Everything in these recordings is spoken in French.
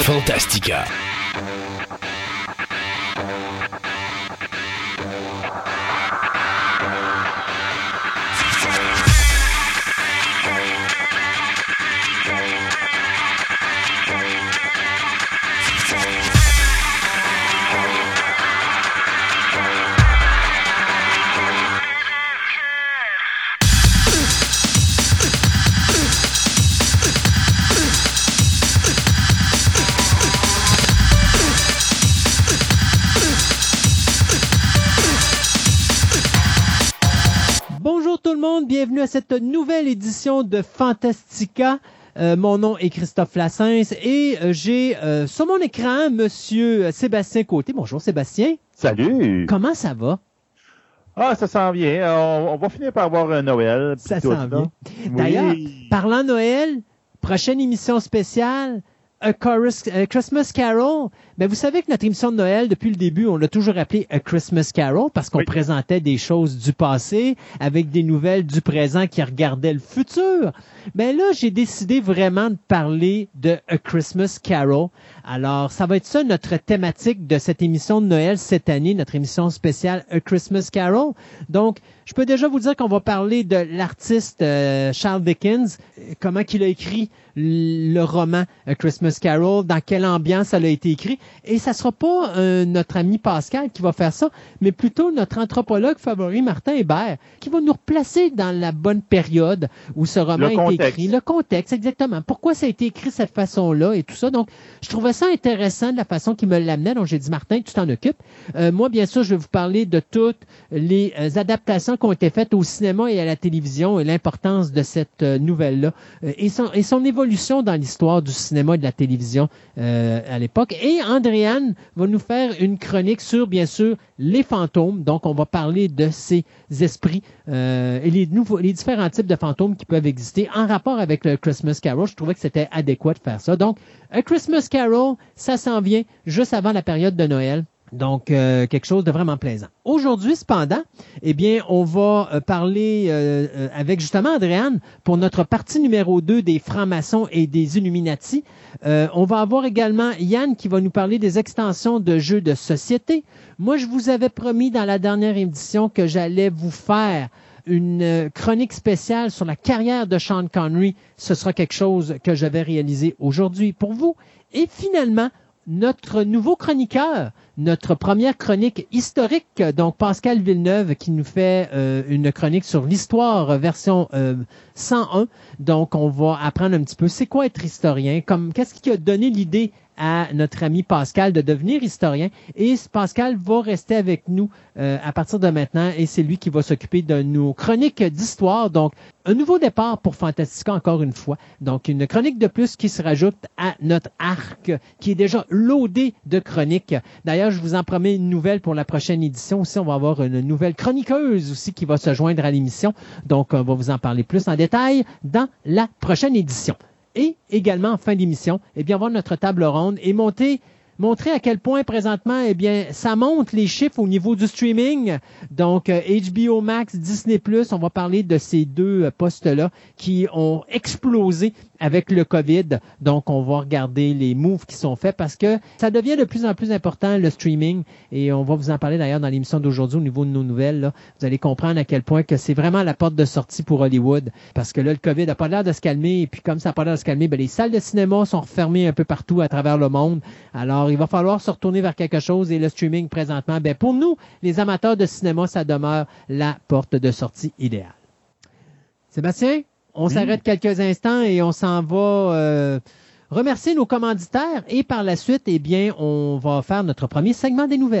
Fantastica. Cette nouvelle édition de Fantastica. Euh, mon nom est Christophe Lassens et euh, j'ai euh, sur mon écran Monsieur Sébastien Côté. Bonjour Sébastien. Salut! Comment ça va? Ah, ça s'en vient. On, on va finir par avoir un Noël. Ça s'en vient. D'ailleurs, Oui. parlant Noël, prochaine émission spéciale, A Chorus- A Christmas Carol. Ben, vous savez que notre émission de Noël, depuis le début, on l'a toujours appelé A Christmas Carol parce qu'on Oui. présentait des choses du passé avec des nouvelles du présent qui regardaient le futur. Ben là, j'ai décidé vraiment de parler de A Christmas Carol. Alors, ça va être ça notre thématique de cette émission de Noël cette année, notre émission spéciale A Christmas Carol. Donc, je peux déjà vous dire qu'on va parler de l'artiste euh, Charles Dickens, comment qu'il a écrit le roman A Christmas Carol, dans quelle ambiance ça a été écrit. Et ça sera pas euh, notre ami Pascal qui va faire ça, mais plutôt notre anthropologue favori Martin Hébert, qui va nous replacer dans la bonne période où ce roman a été écrit. Le contexte, exactement. Pourquoi ça a été écrit de cette façon-là et tout ça. Donc, je trouvais ça intéressant de la façon qu'il me l'amenait. Donc, j'ai dit, Martin, tu t'en occupes. Euh, moi, bien sûr, je vais vous parler de toutes les euh, adaptations qui ont été faites au cinéma et à la télévision et l'importance de cette euh, nouvelle-là euh, et, son, et son évolution dans l'histoire du cinéma et de la télévision euh, à l'époque. Et Andréane va nous faire une chronique sur, bien sûr, les fantômes. Donc, on va parler de ces esprits euh, et les, différents types de fantômes qui peuvent exister en rapport avec le Christmas Carol. Je trouvais que c'était adéquat de faire ça. Donc, A Christmas Carol, ça s'en vient juste avant la période de Noël. Donc, euh, quelque chose de vraiment plaisant. Aujourd'hui, cependant, eh bien, on va euh, parler euh, euh, avec justement Andréane pour notre partie numéro 2 des francs-maçons et des Illuminati. Euh, on va avoir également Yann qui va nous parler des extensions de jeux de société. Moi, je vous avais promis dans la dernière édition que j'allais vous faire une euh, chronique spéciale sur la carrière de Sean Connery. Ce sera quelque chose que je vais réaliser aujourd'hui pour vous. Et finalement, notre nouveau chroniqueur, notre première chronique historique, donc Pascal Villeneuve, qui nous fait euh, une chronique sur l'histoire euh, version euh, 101. Donc, on va apprendre un petit peu c'est quoi être historien, comme qu'est-ce qui a donné l'idée à notre ami Pascal de devenir historien. Et Pascal va rester avec nous euh, à partir de maintenant et c'est lui qui va s'occuper de nos chroniques d'histoire. Donc, un nouveau départ pour Fantastica encore une fois. Donc, une chronique de plus qui se rajoute à notre arc qui est déjà loadé de chroniques. D'ailleurs, je vous en promets une nouvelle pour la prochaine édition aussi. On va avoir une nouvelle chroniqueuse aussi qui va se joindre à l'émission. Donc, on va vous en parler plus en détail dans la prochaine édition. Et également, en fin d'émission, eh bien, on notre table ronde et monter montrer à quel point présentement, eh bien, ça monte les chiffres au niveau du streaming. Donc, euh, HBO Max, Disney+, on va parler de ces deux euh, postes-là qui ont explosé avec le COVID. Donc, on va regarder les moves qui sont faits parce que ça devient de plus en plus important, le streaming. Et on va vous en parler d'ailleurs dans l'émission d'aujourd'hui au niveau de nos nouvelles. là. Vous allez comprendre à quel point que c'est vraiment la porte de sortie pour Hollywood. Parce que là, le COVID n'a pas l'air de se calmer. Et puis, comme ça n'a pas l'air de se calmer, ben, les salles de cinéma sont refermées un peu partout à travers le monde. Alors, il va falloir se retourner vers quelque chose. Et le streaming, présentement, ben, pour nous, les amateurs de cinéma, ça demeure la porte de sortie idéale. Sébastien, on s'arrête quelques instants et on s'en va euh, remercier nos commanditaires. Et par la suite, eh bien, on va faire notre premier segment des nouvelles.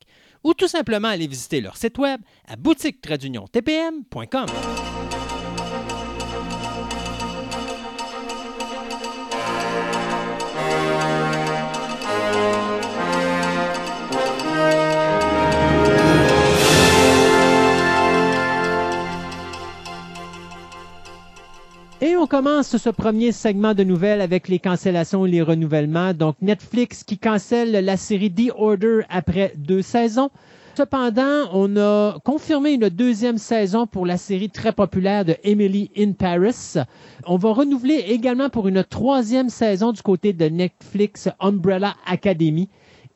ou tout simplement aller visiter leur site web à boutique-tpm.com. Et on commence ce premier segment de nouvelles avec les cancellations et les renouvellements. Donc Netflix qui cancelle la série The Order après deux saisons. Cependant, on a confirmé une deuxième saison pour la série très populaire de Emily in Paris. On va renouveler également pour une troisième saison du côté de Netflix Umbrella Academy.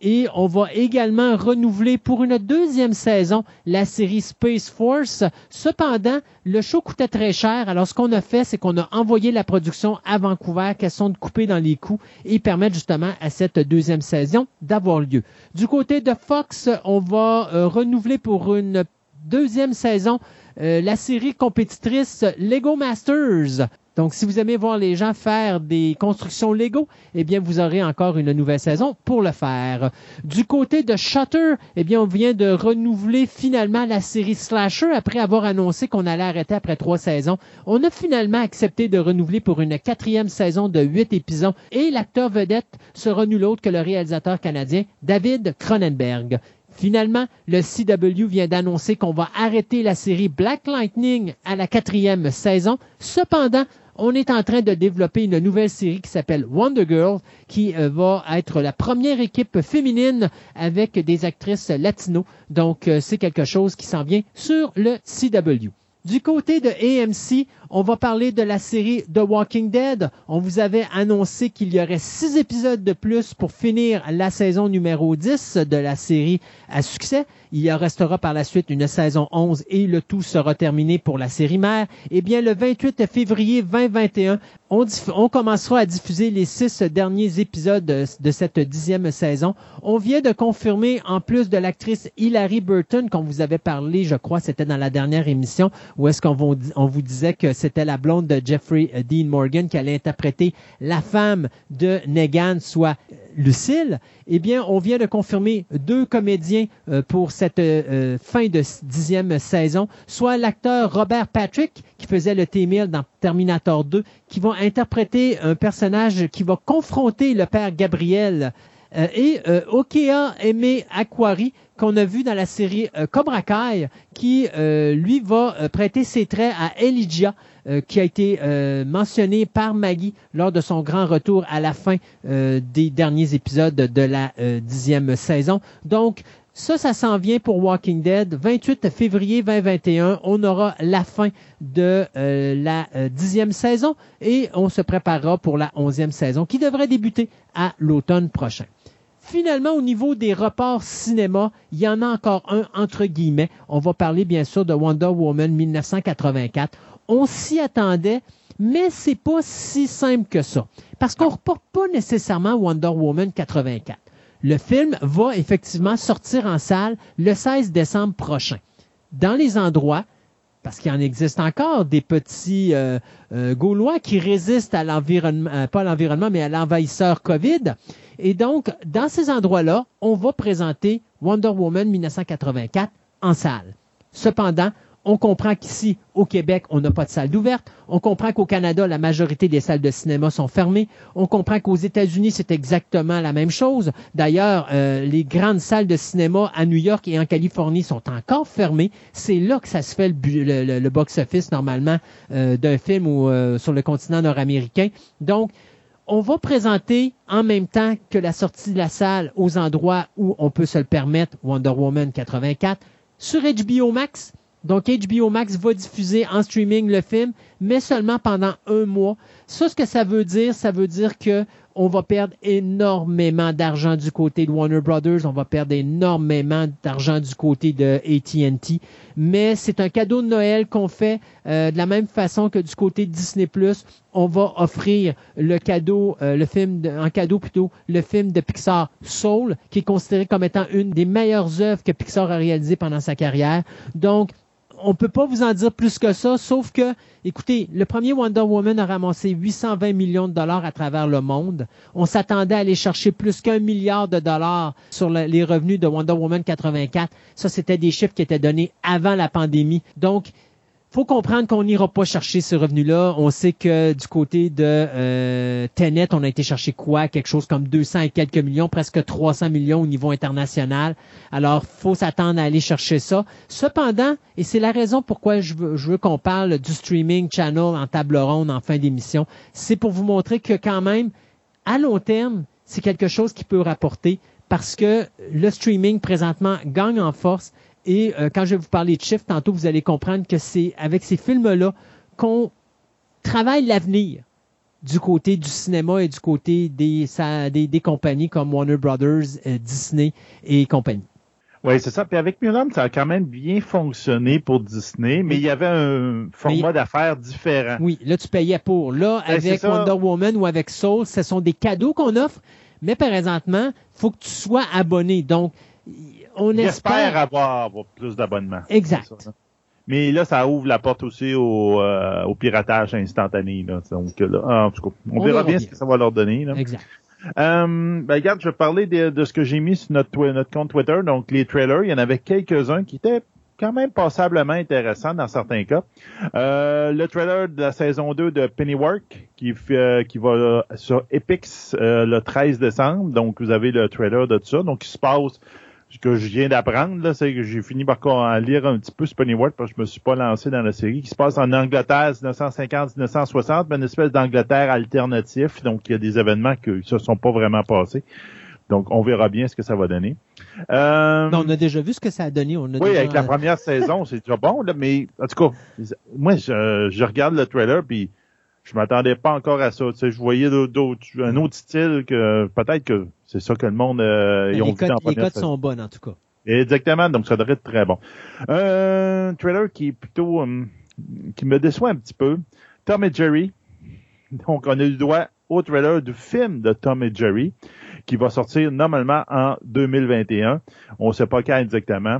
Et on va également renouveler pour une deuxième saison la série Space Force. Cependant, le show coûtait très cher. Alors, ce qu'on a fait, c'est qu'on a envoyé la production à Vancouver, qu'elles sont coupées dans les coûts et permettre justement à cette deuxième saison d'avoir lieu. Du côté de Fox, on va euh, renouveler pour une deuxième saison euh, la série compétitrice Lego Masters. Donc, si vous aimez voir les gens faire des constructions Lego, eh bien, vous aurez encore une nouvelle saison pour le faire. Du côté de Shutter, eh bien, on vient de renouveler finalement la série Slasher après avoir annoncé qu'on allait arrêter après trois saisons. On a finalement accepté de renouveler pour une quatrième saison de huit épisodes et l'acteur vedette sera nul autre que le réalisateur canadien David Cronenberg. Finalement, le CW vient d'annoncer qu'on va arrêter la série Black Lightning à la quatrième saison. Cependant, on est en train de développer une nouvelle série qui s'appelle Wonder Girl, qui euh, va être la première équipe féminine avec des actrices latino. Donc, euh, c'est quelque chose qui s'en vient sur le CW. Du côté de AMC, on va parler de la série The Walking Dead. On vous avait annoncé qu'il y aurait six épisodes de plus pour finir la saison numéro 10 de la série à succès. Il y restera par la suite une saison 11 et le tout sera terminé pour la série mère. Eh bien, le 28 février 2021, on, commencera à diffuser les six derniers épisodes de, cette dixième saison. On vient de confirmer, en plus de l'actrice Hilary Burton, qu'on vous avait parlé, je crois, c'était dans la dernière émission, où est-ce qu'on vous, on vous disait que c'était la blonde de Jeffrey Dean Morgan qui allait interpréter la femme de Negan, soit Lucille, eh bien, on vient de confirmer deux comédiens euh, pour cette euh, fin de dixième saison, soit l'acteur Robert Patrick, qui faisait le T-1000 dans Terminator 2, qui va interpréter un personnage qui va confronter le père Gabriel, euh, et Okea Aime Aquari, qu'on a vu dans la série Cobra Kai, qui, lui, va prêter ses traits à Elijah, euh, qui a été euh, mentionné par Maggie lors de son grand retour à la fin euh, des derniers épisodes de la dixième saison. Donc, ça, ça s'en vient pour Walking Dead. 28 février 2021, on aura la fin de la dixième saison et on se préparera pour la onzième saison qui devrait débuter à l'automne prochain. Finalement, au niveau des reports cinéma, il y en a encore un entre guillemets. On va parler bien sûr de Wonder Woman 1984 on s'y attendait, mais c'est pas si simple que ça. Parce qu'on ne reporte pas nécessairement Wonder Woman 84. Le film va effectivement sortir en salle le 16 décembre prochain. Dans les endroits, parce qu'il en existe encore des petits euh, euh, Gaulois qui résistent à l'environnement, euh, pas à l'environnement, mais à l'envahisseur COVID. Et donc, dans ces endroits-là, on va présenter Wonder Woman 1984 en salle. Cependant, on comprend qu'ici, au Québec, on n'a pas de salle d'ouverte. On comprend qu'au Canada, la majorité des salles de cinéma sont fermées. On comprend qu'aux États-Unis, c'est exactement la même chose. D'ailleurs, euh, les grandes salles de cinéma à New York et en Californie sont encore fermées. C'est là que ça se fait le, box-office normalement euh, d'un film ou euh, sur le continent nord-américain. Donc, on va présenter en même temps que la sortie de la salle aux endroits où on peut se le permettre, Wonder Woman 84, sur HBO Max, donc, HBO Max va diffuser en streaming le film, mais seulement pendant un mois. Ça, ce que ça veut dire, ça veut dire que on va perdre énormément d'argent du côté de Warner Brothers, on va perdre énormément d'argent du côté de AT&T, mais c'est un cadeau de Noël qu'on fait euh, de la même façon que du côté de Disney+, on va offrir le cadeau, euh, le film, de, en cadeau plutôt, le film de Pixar Soul, qui est considéré comme étant une des meilleures œuvres que Pixar a réalisées pendant sa carrière. Donc, on peut pas vous en dire plus que ça, sauf que, écoutez, le premier Wonder Woman a ramassé 820 millions de dollars à travers le monde. On s'attendait à aller chercher plus qu'un milliard de dollars sur le- les revenus de Wonder Woman 84. Ça, c'était des chiffres qui étaient donnés avant la pandémie. Donc, faut comprendre qu'on n'ira pas chercher ce revenu-là. On sait que du côté de euh, Tenet, on a été chercher quoi? Quelque chose comme 200 et quelques millions, presque 300 millions au niveau international. Alors, faut s'attendre à aller chercher ça. Cependant, et c'est la raison pourquoi je veux, je veux qu'on parle du streaming channel en table ronde en fin d'émission, c'est pour vous montrer que quand même, à long terme, c'est quelque chose qui peut rapporter parce que le streaming présentement gagne en force et euh, quand je vais vous parler de chiffres, tantôt vous allez comprendre que c'est avec ces films-là qu'on travaille l'avenir du côté du cinéma et du côté des, ça- des, des compagnies comme Warner Brothers, euh, Disney et compagnie. Oui, c'est ça. Puis avec Mulan, ça a quand même bien fonctionné pour Disney, mais Oui. il y avait un format d'affaires différent. Oui, là tu payais pour. Là, Ben, avec. Wonder Woman ou avec Soul, ce sont des cadeaux qu'on offre, mais présentement, faut que tu sois abonné. Donc, on J'espère espère. avoir, avoir plus d'abonnements. Exact. Ça, hein. Mais là, ça ouvre la porte aussi au, euh, au piratage instantané. Là. Donc, là, en tout cas, on, On verra bien bien. ce que ça va leur donner. Là. Exact. Euh, ben, regarde, je vais parler de, de ce que j'ai mis sur notre, compte Twitter. Donc, les trailers, il y en avait quelques-uns qui étaient quand même passablement intéressants dans certains cas. Euh, le trailer de la saison 2 de Pennywork qui, euh, qui va sur Epix euh, le 13 décembre. Donc, vous avez le trailer de tout ça. Donc, il se passe que je viens d'apprendre, c'est que j'ai fini par lire un petit peu ce Pennyworth parce que je me suis pas lancé dans la série, qui se passe en Angleterre 1950-1960, mais une espèce d'Angleterre alternatif. Donc, il y a des événements qui se sont pas vraiment passés. Donc, on verra bien ce que ça va donner. Euh, Non, on a déjà vu ce que ça a donné. On a oui, déjà- avec la première saison, c'est déjà bon, là, mais en tout cas, moi, je, je regarde le trailer, puis je m'attendais pas encore à ça. Tu sais, je voyais d'autres- un autre style que peut-être que c'est ça que le monde euh, ils ont les vu les saison. sont bonnes, en tout cas. Exactement, donc ça devrait être très bon. Un trailer qui est plutôt hum, qui me déçoit un petit peu. Tom et Jerry. Donc on a eu droit au trailer du film de Tom et Jerry qui va sortir normalement en 2021. On ne sait pas quand exactement.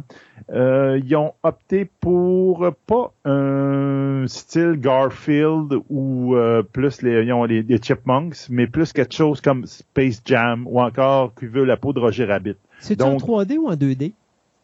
Euh, ils ont opté pour pas un style Garfield ou euh, plus les, ils ont les, les Chipmunks, mais plus quelque chose comme Space Jam ou encore qui veut la peau de Roger Rabbit. C'est en Donc- 3D ou en 2D?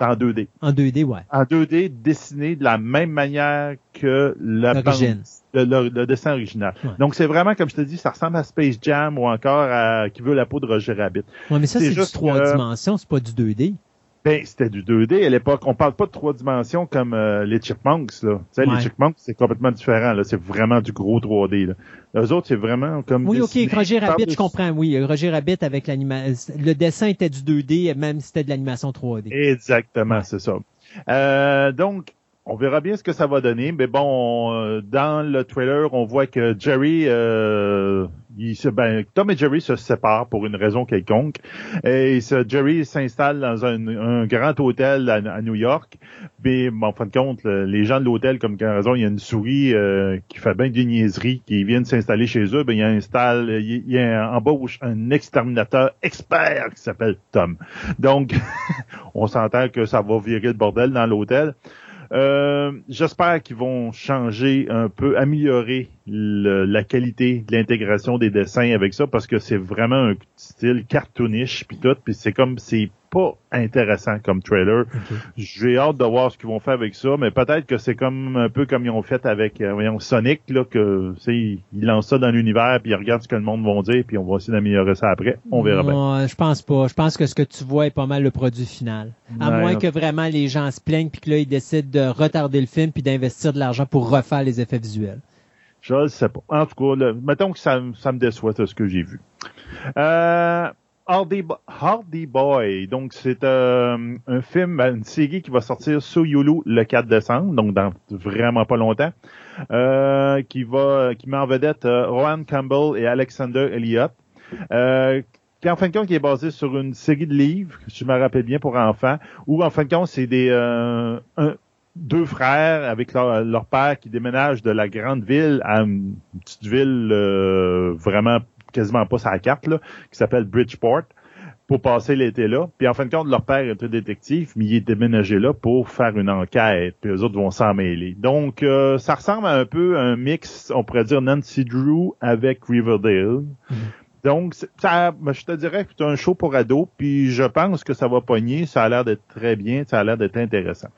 En 2D. En 2D, ouais. En 2D, dessiné de la même manière que la L'origine. bande- le, le- le dessin original. Ouais. Donc c'est vraiment, comme je te dis, ça ressemble à Space Jam ou encore à Qui veut la peau de Roger Rabbit. Ouais, mais ça, C'est juste 3 que- dimensions, c'est pas du 2D. Ben, c'était du 2D à l'époque. On parle pas de trois dimensions comme euh, les Chipmunks, là. Tu sais, Ouais. les Chipmunks, c'est complètement différent, là. C'est vraiment du gros 3D, là. Les autres, c'est vraiment comme Oui, dessiné ok, Roger Rabbit, je comprends, oui. Roger Rabbit avec l'animation. Le dessin était du 2D, même si c'était de l'animation 3D. Exactement, Ouais. c'est ça. Euh, donc, on verra bien ce que ça va donner. Mais bon, euh, dans le trailer, on voit que Jerry, euh, ben, Tom et Jerry se séparent pour une raison quelconque. Et Jerry s'installe dans un, grand hôtel à, New York. Mais en fin de compte, le- les gens de l'hôtel, comme raison, il y a une souris euh, qui fait bien des niaiseries, qui viennent s'installer chez eux. Ben, il installe, il, il embauche un exterminateur expert qui s'appelle Tom. Donc, on s'entend que ça va virer le bordel dans l'hôtel. Euh, J'espère qu'ils vont changer un peu, améliorer le- la qualité de l'intégration des dessins avec ça, parce que c'est vraiment un style cartoonish puis tout, puis c'est comme c'est pas intéressant comme trailer. J'ai hâte de voir ce qu'ils vont faire avec ça, mais peut-être que c'est comme un peu comme ils ont fait avec euh, voyons, Sonic, là, que ils lancent ça dans l'univers, puis ils regardent ce que le monde va dire, puis on va essayer d'améliorer ça après. On verra bien. Je pense pas. Je pense que ce que tu vois est pas mal le produit final. À Ouais, moins non. que vraiment les gens se plaignent puis que là, ils décident de retarder le film puis d'investir de l'argent pour refaire les effets visuels. Je ne sais pas. En tout cas, là, mettons que ça, ça me déçoit ce que j'ai vu. Euh, Hardy, Hardy Boy, donc c'est euh, un film, ben, une série qui va sortir sur Yulu le 4 décembre, donc dans vraiment pas longtemps, euh, qui va, qui met en vedette euh, Rohan Campbell et Alexander Elliott, qui en fin de compte qui est basé sur une série de livres, je me rappelle bien pour enfants, où en fin de compte c'est des deux frères avec leur, père qui déménagent de la grande ville à une petite ville vraiment quasiment pas la carte là, qui s'appelle Bridgeport. pour passer l'été là. Puis en fin de compte, leur père était détective, mais il est déménagé là pour faire une enquête. Puis les autres vont s'en mêler. Donc, euh, ça ressemble à un peu un mix, on pourrait dire Nancy Drew avec Riverdale. Mhm. Donc, ça, ben, je te dirais que c'est un show pour ados, puis je pense que ça va pogner. Ça a l'air d'être très bien, ça a l'air d'être intéressant.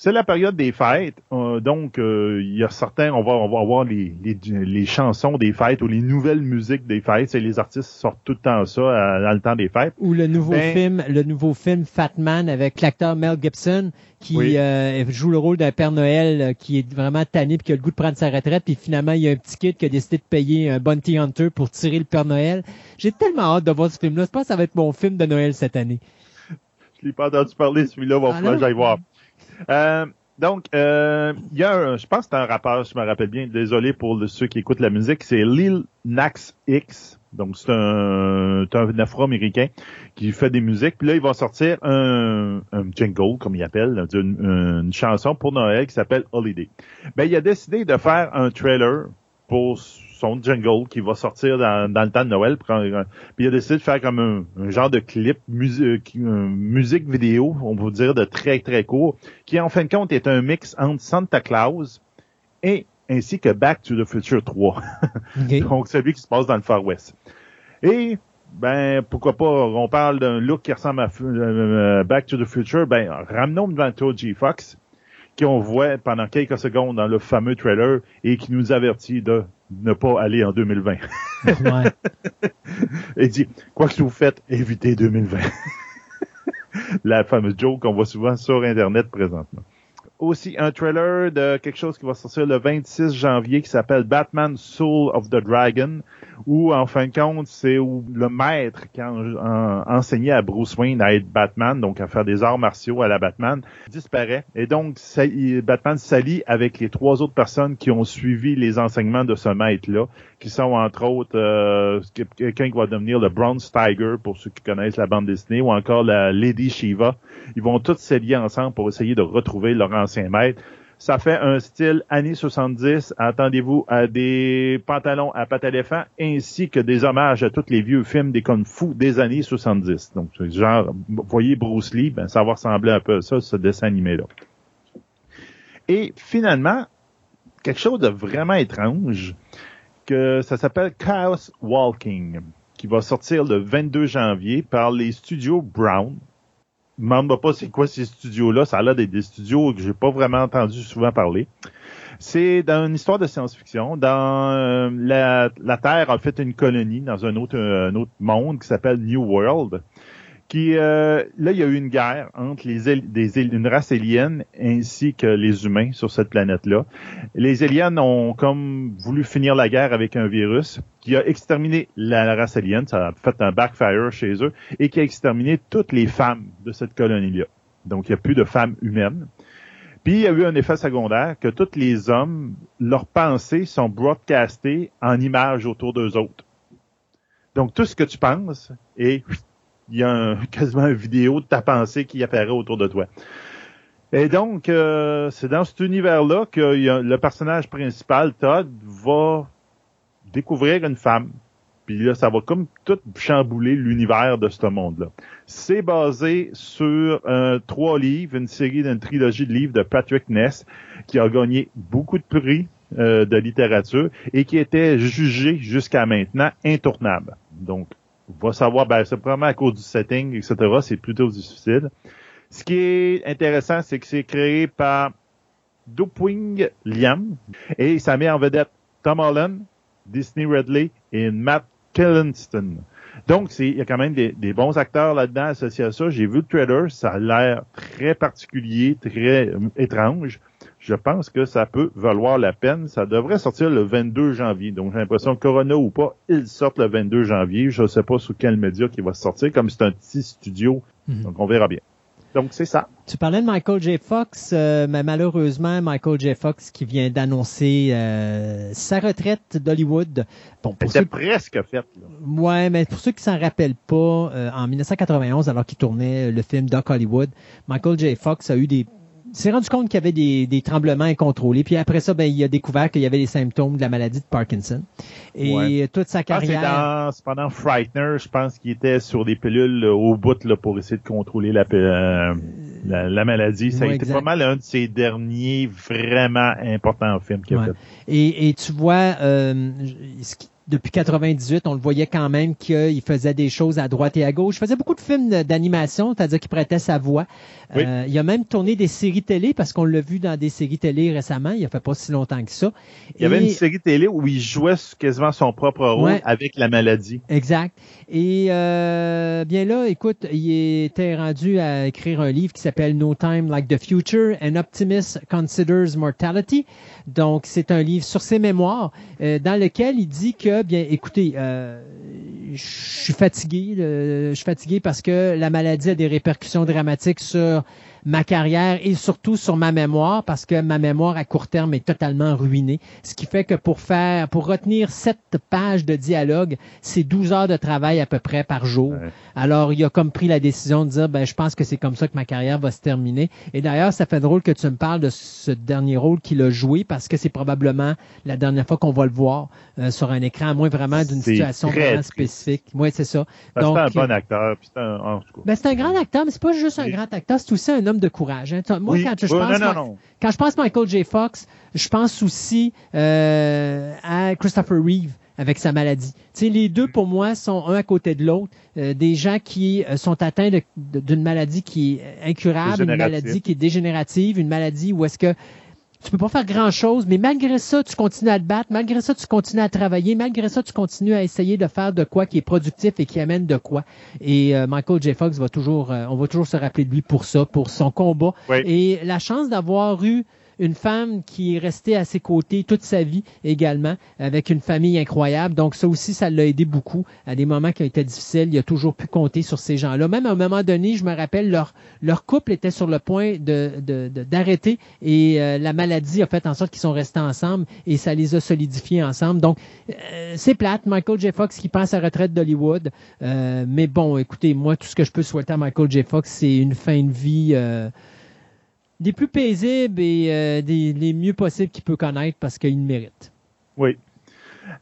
C'est la période des fêtes, euh, donc euh, il y a certains, on va, on va avoir les, les, les, chansons des fêtes ou les nouvelles musiques des fêtes. C'est les artistes sortent tout le temps ça euh, dans le temps des fêtes. Ou le nouveau Ben- film, le nouveau film Fat Man avec l'acteur Mel Gibson qui Oui. euh, joue le rôle d'un Père Noël euh, qui est vraiment tanné puis qui a le goût de prendre sa retraite puis finalement il y a un petit kid qui a décidé de payer un bounty hunter pour tirer le Père Noël. J'ai tellement hâte de voir ce film-là. Je pense que ça va être mon film de Noël cette année. Je l'ai pas entendu parler, celui-là, va Ah falloir que j'aille voir. Euh, donc, euh, il y a un, je pense que c'est un rappeur, je me rappelle bien, désolé pour ceux qui écoutent la musique, c'est Lil Nas X. Donc, c'est un, un afro-américain qui fait des musiques. Puis là, il va sortir un, un jingle, comme il appelle, une, une chanson pour Noël qui s'appelle Holiday. Ben, il a décidé de faire un trailer pour son jingle qui va sortir dans, dans le temps de Noël. Puis il a décidé de faire comme un, un genre de clip, musique, musique vidéo, on va dire de très très court, qui en fin de compte est un mix entre Santa Claus et ainsi que Back to the Future 3. OK. Donc celui qui se passe dans le Far West. Et ben pourquoi pas, on parle d'un look qui ressemble à euh, Back to the Future, ben ramenons devant G. Fox qu'on voit pendant quelques secondes dans le fameux trailer et qui nous avertit de ne pas aller en 2020. Ouais. Et dit, quoi que vous faites, évitez 2020. La fameuse joke qu'on voit souvent sur Internet présentement. Aussi, un trailer de quelque chose qui va sortir le 26 janvier qui s'appelle Batman Soul of the Dragon, où, en fin de compte, c'est où le maître qui a en- en- enseigné à Bruce Wayne à être Batman, donc à faire des arts martiaux à la Batman, disparaît. Et donc, Batman s'allie avec les trois autres personnes qui ont suivi les enseignements de ce maître-là, qui sont entre autres euh, quelqu'un qui va devenir le Bronze Tiger, pour ceux qui connaissent la bande dessinée, ou encore la Lady Shiva. Ils vont tous s'allier ensemble pour essayer de retrouver leur Ça fait un style années 70. Attendez-vous à des pantalons à pattes éléphant ainsi que des hommages à tous les vieux films des kung fu des années 70. Donc, genre, voyez Bruce Lee, ben, ça va ressembler un peu à ça, ce dessin animé-là. Et finalement, quelque chose de vraiment étrange, que ça s'appelle Chaos Walking, qui va sortir le 22 janvier par les studios Brown. Demande pas c'est quoi ces studios-là. Ça a l'air d'être des studios que j'ai pas vraiment entendu souvent parler. C'est dans une histoire de science-fiction. Dans euh, la, la Terre a fait une colonie dans un autre, un autre monde qui s'appelle New World. Qui euh, là, il y a eu une guerre entre les des, une race alien ainsi que les humains sur cette planète-là. Les aliens ont comme voulu finir la guerre avec un virus qui a exterminé la, race alien. Ça a fait un backfire chez eux et qui a exterminé toutes les femmes de cette colonie-là. Donc, il n'y a plus de femmes humaines. Puis, il y a eu un effet secondaire que tous les hommes, leurs pensées sont broadcastées en images autour d'eux autres. Donc, tout ce que tu penses est, il y a un- quasiment une vidéo de ta pensée qui apparaît autour de toi. Et donc, euh, c'est dans cet univers-là que le personnage principal, Todd, va découvrir une femme. Puis là, ça va comme tout chambouler l'univers de ce monde-là. C'est basé sur euh, trois livres, une série d'une trilogie de livres de Patrick Ness, qui a gagné beaucoup de prix euh, de littérature et qui était jugé jusqu'à maintenant intournable. Donc, on va savoir, ben, c'est probablement à cause du setting, etc. C'est plutôt difficile. Ce qui est intéressant, c'est que c'est créé par Dupwing Liam et ça met en vedette Tom Holland, Disney Redley et Matt Killinston. Donc, il y a quand même des, des bons acteurs là-dedans associés à ça. J'ai vu le trailer, ça a l'air très particulier, très euh, étrange. Je pense que ça peut valoir la peine. Ça devrait sortir le 22 janvier. Donc, j'ai l'impression que Corona ou pas, ils sortent le 22 janvier. Je ne sais pas sous quel média qui va sortir, comme c'est un petit studio. Mhm. Donc, on verra bien. Donc, c'est ça. Tu parlais de Michael J. Fox, euh, mais malheureusement, Michael J. Fox qui vient d'annoncer euh, sa retraite d'Hollywood. Bon, C'était ceux, presque fait. Là. ouais, mais pour ceux qui s'en rappellent pas, euh, en 1991, alors qu'il tournait le film Doc Hollywood, Michael J. Fox a eu des s'est rendu compte qu'il y avait des, des, tremblements incontrôlés. Puis après ça, ben, il a découvert qu'il y avait des symptômes de la maladie de Parkinson. Et toute sa carrière. Ah, c'est pendant Frightener, je pense qu'il était sur des pilules au bout là, pour essayer de contrôler la, euh, la, maladie. Ça a été pas mal un de ses derniers vraiment importants films qu'il a fait. Et, et tu vois, euh, ce qui depuis 98, on le voyait quand même qu'il faisait des choses à droite et à gauche. Il faisait beaucoup de films d'animation, c'est-à-dire qu'il prêtait sa voix. Euh, il a même tourné des séries télé parce qu'on l'a vu dans des séries télé récemment. Il a fait pas si longtemps que ça. Il y avait une série télé où il jouait quasiment son propre rôle avec la maladie. Exact. Et euh, bien là, écoute, il était rendu à écrire un livre qui s'appelle No Time Like the Future, An Optimist Considers Mortality. Donc, c'est un livre sur ses mémoires euh, dans lequel il dit que, bien, écoutez, euh, je suis fatigué, je suis fatigué parce que la maladie a des répercussions dramatiques sur ma carrière et surtout sur ma mémoire parce que ma mémoire à court terme est totalement ruinée. Ce qui fait que pour faire, pour retenir sept pages de dialogue, c'est 12 heures de travail à peu près par jour. Alors, il a comme pris la décision de dire, ben, je pense que c'est comme ça que ma carrière va se terminer. Et d'ailleurs, ça fait drôle que tu me parles de ce dernier rôle qu'il a joué parce que c'est probablement la dernière fois qu'on va le voir euh, sur un écran, à moins vraiment d'une situation vraiment spécifique. Oui, c'est ça. c'est un bon acteur. C'est un, ben, c'est un grand acteur, mais c'est pas juste un grand acteur, c'est aussi un homme de courage. Hein. Moi, quand, je pense, quand je pense Michael J. Fox, je pense aussi euh, à Christopher Reeve avec sa maladie. Les deux, pour moi, sont un à côté de l'autre. Euh, des gens qui euh, sont atteints d'une maladie qui est incurable, une maladie qui est dégénérative, une maladie où est-ce que tu peux pas faire grand chose, mais malgré ça, tu continues à te battre, malgré ça, tu continues à travailler, malgré ça, tu continues à essayer de faire de quoi qui est productif et qui amène de quoi. Et euh, Michael J. Fox va toujours, on va toujours se rappeler de lui pour ça, pour son combat. Et la chance d'avoir eu une femme qui est restée à ses côtés toute sa vie également, avec une famille incroyable. Donc ça aussi, ça l'a aidé beaucoup à des moments qui ont été difficiles. Il a toujours pu compter sur ces gens-là. Même à un moment donné, je me rappelle, leur, leur couple était sur le point de, d'arrêter et euh, la maladie a fait en sorte qu'ils sont restés ensemble et ça les a solidifiés ensemble. Donc euh, c'est plate, Michael J. Fox qui pense à retraite d'Hollywood. Euh, mais bon, écoutez, moi, tout ce que je peux souhaiter à Michael J. Fox, c'est une fin de vie des plus paisibles et euh, des les mieux possibles qu'il peut connaître parce qu'il mérite. Oui.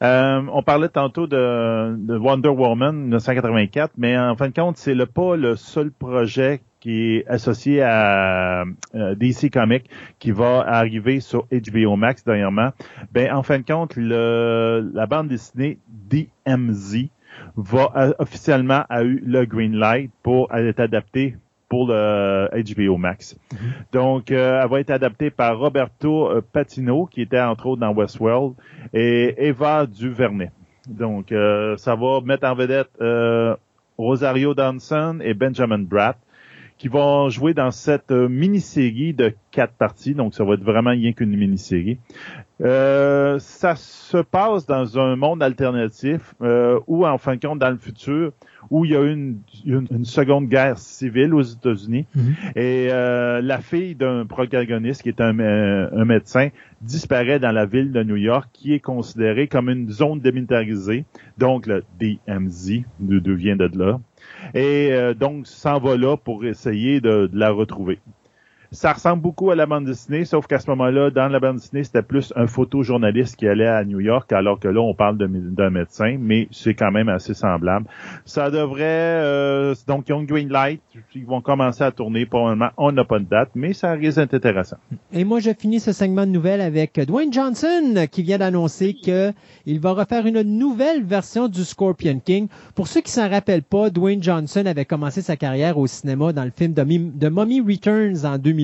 Euh, on parlait tantôt de, de, Wonder Woman 1984, mais en fin de compte, c'est le pas le seul projet qui est associé à euh, DC Comics qui va arriver sur HBO Max dernièrement. Ben en fin de compte, le, la bande dessinée DMZ va officiellement a eu le green light pour être adaptée pour le HBO Max. Mhm. Donc, euh, elle va être adaptée par Roberto euh, Patino, qui était entre autres dans Westworld, et Eva Duvernay. Donc, euh, ça va mettre en vedette Rosario Dawson et Benjamin Bratt, qui vont jouer dans cette mini-série de quatre parties. Donc, ça va être vraiment rien qu'une mini-série. ça se passe dans un monde alternatif où, en fin de compte, dans le futur, où il y a eu une, une, seconde guerre civile aux États-Unis. Mhm. Et euh, la fille d'un protagoniste, qui est un, euh, un, médecin, disparaît dans la ville de New York, qui est considérée comme une zone démilitarisée. Donc, le DMZ devient de là. Et euh, donc, s'en va là pour essayer de la retrouver ça ressemble beaucoup à la bande dessinée, sauf qu'à ce moment-là, dans la bande dessinée, c'était plus un photojournaliste qui allait à New York, alors que là, on parle d'un médecin, mais c'est quand même assez semblable. Ça devrait, euh, donc, ils ont green light, ils vont commencer à tourner, probablement, on n'a pas de date, mais ça risque d'être intéressant. Et moi, je finis ce segment de nouvelles avec Dwayne Johnson, qui vient d'annoncer qu'il va refaire une nouvelle version du Scorpion King. Pour ceux qui s'en rappellent pas, Dwayne Johnson avait commencé sa carrière au cinéma dans le film de, de Mummy Returns en 2000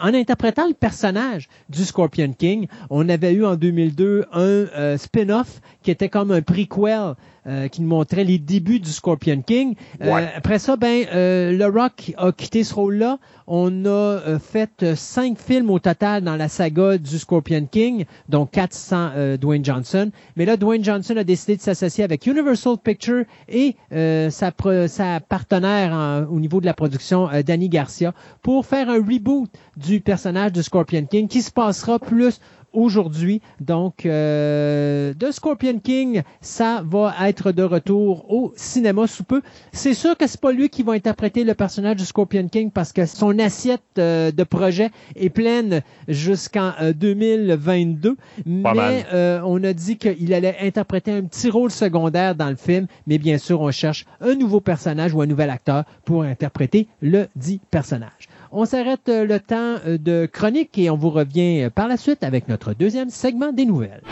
en interprétant le personnage du Scorpion King. On avait eu en 2002 un euh, spin-off qui était comme un prequel euh, qui nous montrait les débuts du Scorpion King. Euh, après ça, ben, euh, Le Rock a quitté ce rôle-là. On a fait cinq films au total dans la saga du Scorpion King, dont quatre sans Dwayne Johnson. Mais là, Dwayne Johnson a décidé de s'associer avec Universal Pictures et sa, sa partenaire au niveau de la production, Danny Garcia, pour faire un reboot du personnage du Scorpion King qui se passera plus aujourd'hui. Donc, euh, The Scorpion King, ça va être de retour au cinéma sous peu. C'est sûr que c'est pas lui qui va interpréter le personnage de Scorpion King parce que son assiette euh, de projet est pleine jusqu'en 2022. mais on a dit qu'il allait interpréter un petit rôle secondaire dans le film. Mais bien sûr, on cherche un nouveau personnage ou un nouvel acteur pour interpréter le dit personnage. On s'arrête euh, le temps euh, de chronique et on vous revient euh, par la suite avec notre deuxième segment des nouvelles.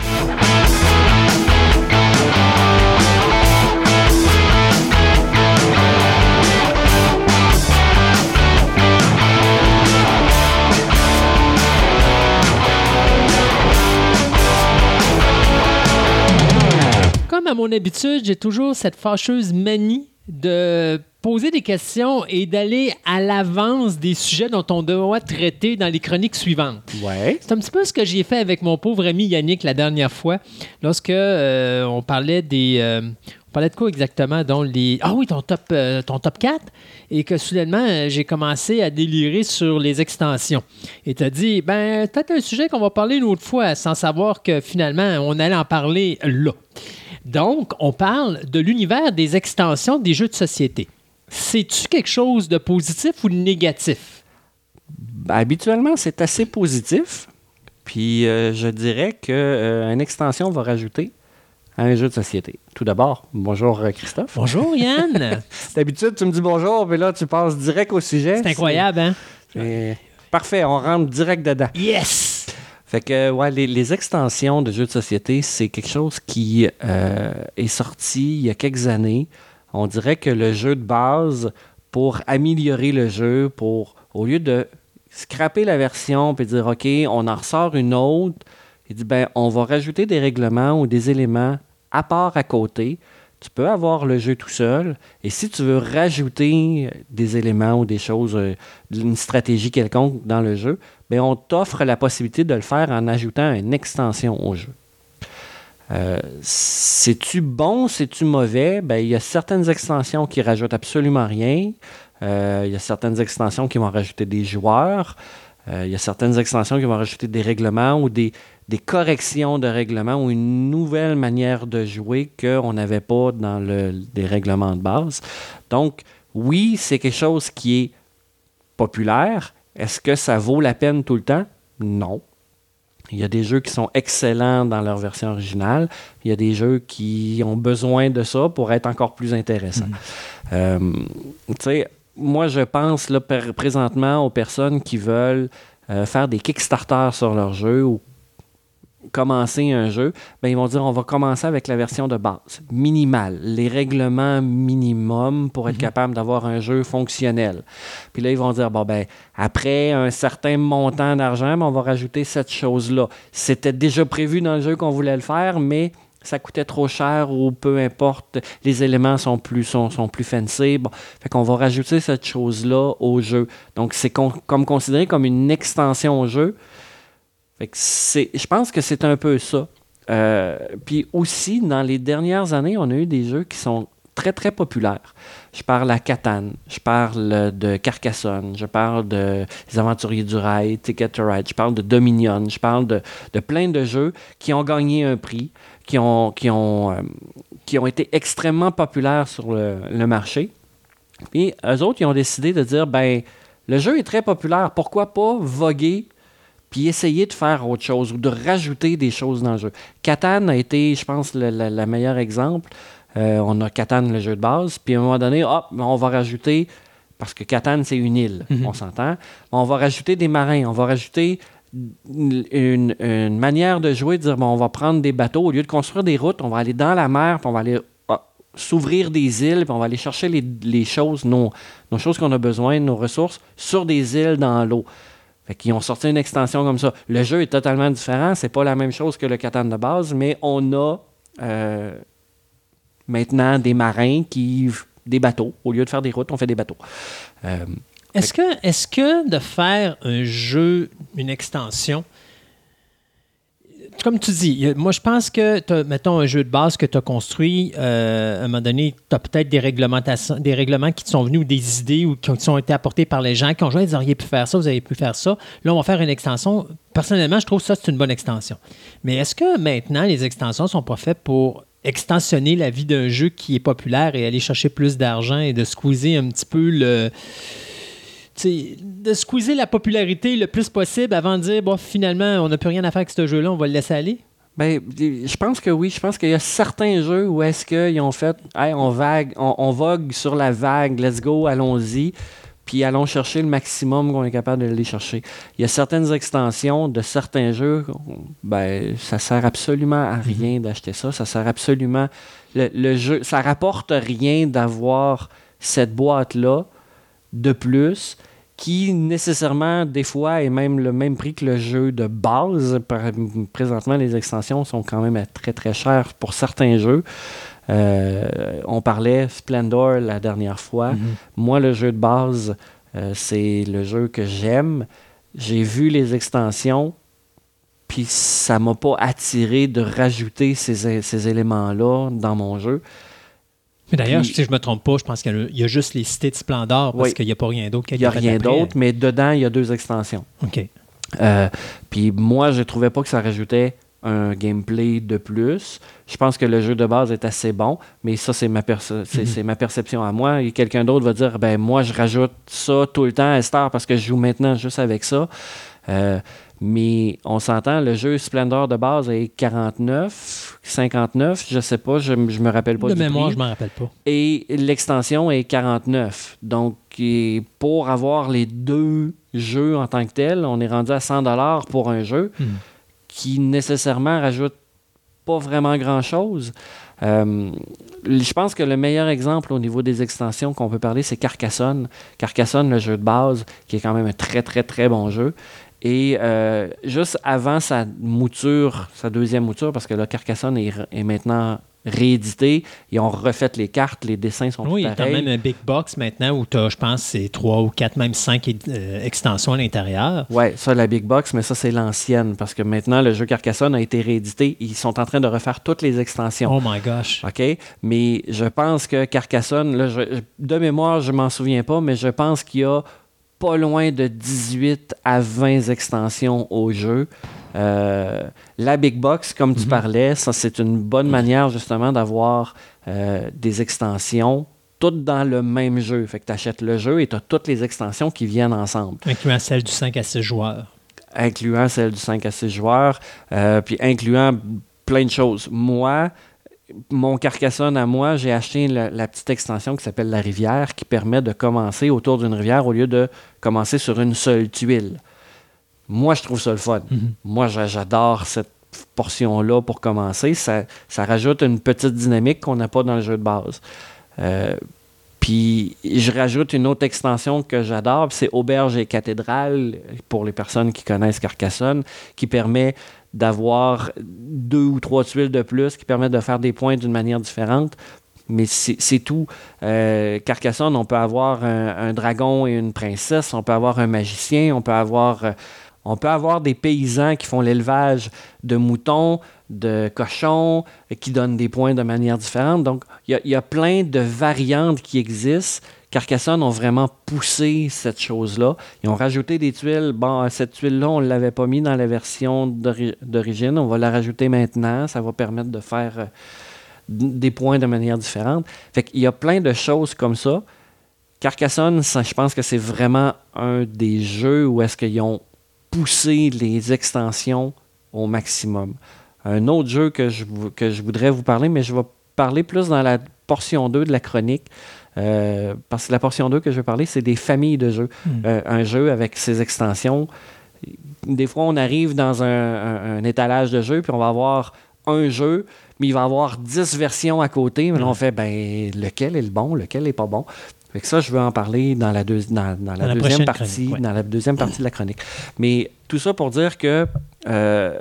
Comme à mon habitude, j'ai toujours cette fâcheuse manie de poser des questions et d'aller à l'avance des sujets dont on doit traiter dans les chroniques suivantes. Ouais. C'est un petit peu ce que j'ai fait avec mon pauvre ami Yannick la dernière fois, lorsque euh, on parlait des... Euh, on parlait de quoi exactement? Dans les... Ah oui, ton top, euh, ton top 4. Et que soudainement, j'ai commencé à délirer sur les extensions. Et tu as dit, ben, peut-être un sujet qu'on va parler une autre fois, sans savoir que finalement, on allait en parler là. Donc, on parle de l'univers des extensions des jeux de société c'est-tu quelque chose de positif ou de négatif? Ben, habituellement, c'est assez positif. Puis euh, je dirais qu'une euh, extension va rajouter un jeu de société. Tout d'abord, bonjour euh, Christophe. Bonjour Yann. D'habitude, tu me dis bonjour, mais là, tu passes direct au sujet. C'est incroyable, hein? Parfait, on rentre direct dedans. Yes! Fait que, ouais, les, les extensions de jeux de société, c'est quelque chose qui est sorti il y a quelques années on dirait que le jeu de base, pour améliorer le jeu, pour au lieu de scraper la version et dire OK, on en ressort une autre, il dit ben on va rajouter des règlements ou des éléments à part à côté. Tu peux avoir le jeu tout seul. Et si tu veux rajouter des éléments ou des choses, euh, une stratégie quelconque dans le jeu, ben on t'offre la possibilité de le faire en ajoutant une extension au jeu. Euh, c'est-tu bon, c'est-tu mauvais? Ben, il y a certaines extensions qui rajoutent absolument rien. Euh, il y a certaines extensions qui vont rajouter des joueurs. Euh, il y a certaines extensions qui vont rajouter des règlements ou des, des corrections de règlements ou une nouvelle manière de jouer qu'on n'avait pas dans le, les règlements de base. Donc, oui, c'est quelque chose qui est populaire. Est-ce que ça vaut la peine tout le temps? Non. Il y a des jeux qui sont excellents dans leur version originale. Il y a des jeux qui ont besoin de ça pour être encore plus intéressants. Mm-hmm. Euh, tu sais, moi, je pense là, présentement aux personnes qui veulent euh, faire des Kickstarter sur leur jeu ou commencer un jeu, ben, ils vont dire on va commencer avec la version de base, minimale, les règlements minimums pour être mhm. capable d'avoir un jeu fonctionnel. Puis là, ils vont dire bon, ben, après un certain montant d'argent, ben, on va rajouter cette chose-là. C'était déjà prévu dans le jeu qu'on voulait le faire, mais ça coûtait trop cher ou peu importe, les éléments sont plus, sont, sont plus fancy. Bon, fait qu'on va rajouter cette chose-là au jeu. Donc, c'est comme considéré comme une extension au jeu je pense que c'est un peu ça. Euh, puis aussi, dans les dernières années, on a eu des jeux qui sont très, très populaires. Je parle à Catan, je parle de Carcassonne, je parle de Les Aventuriers du Rail, Ticket to Ride, je parle de Dominion, je parle de, plein de jeux qui ont gagné un prix, qui ont, qui ont, euh, qui ont été extrêmement populaires sur le, le marché. Puis eux autres, ils ont décidé de dire, ben, le jeu est très populaire, pourquoi pas voguer puis essayer de faire autre chose ou de rajouter des choses dans le jeu. Catan a été, je pense, le, meilleur exemple. Euh, on a Catan, le jeu de base, puis à un moment donné, hop, on va rajouter, parce que Catan, c'est une île, mhm. on s'entend, on va rajouter des marins, on va rajouter une, manière de jouer, de dire, bon, on va prendre des bateaux, au lieu de construire des routes, on va aller dans la mer, puis on va aller s'ouvrir des îles, puis on va aller chercher les, choses, nos, nos choses qu'on a besoin, nos ressources, sur des îles dans l'eau. Fait qu'ils ont sorti une extension comme ça. Le jeu est totalement différent. C'est pas la même chose que le Catan de base, mais on a euh, maintenant des marins qui. des bateaux. Au lieu de faire des routes, on fait des bateaux. Euh, est-ce que, est que de faire un jeu, une extension, comme tu dis, moi je pense que, mettons, un jeu de base que tu as construit, euh, à un moment donné, tu as peut-être des réglementations, des règlements qui te sont venus ou des idées ou qui ont, été apportées par les gens qui ont joué, ils auriez pu faire ça, vous avez pu faire ça. Là, on va faire une extension. Personnellement, je trouve ça, c'est une bonne extension. Mais est-ce que maintenant, les extensions sont pas faites pour extensionner la vie d'un jeu qui est populaire et aller chercher plus d'argent et de squeezer un petit peu le de squeezer la popularité le plus possible avant de dire, bon, finalement, on n'a plus rien à faire avec ce jeu-là, on va le laisser aller? Ben, je pense que oui. Je pense qu'il y a certains jeux où est-ce qu'ils ont fait, hey, on vague, on, on vogue sur la vague, let's go, allons-y, puis allons chercher le maximum qu'on est capable d'aller chercher. Il y a certaines extensions de certains jeux, ben, ça sert absolument à rien d'acheter ça. Ça sert absolument, le, le jeu, ça rapporte rien d'avoir cette boîte-là de plus qui nécessairement des fois est même le même prix que le jeu de base. Présentement, les extensions sont quand même très très chères pour certains jeux. Euh, on parlait Splendor la dernière fois. Moi, le jeu de base, euh, c'est le jeu que j'aime. J'ai vu les extensions, puis ça m'a pas attiré de rajouter ces, ces éléments-là dans mon jeu. Mais d'ailleurs, si je me trompe pas, je pense qu'il y a, il y a juste les cités de Splendor parce Oui. qu'il n'y a pas rien d'autre Il n'y a rien d'autre, mais dedans, il y a deux extensions. OK. Euh, puis moi, je trouvais pas que ça rajoutait un gameplay de plus. Je pense que le jeu de base est assez bon, mais ça, c'est ma, perce- Mhm. ma perception à moi. Et quelqu'un d'autre va dire, ben moi, je rajoute ça tout le temps à Star parce que je joue maintenant juste avec ça. Euh, mais on s'entend, le jeu Splendor de base est 49, 59, je sais pas, je, je me rappelle pas de du mémoire, prix. je m'en rappelle pas. Et l'extension est 49. Donc, et pour avoir les deux jeux en tant que tels, on est rendu à 100 pour un jeu Hmm. qui nécessairement rajoute pas vraiment grand-chose. Euh, je pense que le meilleur exemple au niveau des extensions qu'on peut parler, c'est Carcassonne. Carcassonne, le jeu de base, qui est quand même un très, très, très bon jeu. Et euh, juste avant sa mouture, sa deuxième mouture, parce que là, Carcassonne est, est maintenant réédité, ils ont refait les cartes, les dessins sont Oui, il y tous a quand pareils. même un big box maintenant où tu as, je pense, c'est trois ou quatre, même cinq euh, extensions à l'intérieur. Ouais, ça, la Big Box, mais ça, c'est l'ancienne, parce que maintenant, le jeu Carcassonne a été réédité. Ils sont en train de refaire toutes les extensions. Oh my gosh. OK? Mais je pense que Carcassonne, là, je- de mémoire, je m'en souviens pas, mais je pense qu'il y a pas loin de 18 à 20 extensions au jeu. Euh, la Big Box, comme tu parlais, ça, c'est une bonne manière justement d'avoir euh, des extensions toutes dans le même jeu. Fait que tu achètes le jeu et tu as toutes les extensions qui viennent ensemble Incluant celle du 5 à 6 joueurs. incluant celle du 5 à 6 joueurs, euh, puis incluant plein de choses. Moi, mon Carcassonne à moi, j'ai acheté la, la petite extension qui s'appelle la rivière, qui permet de commencer autour d'une rivière au lieu de commencer sur une seule tuile. Moi, je trouve ça le fun. Mhm. Moi, j'a- j'adore cette portion-là pour commencer. Ça, ça rajoute une petite dynamique qu'on n'a pas dans le jeu de base. Euh, puis je rajoute une autre extension que j'adore, c'est Auberge et Cathédrale, pour les personnes qui connaissent Carcassonne, qui permet d'avoir deux ou trois tuiles de plus, qui permet de faire des points d'une manière différente. Mais c'est tout. Euh, Carcassonne, on peut avoir un, dragon et une princesse, on peut avoir un magicien, on peut avoir, euh, on peut avoir des paysans qui font l'élevage de moutons, de cochons, qui donnent des points de manière différente. Donc, il y, a plein de variantes qui existent. Carcassonne ont vraiment poussé cette chose-là. Ils ont rajouté des tuiles. Bon, cette tuile-là, on ne l'avait pas mis dans la version d'ori- d'origine. On va la rajouter maintenant. Ça va permettre de faire euh, des points de manière différente. Fait qu'il y a plein de choses comme ça. Carcassonne, je pense que c'est vraiment un des jeux où est-ce qu'ils ont poussé les extensions au maximum. Un autre jeu que je, que je voudrais vous parler, mais je vais parler plus dans la portion 2 de la chronique. Euh, parce que la portion 2 que je vais parler, c'est des familles de jeux. Mm. Euh, un jeu avec ses extensions. Des fois, on arrive dans un, un- un étalage de jeux, puis on va avoir un jeu, mais il va y avoir 10 versions à côté. Mais là, on fait, ben, lequel est le bon, lequel est pas bon? Fait que ça, je veux en parler dans la, deux- dans, dans la Dans la deuxième partie, ouais. dans la deuxième partie de la chronique. Mais tout ça pour dire que euh,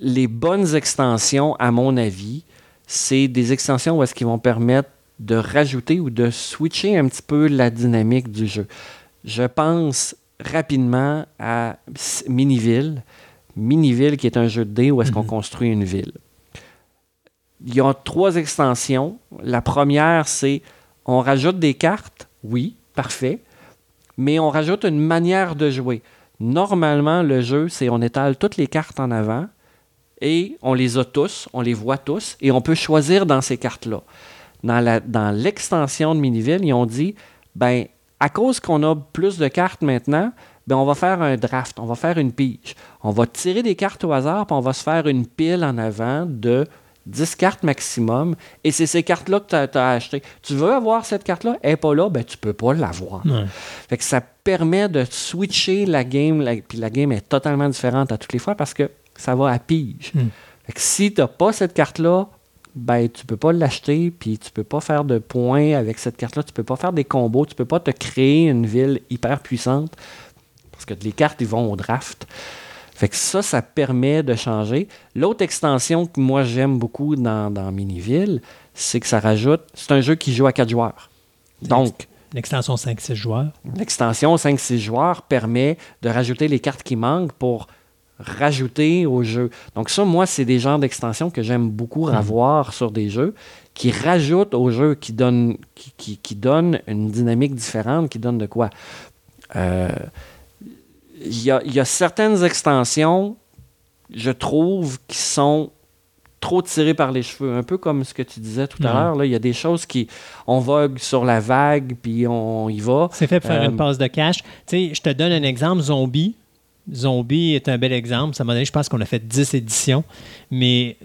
les bonnes extensions, à mon avis, c'est des extensions où est-ce qu'ils vont permettre de rajouter ou de switcher un petit peu la dynamique du jeu. Je pense rapidement à Miniville. Miniville, qui est un jeu de dés où est-ce qu'on Mhm. construit une ville. Il y a trois extensions. La première, c'est on rajoute des cartes. Oui, parfait. Mais on rajoute une manière de jouer. Normalement, le jeu, c'est on étale toutes les cartes en avant et on les a tous, on les voit tous et on peut choisir dans ces cartes-là. Dans, l'extension de Miniville, ils ont dit, ben, à cause qu'on a plus de cartes maintenant, ben, on va faire un draft, on va faire une pige. On va tirer des cartes au hasard, puis on va se faire une pile en avant de 10 cartes maximum. Et c'est ces cartes-là que tu as, achetées. Tu veux avoir cette carte-là, elle n'est pas là, ben, tu peux pas l'avoir. Ouais. Fait que ça permet de switcher la game, la- puis la game est totalement différente à toutes les fois parce que ça va à pige. Hmm. Fait que si tu n'as pas cette carte-là, ben tu peux pas l'acheter, puis tu peux pas faire de points avec cette carte-là, tu peux pas faire des combos, tu peux pas te créer une ville hyper puissante parce que les cartes, ils vont au draft. Fait que ça, ça permet de changer. L'autre extension que moi j'aime beaucoup dans, dans Miniville, c'est que ça rajoute. C'est un jeu qui joue à quatre joueurs. Donc, L'extension 5-6 joueurs. L'extension 5-6 joueurs permet de rajouter les cartes qui manquent pour rajouter au jeu. Donc ça, moi, c'est des genres d'extensions que j'aime beaucoup avoir sur des jeux, qui rajoutent au jeu, qui donnent, qui, qui- qui donnent une dynamique différente, qui donnent de quoi. Euh, Il y, a, y a certaines extensions, je trouve, qui sont trop tirées par les cheveux, un peu comme ce que tu disais tout à Ouais. l'heure. Il y a des choses qui, on vogue sur la vague, puis on y va. C'est fait pour faire Euh, une passe de cash. Tu sais, je te donne un exemple, Zombie. Zombie est un bel exemple. Ça m'a donné, je pense qu'on a fait 10 éditions. Mais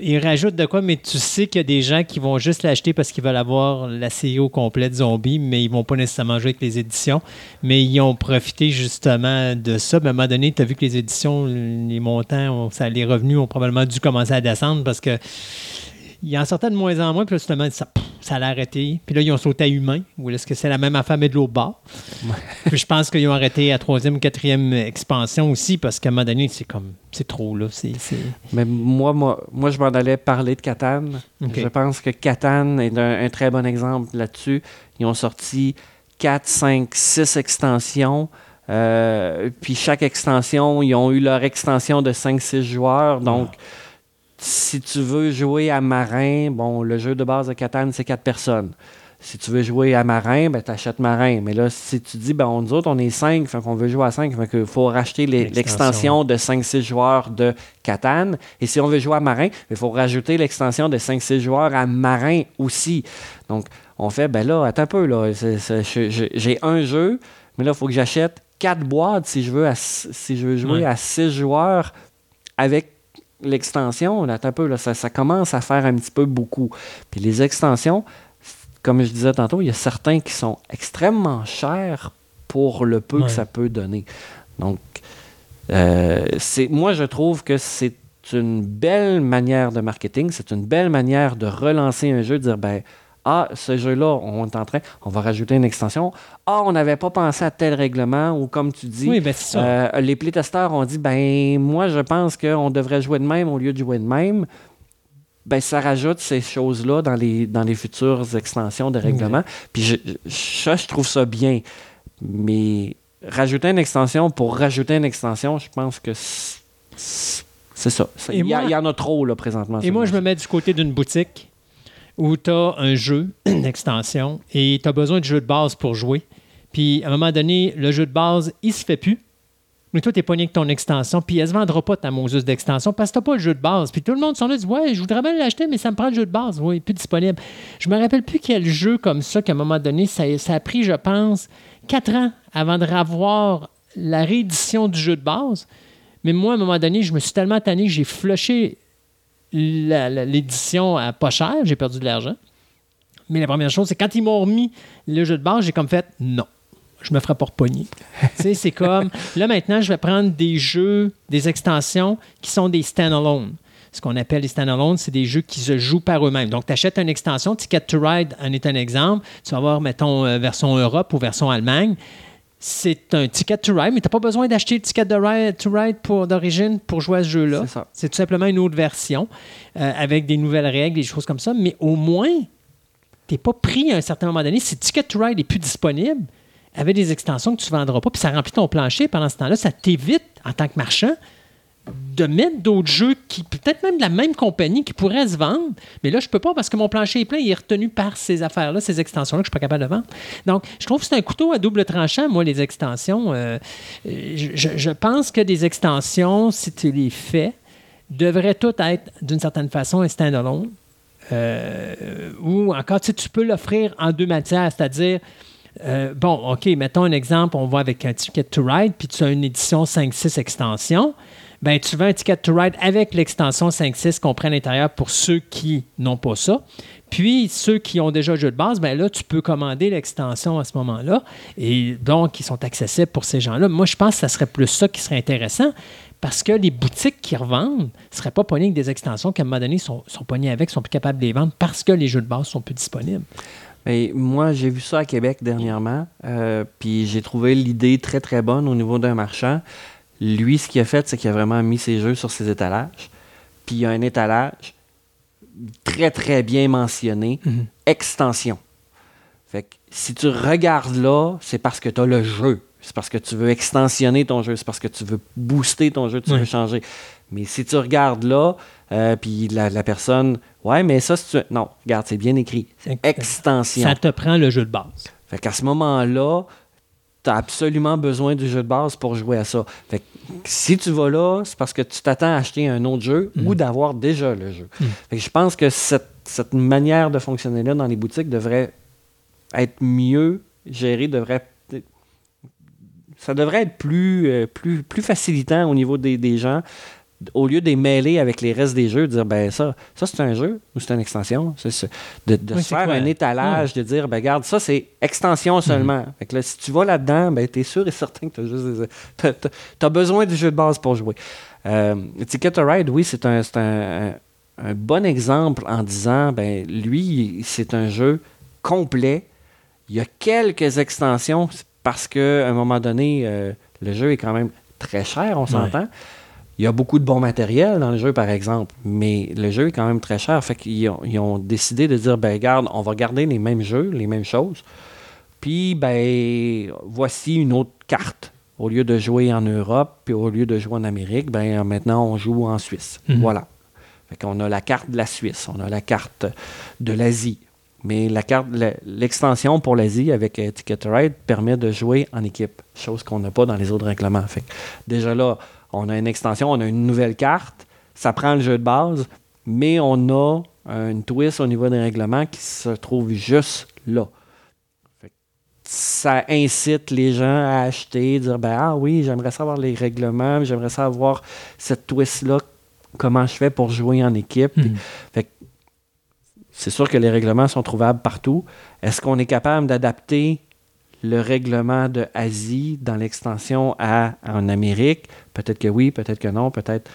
ils rajoutent de quoi, mais tu sais qu'il y a des gens qui vont juste l'acheter parce qu'ils veulent avoir la complet de Zombie, mais ils vont pas nécessairement jouer avec les éditions. Mais ils ont profité justement de ça. À un moment donné, tu as vu que les éditions, les montants, ont- ça, les revenus ont probablement dû commencer à descendre parce que il en sortait de moins en moins, puis là, justement, ça, pff, ça allait arrêter. Puis là, ils ont sauté à humain, ou est-ce que c'est la même affaire, mais de l'autre bord? puis je pense qu'ils ont arrêté à troisième ou quatrième expansion aussi, parce qu'à un moment donné, c'est comme, c'est trop, là. C'est, c'est- Mais moi, moi, moi je m'en allais parler de Catan. Ok. Je pense que Catan est un, un très bon exemple là-dessus. Ils ont sorti 4, 5, 6 extensions. Euh, puis chaque extension, ils ont eu leur extension de 5-6 joueurs. Donc, si tu veux jouer à Marin, bon, le jeu de base de Catan, c'est 4 personnes. Si tu veux jouer à Marin, ben, tu achètes Marin. Mais là, si tu dis, ben, nous autres, on est 5, fait qu'on veut jouer à 5, fait qu'il faut racheter L'extension. de 5-6 joueurs de Catan. Et si on veut jouer à Marin, il faut rajouter l'extension de 5-6 joueurs à Marin aussi. Donc, on fait, ben là, attends un peu, là. J'ai un jeu, mais là, il faut que j'achète 4 boîtes si je veux, à- si je veux jouer Ouais. à 6 joueurs avec l'extension. là, un peu, là, ça, ça commence à faire un petit peu beaucoup. Puis les extensions, comme je disais tantôt, il y a certains qui sont extrêmement chers pour le peu Ouais. que ça peut donner. Donc, euh, c'est, moi, je trouve que c'est une belle manière de marketing, c'est une belle manière de relancer un jeu, de dire, ben, ah, ce jeu-là, on est en train, on va rajouter une extension. Ah, on n'avait pas pensé à tel règlement, ou comme tu dis, Oui, ben ça. euh, les playtesters ont dit, ben, moi, je pense qu'on devrait jouer de même au lieu de jouer de même. Ben, ça rajoute ces choses-là dans les, dans les futures extensions de règlement. Puis je, je- ça, je trouve ça bien. Mais rajouter une extension pour rajouter une extension, je pense que c'est ça. Il y, en a trop, là, présentement. Et moi, je me mets du côté d'une boutique où tu as un jeu, une extension, et tu as besoin de jeu de base pour jouer. Puis, à un moment donné, le jeu de base, il se fait plus. Mais toi, tu es pogné avec ton extension, puis elle se vendra pas ta Moses d'extension parce que tu pas le jeu de base. Puis tout le monde s'en a dit Ouais, je voudrais bien l'acheter, mais ça me prend le jeu de base. Oui, plus disponible. Je me rappelle plus quel jeu comme ça qu'à un moment donné, ça, ça a pris, je pense, quatre ans avant de revoir la réédition du jeu de base. Mais moi, à un moment donné, je me suis tellement tanné que j'ai flushé l'édition à pas cher, j'ai perdu de l'argent. Mais la première chose, c'est quand ils m'ont remis le jeu de base, j'ai comme fait non, je me ferai pas repogner. tu sais, c'est comme là maintenant, je vais prendre des jeux, des extensions qui sont des stand-alone. Ce qu'on appelle les stand-alone, c'est des jeux qui se jouent par eux-mêmes. Donc, tu achètes une extension, Ticket to Ride en est un exemple. Tu vas avoir, mettons, euh, version Europe ou version Allemagne c'est un ticket to ride, mais tu n'as pas besoin d'acheter le ticket de ride, to ride pour, d'origine pour jouer à ce jeu-là. C'est tout simplement une autre version euh, avec des nouvelles règles, des choses comme ça. Mais au moins, tu n'es pas pris à un certain moment donné. Si Ticket to Ride n'est plus disponible, avec des extensions que tu ne vendras pas, puis ça remplit ton plancher pendant ce temps-là, ça t'évite, en tant que marchand, de mettre d'autres jeux qui, peut-être même de la même compagnie, qui pourraient se vendre. Mais là, je peux pas parce que mon plancher est plein, il est retenu par ces affaires-là, ces extensions-là que je suis pas capable de vendre. Donc, je trouve que c'est un couteau à double tranchant, moi, les extensions. Euh, je, pense que des extensions, si tu les fais, devraient toutes être, d'une certaine façon, un stand-alone. Euh, ou encore, tu, tu peux l'offrir en deux matières, c'est-à-dire, euh, bon, OK, mettons un exemple, on va avec un Ticket to Ride, puis tu as une édition 5-6 extension. Ben, tu veux un Ticket to Ride avec l'extension 5-6 qu'on prend à l'intérieur pour ceux qui n'ont pas ça. Puis, ceux qui ont déjà le jeu de base, ben là, tu peux commander l'extension à ce moment-là. Et donc, ils sont accessibles pour ces gens-là. Moi, je pense que ça serait plus ça qui serait intéressant parce que les boutiques qui revendent ne seraient pas pognées avec des extensions qu'à un moment donné sont, sont pognées avec, sont plus capables de les vendre parce que les jeux de base sont plus disponibles. Mais moi, j'ai vu ça à Québec dernièrement, euh, puis j'ai trouvé l'idée très, très bonne au niveau d'un marchand. Lui, ce qu'il a fait, c'est qu'il a vraiment mis ses jeux sur ses étalages. Puis il y a un étalage très, très bien mentionné, Mhm. extension. Fait que si tu regardes là, c'est parce que tu as le jeu. C'est parce que tu veux extensionner ton jeu. C'est parce que tu veux booster ton jeu, tu veux changer. Mais si tu regardes là, euh, puis la, la personne, ouais, mais ça, c'est. Non, regarde, c'est bien écrit. Extension. Ça te prend le jeu de base. Fait qu'à ce moment-là, tu as absolument besoin du jeu de base pour jouer à ça. Fait que si tu vas là, c'est parce que tu t'attends à acheter un autre jeu ou d'avoir déjà le jeu. Fait que je pense que cette, cette manière de fonctionner là dans les boutiques devrait être mieux gérée, devrait ça devrait être plus, euh, plus, plus facilitant au niveau des, des gens. Au lieu de les mêler avec les restes des jeux, de dire ben ça, ça c'est un jeu ou c'est une extension. De de Oui, se faire quoi? un étalage, de dire ben regarde, ça c'est extension seulement. Fait que là, si tu vas là-dedans, ben tu es sûr et certain que as juste t'as- t'as- t'as besoin du jeu de base pour jouer. Euh, Ticket to Ride, oui, c'est un, c'est un, un- un bon exemple en disant ben lui, c'est un jeu complet. Il y a quelques extensions parce qu'à un moment donné, euh, le jeu est quand même très cher, on s'entend. Il y a beaucoup de bon matériel dans le jeu, par exemple, mais le jeu est quand même très cher. Fait qu'ils ont, ils ont décidé de dire, ben regarde, on va garder les mêmes jeux, les mêmes choses. Puis, ben, voici une autre carte. Au lieu de jouer en Europe, puis au lieu de jouer en Amérique, ben maintenant on joue en Suisse. Mhm. Voilà. Fait qu'on a la carte de la Suisse, on a la carte de l'Asie. Mais la carte, l'extension pour l'Asie avec euh, Ticket Ride permet de jouer en équipe, chose qu'on n'a pas dans les autres règlements. Fait que déjà là, on a une extension, on a une nouvelle carte, ça prend le jeu de base, mais on a une twist au niveau des règlements qui se trouve juste là. Ça incite les gens à acheter, dire ben ah oui, j'aimerais savoir les règlements, j'aimerais savoir cette twist-là, comment je fais pour jouer en équipe. Fait que c'est sûr que les règlements sont trouvables partout. Est-ce qu'on est capable d'adapter le règlement de Asie dans l'extension à en Amérique? Peut-être que oui, peut-être que non, peut-être.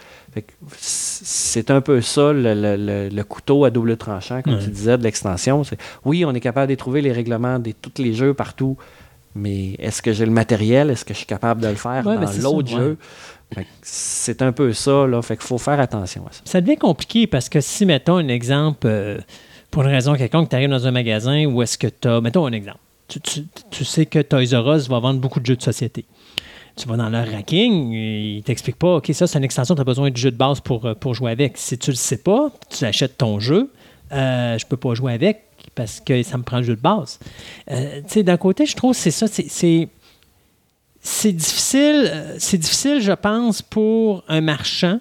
C'est un peu ça le, le- le- le couteau à double tranchant, comme tu disais, de l'extension. Oui, on est capable de trouver les règlements de tous les jeux partout, mais est-ce que j'ai le matériel? Est-ce que je suis capable de le faire Ouais, ben, dans l'autre ouais. jeu? C'est un peu ça, là. Fait qu'il faut faire attention à ça. Ça devient compliqué parce que si, mettons, un exemple, euh, pour une raison quelconque, tu arrives dans un magasin où est-ce que tu as, mettons un exemple, tu, tu- tu sais que Toys R Us va vendre beaucoup de jeux de société. Tu vas dans leur racking, ils t'expliquent pas, OK, ça c'est une extension, tu as besoin de jeux de base pour, euh, pour jouer avec. Si tu le sais pas, tu achètes ton jeu, euh, je peux pas jouer avec parce que ça me prend le jeu de base. Euh, tu sais, d'un côté, je trouve que c'est ça, c'est- c'est c'est difficile, euh, c'est difficile, je pense, pour un marchand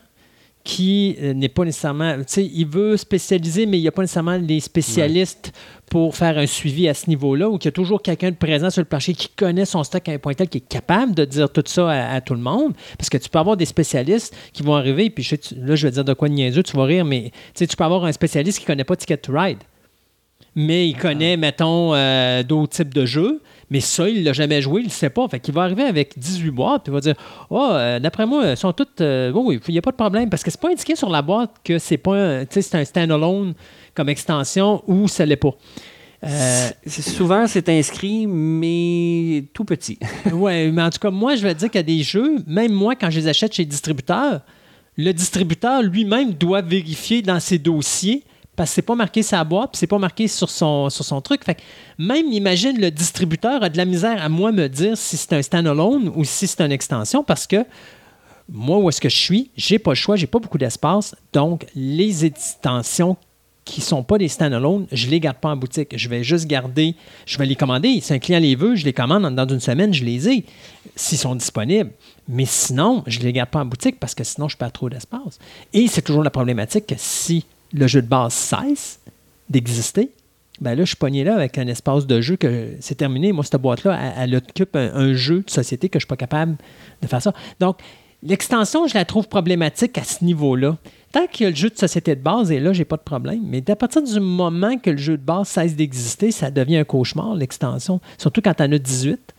qui euh, n'est pas nécessairement, tu sais, il veut spécialiser, mais il n'y a pas nécessairement les spécialistes pour faire un suivi à ce niveau-là, ou qu'il y a toujours quelqu'un de présent sur le marché qui connaît son stock à un point tel qui est capable de dire tout ça à, à tout le monde. Parce que tu peux avoir des spécialistes qui vont arriver, puis je sais, tu- là, je vais dire de quoi de niaiseux, tu vas rire, mais tu sais, tu peux avoir un spécialiste qui ne connaît pas Ticket to Ride mais il connaît, mettons, euh, d'autres types de jeux. Mais ça, il l'a jamais joué, il ne sait pas. Fait qu'il va arriver avec 18 boîtes, puis il va dire Oh, euh, d'après moi, elles sont toutes. euh, oui, il n'y a pas de problème. Parce que c'est pas indiqué sur la boîte que c'est pas un, c'est un standalone comme extension ou ça l'est pas. Euh, Souvent, c'est inscrit, mais tout petit. ouais, mais en tout cas, moi, je vais dire qu'il y a des jeux, même moi, quand je les achète chez le distributeur, le distributeur lui-même doit vérifier dans ses dossiers parce que c'est pas marqué sa boîte, puis c'est pas marqué sur son, truc. Fait que même, imagine, le distributeur a de la misère à moi me dire si c'est un standalone ou si c'est une extension parce que moi, où est-ce que je suis, j'ai pas le choix, j'ai pas beaucoup d'espace. Donc, les extensions qui sont pas des standalone, je les garde pas en boutique. Je vais juste garder, je vais les commander. Si un client les veut, je les commande dans une semaine, je les ai, s'ils sont disponibles. Mais sinon, je les garde pas en boutique parce que sinon, je perds trop d'espace. Et c'est toujours la problématique que si le jeu de base cesse d'exister, ben là, je suis pogné là avec un espace de jeu que c'est terminé. Moi, cette boîte-là, elle, occupe un, jeu de société que je ne suis pas capable de faire ça. Donc, l'extension, je la trouve problématique à ce niveau-là tant qu'il y a le jeu de société de base, et là, j'ai pas de problème. Mais à partir du moment que le jeu de base cesse d'exister, ça devient un cauchemar, l'extension. Surtout quand tu en as 18.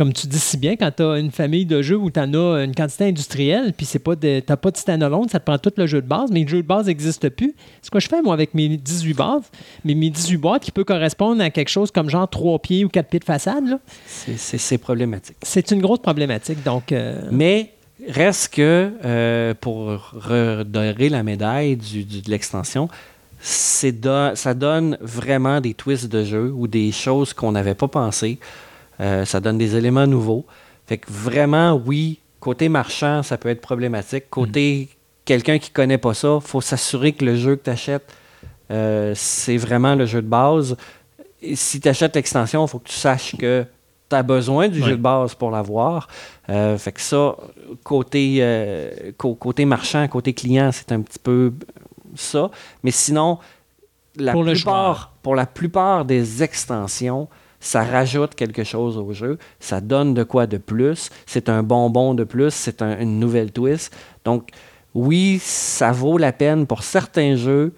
Comme tu dis si bien, quand tu as une famille de jeux où tu en as une quantité industrielle, puis tu n'as pas de standalone, ça te prend tout le jeu de base, mais le jeu de base n'existe plus. C'est quoi je fais, moi, avec mes 18 bases? Mais mes 18 boîtes qui peut correspondre à quelque chose comme genre 3 pieds ou 4 pieds de façade. C'est problématique. C'est une grosse problématique. Donc, euh, Mais Reste que, euh, pour redorer la médaille du, de l'extension, ça donne vraiment des twists de jeu ou des choses qu'on n'avait pas pensé. Euh, ça donne des éléments nouveaux. Fait que vraiment, oui, côté marchand, ça peut être problématique. Côté quelqu'un qui ne connaît pas ça, il faut s'assurer que le jeu que tu achètes, euh, c'est vraiment le jeu de base. Et si tu achètes l'extension, il faut que tu saches que tu as besoin du jeu de base pour l'avoir. Euh, fait que ça, côté, euh, côté marchand, côté client, c'est un petit peu ça. Mais sinon, la pour, plupart, pour la plupart des extensions, ça rajoute quelque chose au jeu, ça donne de quoi de plus, c'est un bonbon de plus, c'est une nouvelle twist. Donc, oui, ça vaut la peine pour certains jeux,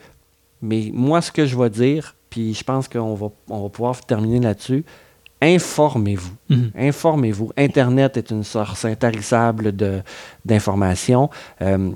mais moi, ce que je vais dire, puis je pense qu'on va, on va pouvoir terminer là-dessus, informez-vous. Mhm. Informez-vous. Internet est une source intarissable d'informations. Euh,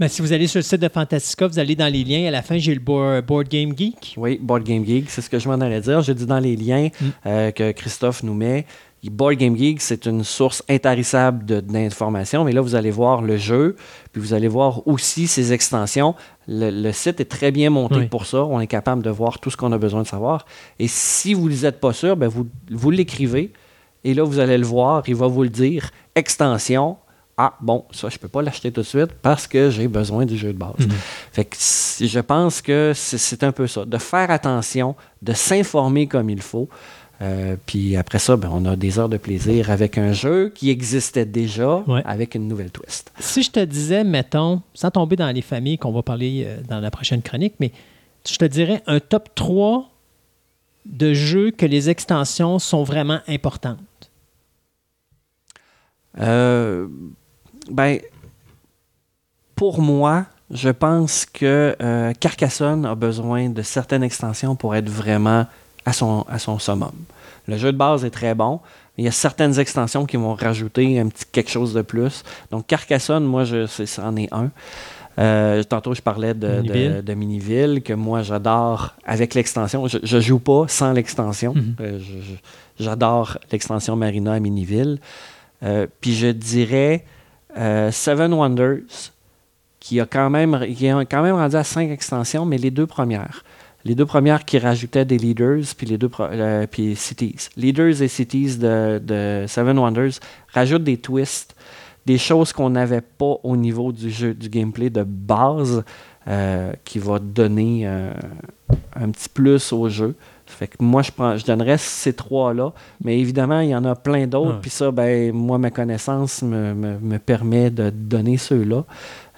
Mais si vous allez sur le site de Fantastica, vous allez dans les liens. À la fin, j'ai le board, Game Geek. Oui, Board Game Geek, c'est ce que je m'en allais dire. J'ai dit dans les liens mhm. euh, que Christophe nous met. Board Game Geek, c'est une source intarissable d'informations, mais là, vous allez voir le jeu, puis vous allez voir aussi ses extensions. Le, site est très bien monté pour ça. On est capable de voir tout ce qu'on a besoin de savoir. Et si vous n'êtes pas sûr, ben vous, vous l'écrivez, et là, vous allez le voir, il va vous le dire. Extension, ah bon, ça, je ne peux pas l'acheter tout de suite parce que j'ai besoin du jeu de base. Mhm. Fait que je pense que c'est un peu ça, de faire attention, de s'informer comme il faut. Euh, puis après ça, ben, on a des heures de plaisir avec un jeu qui existait déjà, avec une nouvelle twist. Si je te disais, mettons, sans tomber dans les familles qu'on va parler euh, dans la prochaine chronique, mais je te dirais un top 3 de jeux que les extensions sont vraiment importantes. Euh, ben, pour moi, je pense que Carcassonne a besoin de certaines extensions pour être vraiment à son, à son summum. Le jeu de base est très bon. Mais il y a certaines extensions qui vont rajouter un petit quelque chose de plus. Donc Carcassonne, moi, je, c'en est un. Euh, tantôt, je parlais de Miniville. de, que moi, j'adore avec l'extension. Je, ne joue pas sans l'extension. Mhm. Euh, j'adore l'extension Marina à Miniville. Euh, puis je dirais Seven Wonders, qui a quand même, qui a quand même rendu à cinq extensions, mais les deux premières les deux premières qui rajoutaient des leaders, puis les deux euh, puis cities. Leaders et cities de, Seven Wonders rajoutent des twists, des choses qu'on n'avait pas au niveau du jeu, du gameplay de base, euh, qui va donner euh, un petit plus au jeu. Fait que moi, je, prends, je donnerais ces trois-là. Mais évidemment, il y en a plein d'autres. Puis ça, ben, moi, ma connaissance me, me, permet de donner ceux-là.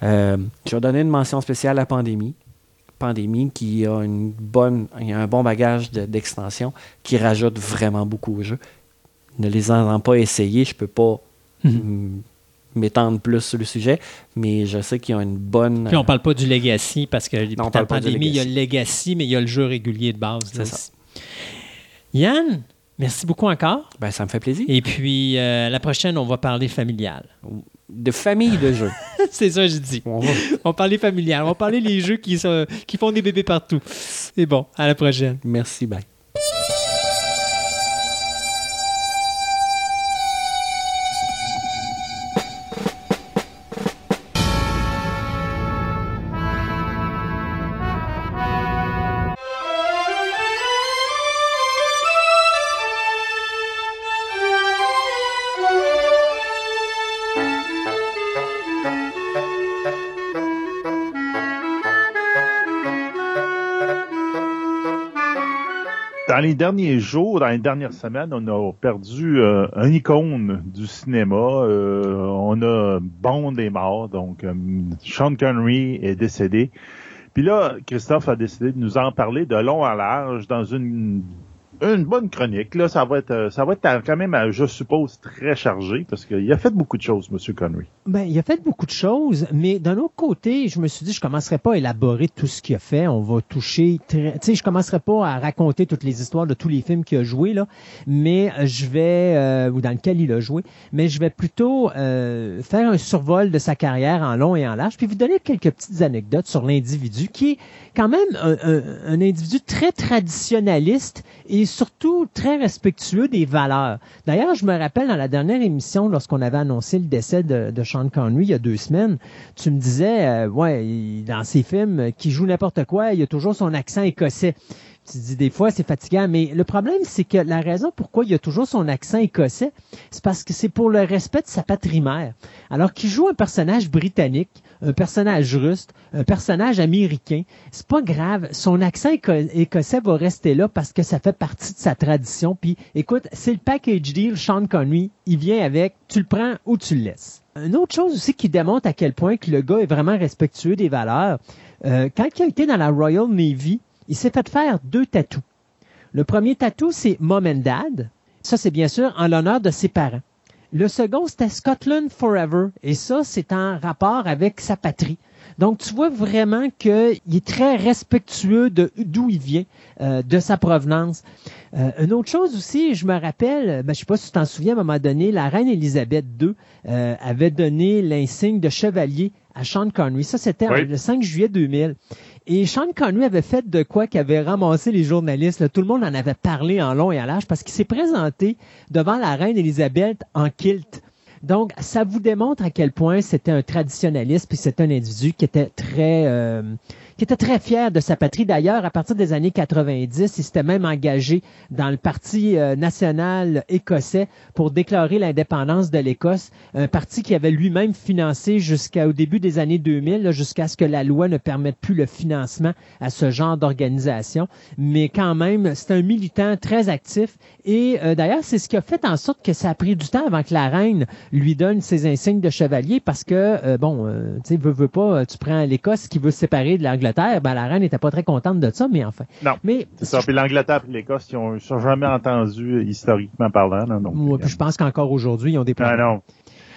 je vais donner une mention spéciale à Pandémie pandémie qui a une bonne, un bon bagage d'extension qui rajoute vraiment beaucoup au jeu. Ne les en pas essayé, je peux pas mhm. m'étendre plus sur le sujet, mais je sais qu'ils ont une bonne. Puis on parle pas du legacy parce que dans la pandémie, il y a le legacy, mais il y a le jeu régulier de base. C'est ça. Yann, merci beaucoup encore. Ben, ça me fait plaisir. Et puis, euh, la prochaine, on va parler familial de famille de jeux. c'est ça, je dis. On va parler familial. On parler les jeux qui, qui font des bébés partout. C'est bon. À la prochaine. Merci. Bye. Dans les derniers jours, dans les dernières semaines, on a perdu euh, un icône du cinéma. Euh, on a Bond est mort, donc Sean Connery est décédé. Puis là, Christophe a décidé de nous en parler de long à large dans une une bonne chronique. Là, ça va être, euh, ça va être quand même, euh, je suppose, très chargé parce qu'il a fait beaucoup de choses, M. Connery. Ben, il a fait beaucoup de choses, mais d'un autre côté, je me suis dit, je commencerai pas à élaborer tout ce qu'il a fait. On va toucher, tu sais, je commencerai pas à raconter toutes les histoires de tous les films qu'il a joué là, mais je vais, euh, ou dans lequel il a joué, mais je vais plutôt faire un survol de sa carrière en long et en large, puis vous donner quelques petites anecdotes sur l'individu qui est quand même un, un individu très traditionnaliste et surtout très respectueux des valeurs. D'ailleurs, je me rappelle dans la dernière émission, lorsqu'on avait annoncé le décès de, Sean Connery il y a deux semaines, tu me disais, euh, ouais, dans ses films, qui joue n'importe quoi, il y a toujours son accent écossais. Tu dis des fois c'est fatigant, mais le problème c'est que la raison pourquoi il y a toujours son accent écossais, c'est parce que c'est pour le respect de sa patrie mère. Alors qu'il joue un personnage britannique, un personnage russe, un personnage américain, c'est pas grave. Son accent écossais va rester là parce que ça fait partie de sa tradition. Puis, écoute, c'est le package deal Sean Connery. Il vient avec, tu le prends ou tu le laisses. Une autre chose aussi qui démontre à quel point que le gars est vraiment respectueux des valeurs. Euh, quand il a été dans la Royal Navy, il s'est fait faire deux tatous. Le premier tatou, c'est Mom and Dad. Ça, c'est bien sûr en l'honneur de ses parents. Le second, c'était Scotland Forever. Et ça, c'est en rapport avec sa patrie. Donc, tu vois vraiment qu'il est très respectueux de d'où il vient, euh, de sa provenance. Euh, une autre chose aussi, je me rappelle, ben, je sais pas si tu t'en souviens, à un moment donné, la reine Élisabeth II euh, avait donné l'insigne de chevalier à Sean Connery. Ça, c'était le 5 juillet 2000. Et Sean Connery avait fait de quoi qu'il avait ramassé les journalistes. Tout le monde en avait parlé en long et en large parce qu'il s'est présenté devant la reine Élisabeth en kilt. Donc, ça vous démontre à quel point c'était un traditionnaliste, puis c'était un individu qui était très... Euh, qui était très fier de sa patrie. D'ailleurs, à partir des années 90, il s'était même engagé dans le Parti euh, national écossais pour déclarer l'indépendance de l'Écosse, un parti qui avait lui-même financé jusqu'au début des années 2000, jusqu'à ce que la loi ne permette plus le financement à ce genre d'organisation. Mais quand même, c'est un militant très actif et euh, d'ailleurs, c'est ce qui a fait en sorte que ça a pris du temps avant que la reine lui donne ses insignes de chevalier parce que, euh, bon, tu sais, veux, veux pas, tu prends l'Écosse qui veut se séparer de l'Angleterre ben, la reine n'était pas très contente de ça, mais enfin. Non. Mais c'est ça. Puis l'Angleterre et l'Écosse, ils ont, sont jamais entendus historiquement parlant. donc, puis euh, je pense qu'encore aujourd'hui, ils ont des ah, problèmes. non.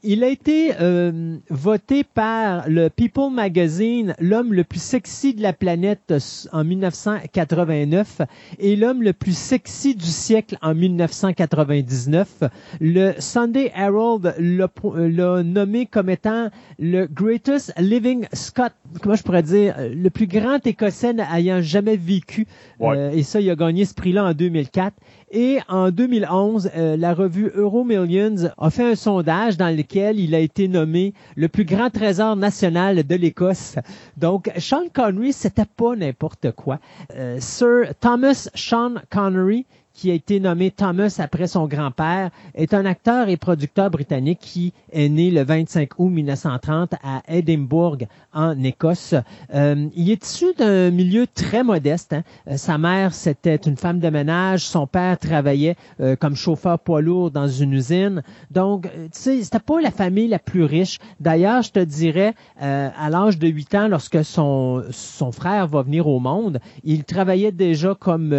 Il a été euh, voté par le People Magazine l'homme le plus sexy de la planète en 1989 et l'homme le plus sexy du siècle en 1999. Le Sunday Herald l'a nommé comme étant le greatest living Scot, comment je pourrais dire, le plus grand Écossais ayant jamais vécu. Euh, et ça, il a gagné ce prix-là en 2004. Et en 2011, euh, la revue Euromillions a fait un sondage dans lequel il a été nommé le plus grand trésor national de l'Écosse. Donc, Sean Connery, c'était pas n'importe quoi. Euh, Sir Thomas Sean Connery, qui a été nommé Thomas après son grand-père, est un acteur et producteur britannique qui est né le 25 août 1930 à Edinburgh, en Écosse. Euh, il est issu d'un milieu très modeste. Hein. Euh, sa mère, c'était une femme de ménage. Son père travaillait euh, comme chauffeur poids lourd dans une usine. Donc, tu sais, c'était pas la famille la plus riche. D'ailleurs, je te dirais, à l'âge de 8 ans, lorsque son, son frère va venir au monde, il travaillait déjà comme,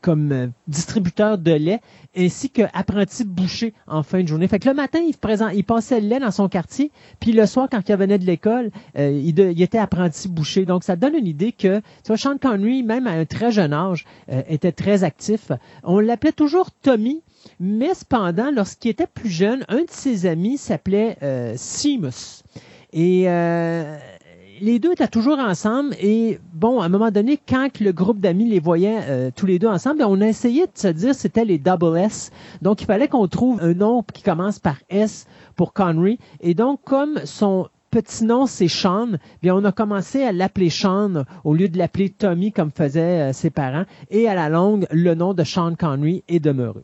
comme distributeur de lait ainsi qu'apprenti boucher en fin de journée. Fait que le matin, il, présent, il passait le lait dans son quartier, puis le soir, quand il revenait de l'école, euh, il, il, était apprenti boucher. Donc, ça donne une idée que, tu vois, Sean Connery, même à un très jeune âge, euh, était très actif. On l'appelait toujours Tommy, mais cependant, lorsqu'il était plus jeune, un de ses amis s'appelait euh, Seamus. Et euh, les deux étaient toujours ensemble et bon, à un moment donné, quand le groupe d'amis les voyait euh, tous les deux ensemble, ben, on a essayé de se dire c'était les double S. Donc il fallait qu'on trouve un nom qui commence par S pour Connery. Et donc comme son petit nom c'est Sean, bien on a commencé à l'appeler Sean au lieu de l'appeler Tommy comme faisaient euh, ses parents. Et à la longue, le nom de Sean Connery est demeuré.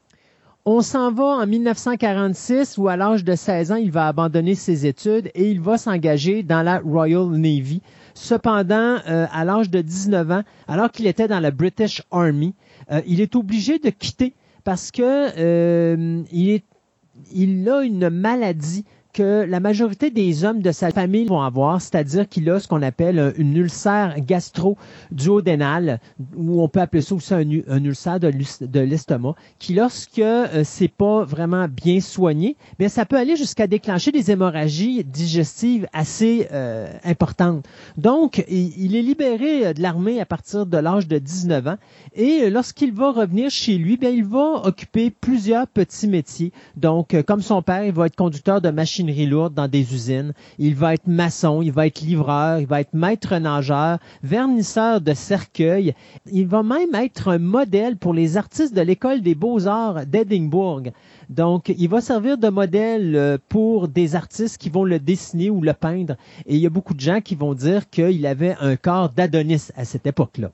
On s'en va en 1946 où à l'âge de 16 ans, il va abandonner ses études et il va s'engager dans la Royal Navy. Cependant, euh, à l'âge de 19 ans, alors qu'il était dans la British Army, euh, il est obligé de quitter parce que euh, il, a une maladie que la majorité des hommes de sa famille vont avoir, c'est-à-dire qu'il a ce qu'on appelle une ulcère gastro-duodénale, ou on peut appeler ça aussi un, ulcère de l'estomac, qui lorsque euh, c'est pas vraiment bien soigné, bien ça peut aller jusqu'à déclencher des hémorragies digestives assez euh, importantes. Donc, il, est libéré de l'armée à partir de l'âge de 19 ans, et lorsqu'il va revenir chez lui, bien il va occuper plusieurs petits métiers. Donc, euh, comme son père, il va être conducteur de machines dans des usines. Il va être maçon, il va être livreur, il va être maître nageur, vernisseur de cercueils. Il va même être un modèle pour les artistes de l'école des beaux-arts d'Edinburgh. Donc, il va servir de modèle euh, pour des artistes qui vont le dessiner ou le peindre. Et il y a beaucoup de gens qui vont dire qu'il avait un corps d'Adonis à cette époque-là.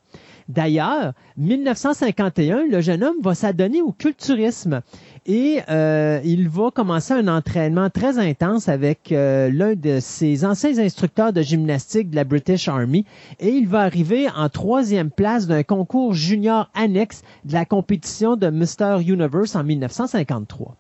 D'ailleurs, 1951, le jeune homme va s'adonner au culturisme et euh, il va commencer un entraînement très intense avec euh, l'un de ses anciens instructeurs de gymnastique de la British Army et il va arriver en troisième place d'un concours junior annexe de la compétition de Mr. Universe en 1953.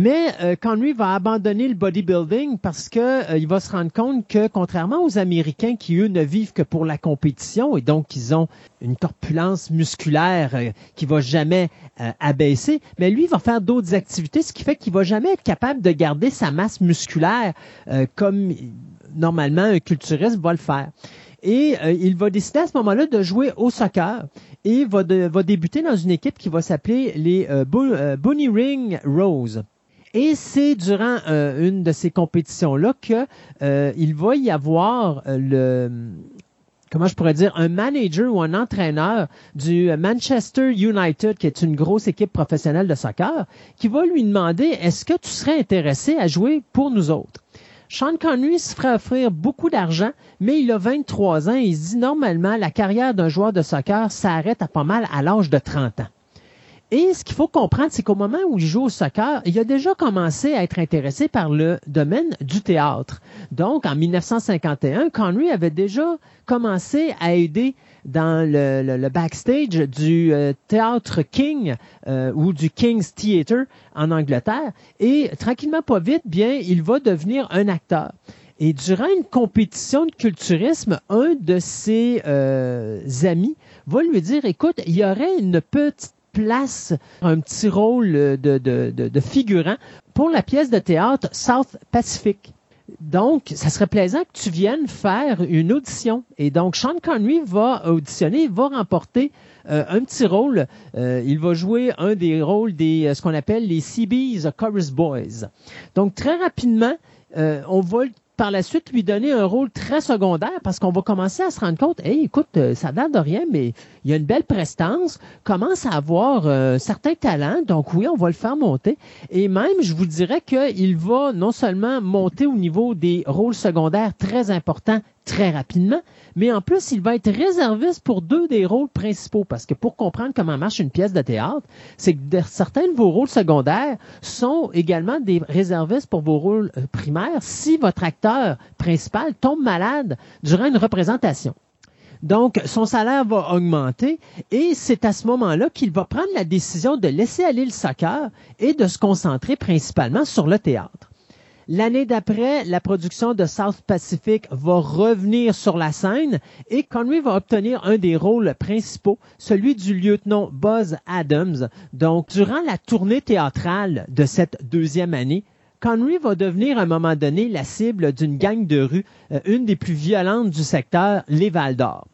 Mais euh, Connery va abandonner le bodybuilding parce que euh, il va se rendre compte que contrairement aux Américains qui eux ne vivent que pour la compétition et donc ils ont une corpulence musculaire euh, qui va jamais euh, abaisser, mais lui va faire d'autres activités, ce qui fait qu'il va jamais être capable de garder sa masse musculaire comme normalement un culturiste va le faire. Et il va décider à ce moment-là de jouer au soccer et va, va débuter dans une équipe qui va s'appeler les Bunny Ring Rose. Et c'est durant euh, une de ces compétitions-là qu'il euh, va y avoir euh, le comment je pourrais dire, un manager ou un entraîneur du Manchester United, qui est une grosse équipe professionnelle de soccer, qui va lui demander est-ce que tu serais intéressé à jouer pour nous autres? Sean Connery se ferait offrir beaucoup d'argent, mais il a 23 ans et il se dit normalement la carrière d'un joueur de soccer s'arrête à pas mal à l'âge de 30 ans. Et ce qu'il faut comprendre, c'est qu'au moment où il joue au soccer, il a déjà commencé à être intéressé par le domaine du théâtre. Donc, en 1951, Connery avait déjà commencé à aider dans le, backstage du euh, théâtre King euh, ou du King's Theatre en Angleterre. Et tranquillement, pas vite, bien, il va devenir un acteur. Et durant une compétition de culturisme, un de ses euh, amis va lui dire, écoute, il y aurait une petite place un petit rôle de, de, de, figurant pour la pièce de théâtre South Pacific. Donc, ça serait plaisant que tu viennes faire une audition. Et donc, Sean Connery va auditionner, va remporter euh, un petit rôle. Euh, il va jouer un des rôles des euh, ce qu'on appelle les CB's Chorus Boys. Donc, très rapidement, on va par la suite lui donner un rôle très secondaire parce qu'on va commencer à se rendre compte, hey, écoute, euh, ça date de rien, mais il y a une belle prestance, commence à avoir euh, certains talents, donc oui, on va le faire monter. Et même, je vous dirais qu'il va non seulement monter au niveau des rôles secondaires très importants très rapidement, mais en plus, il va être réserviste pour deux des rôles principaux, parce que pour comprendre comment marche une pièce de théâtre, c'est que certains de vos rôles secondaires sont également des réservistes pour vos rôles euh, primaires si votre acteur principal tombe malade durant une représentation. Donc, son salaire va augmenter et c'est à ce moment-là qu'il va prendre la décision de laisser aller le soccer et de se concentrer principalement sur le théâtre. L'année d'après, la production de South Pacific va revenir sur la scène et Connery va obtenir un des rôles principaux, celui du lieutenant Buzz Adams. Donc, durant la tournée théâtrale de cette deuxième année, Connery va devenir à un moment donné la cible d'une gang de rue, euh, une des plus violentes du secteur, les Val d'Or.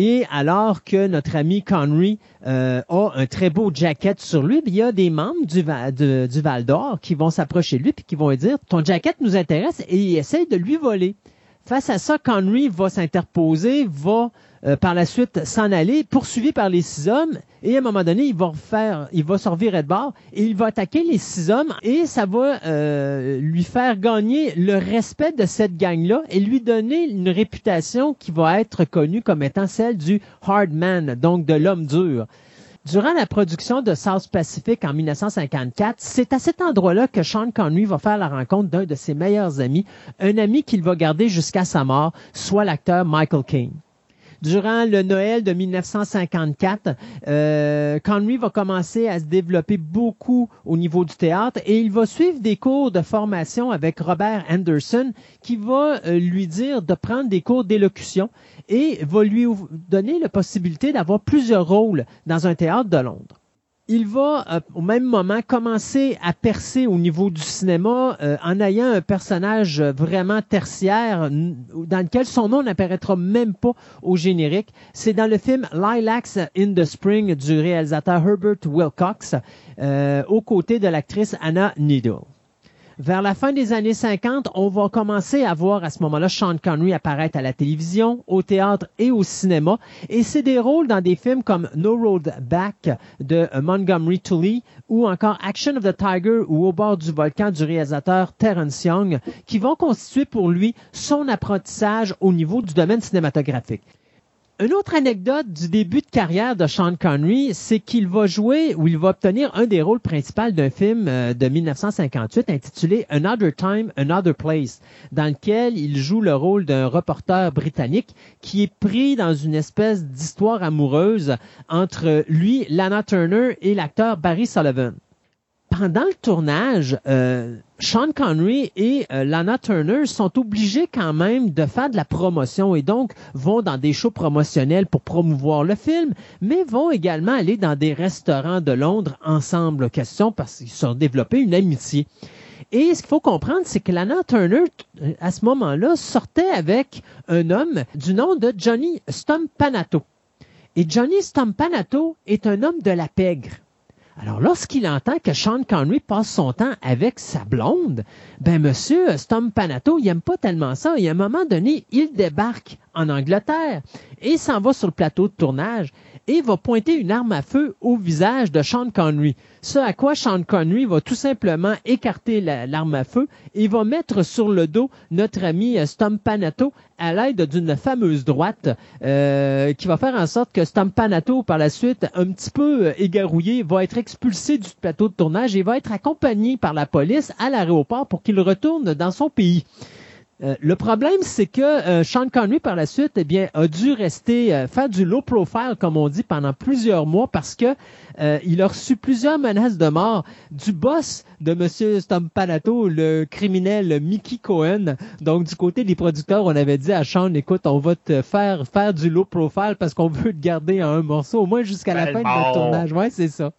Et alors que notre ami Connery euh, a un très beau jacket sur lui, il y a des membres du, du Val d'Or qui vont s'approcher de lui et qui vont lui dire Ton jacket nous intéresse et ils essayent de lui voler. Face à ça, Connery va s'interposer, va euh, par la suite s'en aller, poursuivi par les six hommes, et à un moment donné, il va faire, il va sortir de bord, et il va attaquer les six hommes, et ça va euh, lui faire gagner le respect de cette gang-là, et lui donner une réputation qui va être connue comme étant celle du hard man, donc de l'homme dur. Durant la production de South Pacific en 1954, c'est à cet endroit-là que Sean Connery va faire la rencontre d'un de ses meilleurs amis, un ami qu'il va garder jusqu'à sa mort, soit l'acteur Michael Caine. Durant le Noël de 1954, euh, Connery va commencer à se développer beaucoup au niveau du théâtre et il va suivre des cours de formation avec Robert Anderson qui va euh, lui dire de prendre des cours d'élocution et va lui donner la possibilité d'avoir plusieurs rôles dans un théâtre de Londres il va euh, au même moment commencer à percer au niveau du cinéma euh, en ayant un personnage vraiment tertiaire dans lequel son nom n'apparaîtra même pas au générique. C'est dans le film Lilacs in the Spring du réalisateur Herbert Wilcox euh, aux côtés de l'actrice Anna Needle. Vers la fin des années 50, on va commencer à voir à ce moment-là Sean Connery apparaître à la télévision, au théâtre et au cinéma. Et c'est des rôles dans des films comme No Road Back de Montgomery Tully ou encore Action of the Tiger ou Au bord du volcan du réalisateur Terence Young qui vont constituer pour lui son apprentissage au niveau du domaine cinématographique. Une autre anecdote du début de carrière de Sean Connery, c'est qu'il va jouer ou il va obtenir un des rôles principaux d'un film euh, de 1958 intitulé Another Time, Another Place, dans lequel il joue le rôle d'un reporter britannique qui est pris dans une espèce d'histoire amoureuse entre lui, Lana Turner et l'acteur Barry Sullivan pendant le tournage, euh, Sean Connery et euh, Lana Turner sont obligés quand même de faire de la promotion et donc vont dans des shows promotionnels pour promouvoir le film, mais vont également aller dans des restaurants de Londres ensemble, question parce qu'ils sont développés une amitié. Et ce qu'il faut comprendre, c'est que Lana Turner, à ce moment-là, sortait avec un homme du nom de Johnny Stompanato. Et Johnny Stompanato est un homme de la pègre. Alors, lorsqu'il entend que Sean Connery passe son temps avec sa blonde, ben, monsieur Stom Panato, il aime pas tellement ça. Et à un moment donné, il débarque en Angleterre et s'en va sur le plateau de tournage et va pointer une arme à feu au visage de Sean Connery. Ce à quoi Sean Connery va tout simplement écarter l'arme à feu et va mettre sur le dos notre ami euh, Stompanato à l'aide d'une fameuse droite euh, qui va faire en sorte que Stompanato, par la suite, un petit peu euh, égarouillé, va être expulsé du plateau de tournage et va être accompagné par la police à l'aéroport pour qu'il retourne dans son pays. Euh, le problème, c'est que euh, Sean Connery, par la suite, eh bien, a dû rester euh, faire du low profile, comme on dit, pendant plusieurs mois parce que il a reçu plusieurs menaces de mort du boss de Monsieur Stompanato, le criminel Mickey Cohen. Donc, du côté des producteurs, on avait dit à Sean, écoute, on va te faire faire du low profile parce qu'on veut te garder en un morceau, au moins jusqu'à la fin de notre tournage. Ouais, c'est ça.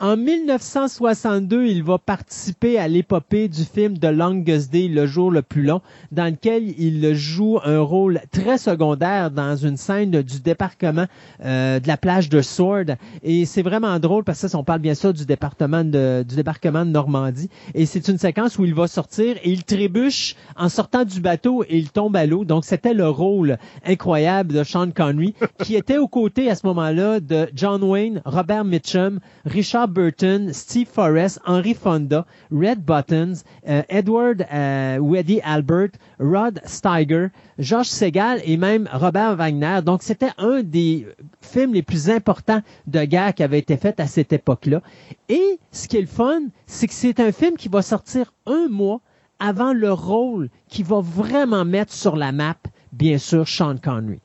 En 1962, il va participer à l'épopée du film The Longest Day, le jour le plus long, dans lequel il joue un rôle très secondaire dans une scène du débarquement euh, de la plage de Sword. Et c'est vraiment drôle parce que on parle bien sûr du département de, du débarquement de Normandie. Et c'est une séquence où il va sortir et il trébuche en sortant du bateau et il tombe à l'eau. Donc c'était le rôle incroyable de Sean Connery, qui était aux côtés à ce moment-là de John Wayne, Robert Mitchum, Richard Burton, Steve Forrest, Henry Fonda, Red Buttons, euh, Edward euh, Weddy Albert, Rod Steiger, George Segal et même Robert Wagner. Donc, c'était un des films les plus importants de guerre qui avait été fait à cette époque-là. Et ce qui est le fun, c'est que c'est un film qui va sortir un mois avant le rôle qui va vraiment mettre sur la map, bien sûr, Sean Connery.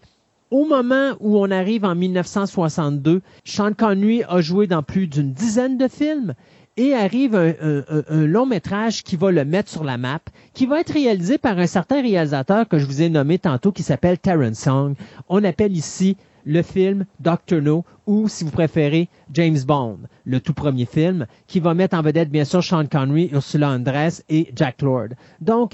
Au moment où on arrive en 1962, Sean Connery a joué dans plus d'une dizaine de films et arrive un, long métrage qui va le mettre sur la map, qui va être réalisé par un certain réalisateur que je vous ai nommé tantôt qui s'appelle Terrence Song. On appelle ici le film Doctor No ou, si vous préférez, James Bond, le tout premier film, qui va mettre en vedette bien sûr Sean Connery, Ursula Andress et Jack Lord. Donc,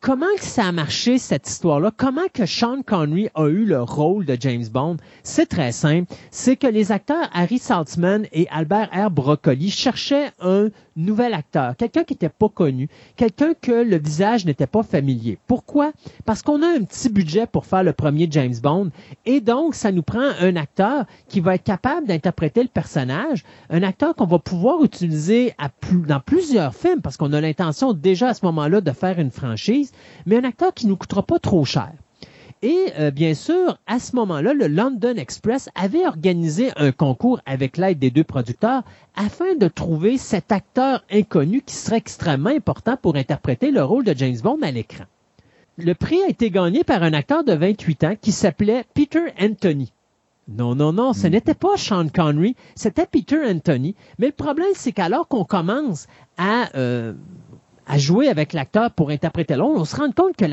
comment que ça a marché cette histoire-là? Comment que Sean Connery a eu le rôle de James Bond? C'est très simple. C'est que les acteurs Harry Saltzman et Albert R. Broccoli cherchaient un nouvel acteur, quelqu'un qui n'était pas connu, quelqu'un que le visage n'était pas familier. Pourquoi? Parce qu'on a un petit budget pour faire le premier James Bond et donc ça nous prend un acteur qui va être capable d'interpréter le personnage, un acteur qu'on va pouvoir utiliser dans plusieurs films parce qu'on a l'intention déjà à ce moment-là de faire une franchise, mais un acteur qui nous coûtera pas trop cher. Et euh, bien sûr, à ce moment-là, le London Express avait organisé un concours avec l'aide des deux producteurs afin de trouver cet acteur inconnu qui serait extrêmement important pour interpréter le rôle de James Bond à l'écran. Le prix a été gagné par un acteur de 28 ans qui s'appelait Peter Anthony. Non, non, non, ce n'était pas Sean Connery, c'était Peter Anthony. Mais le problème, c'est qu'alors qu'on commence à euh, à jouer avec l'acteur pour interpréter l'autre, on se rend compte que,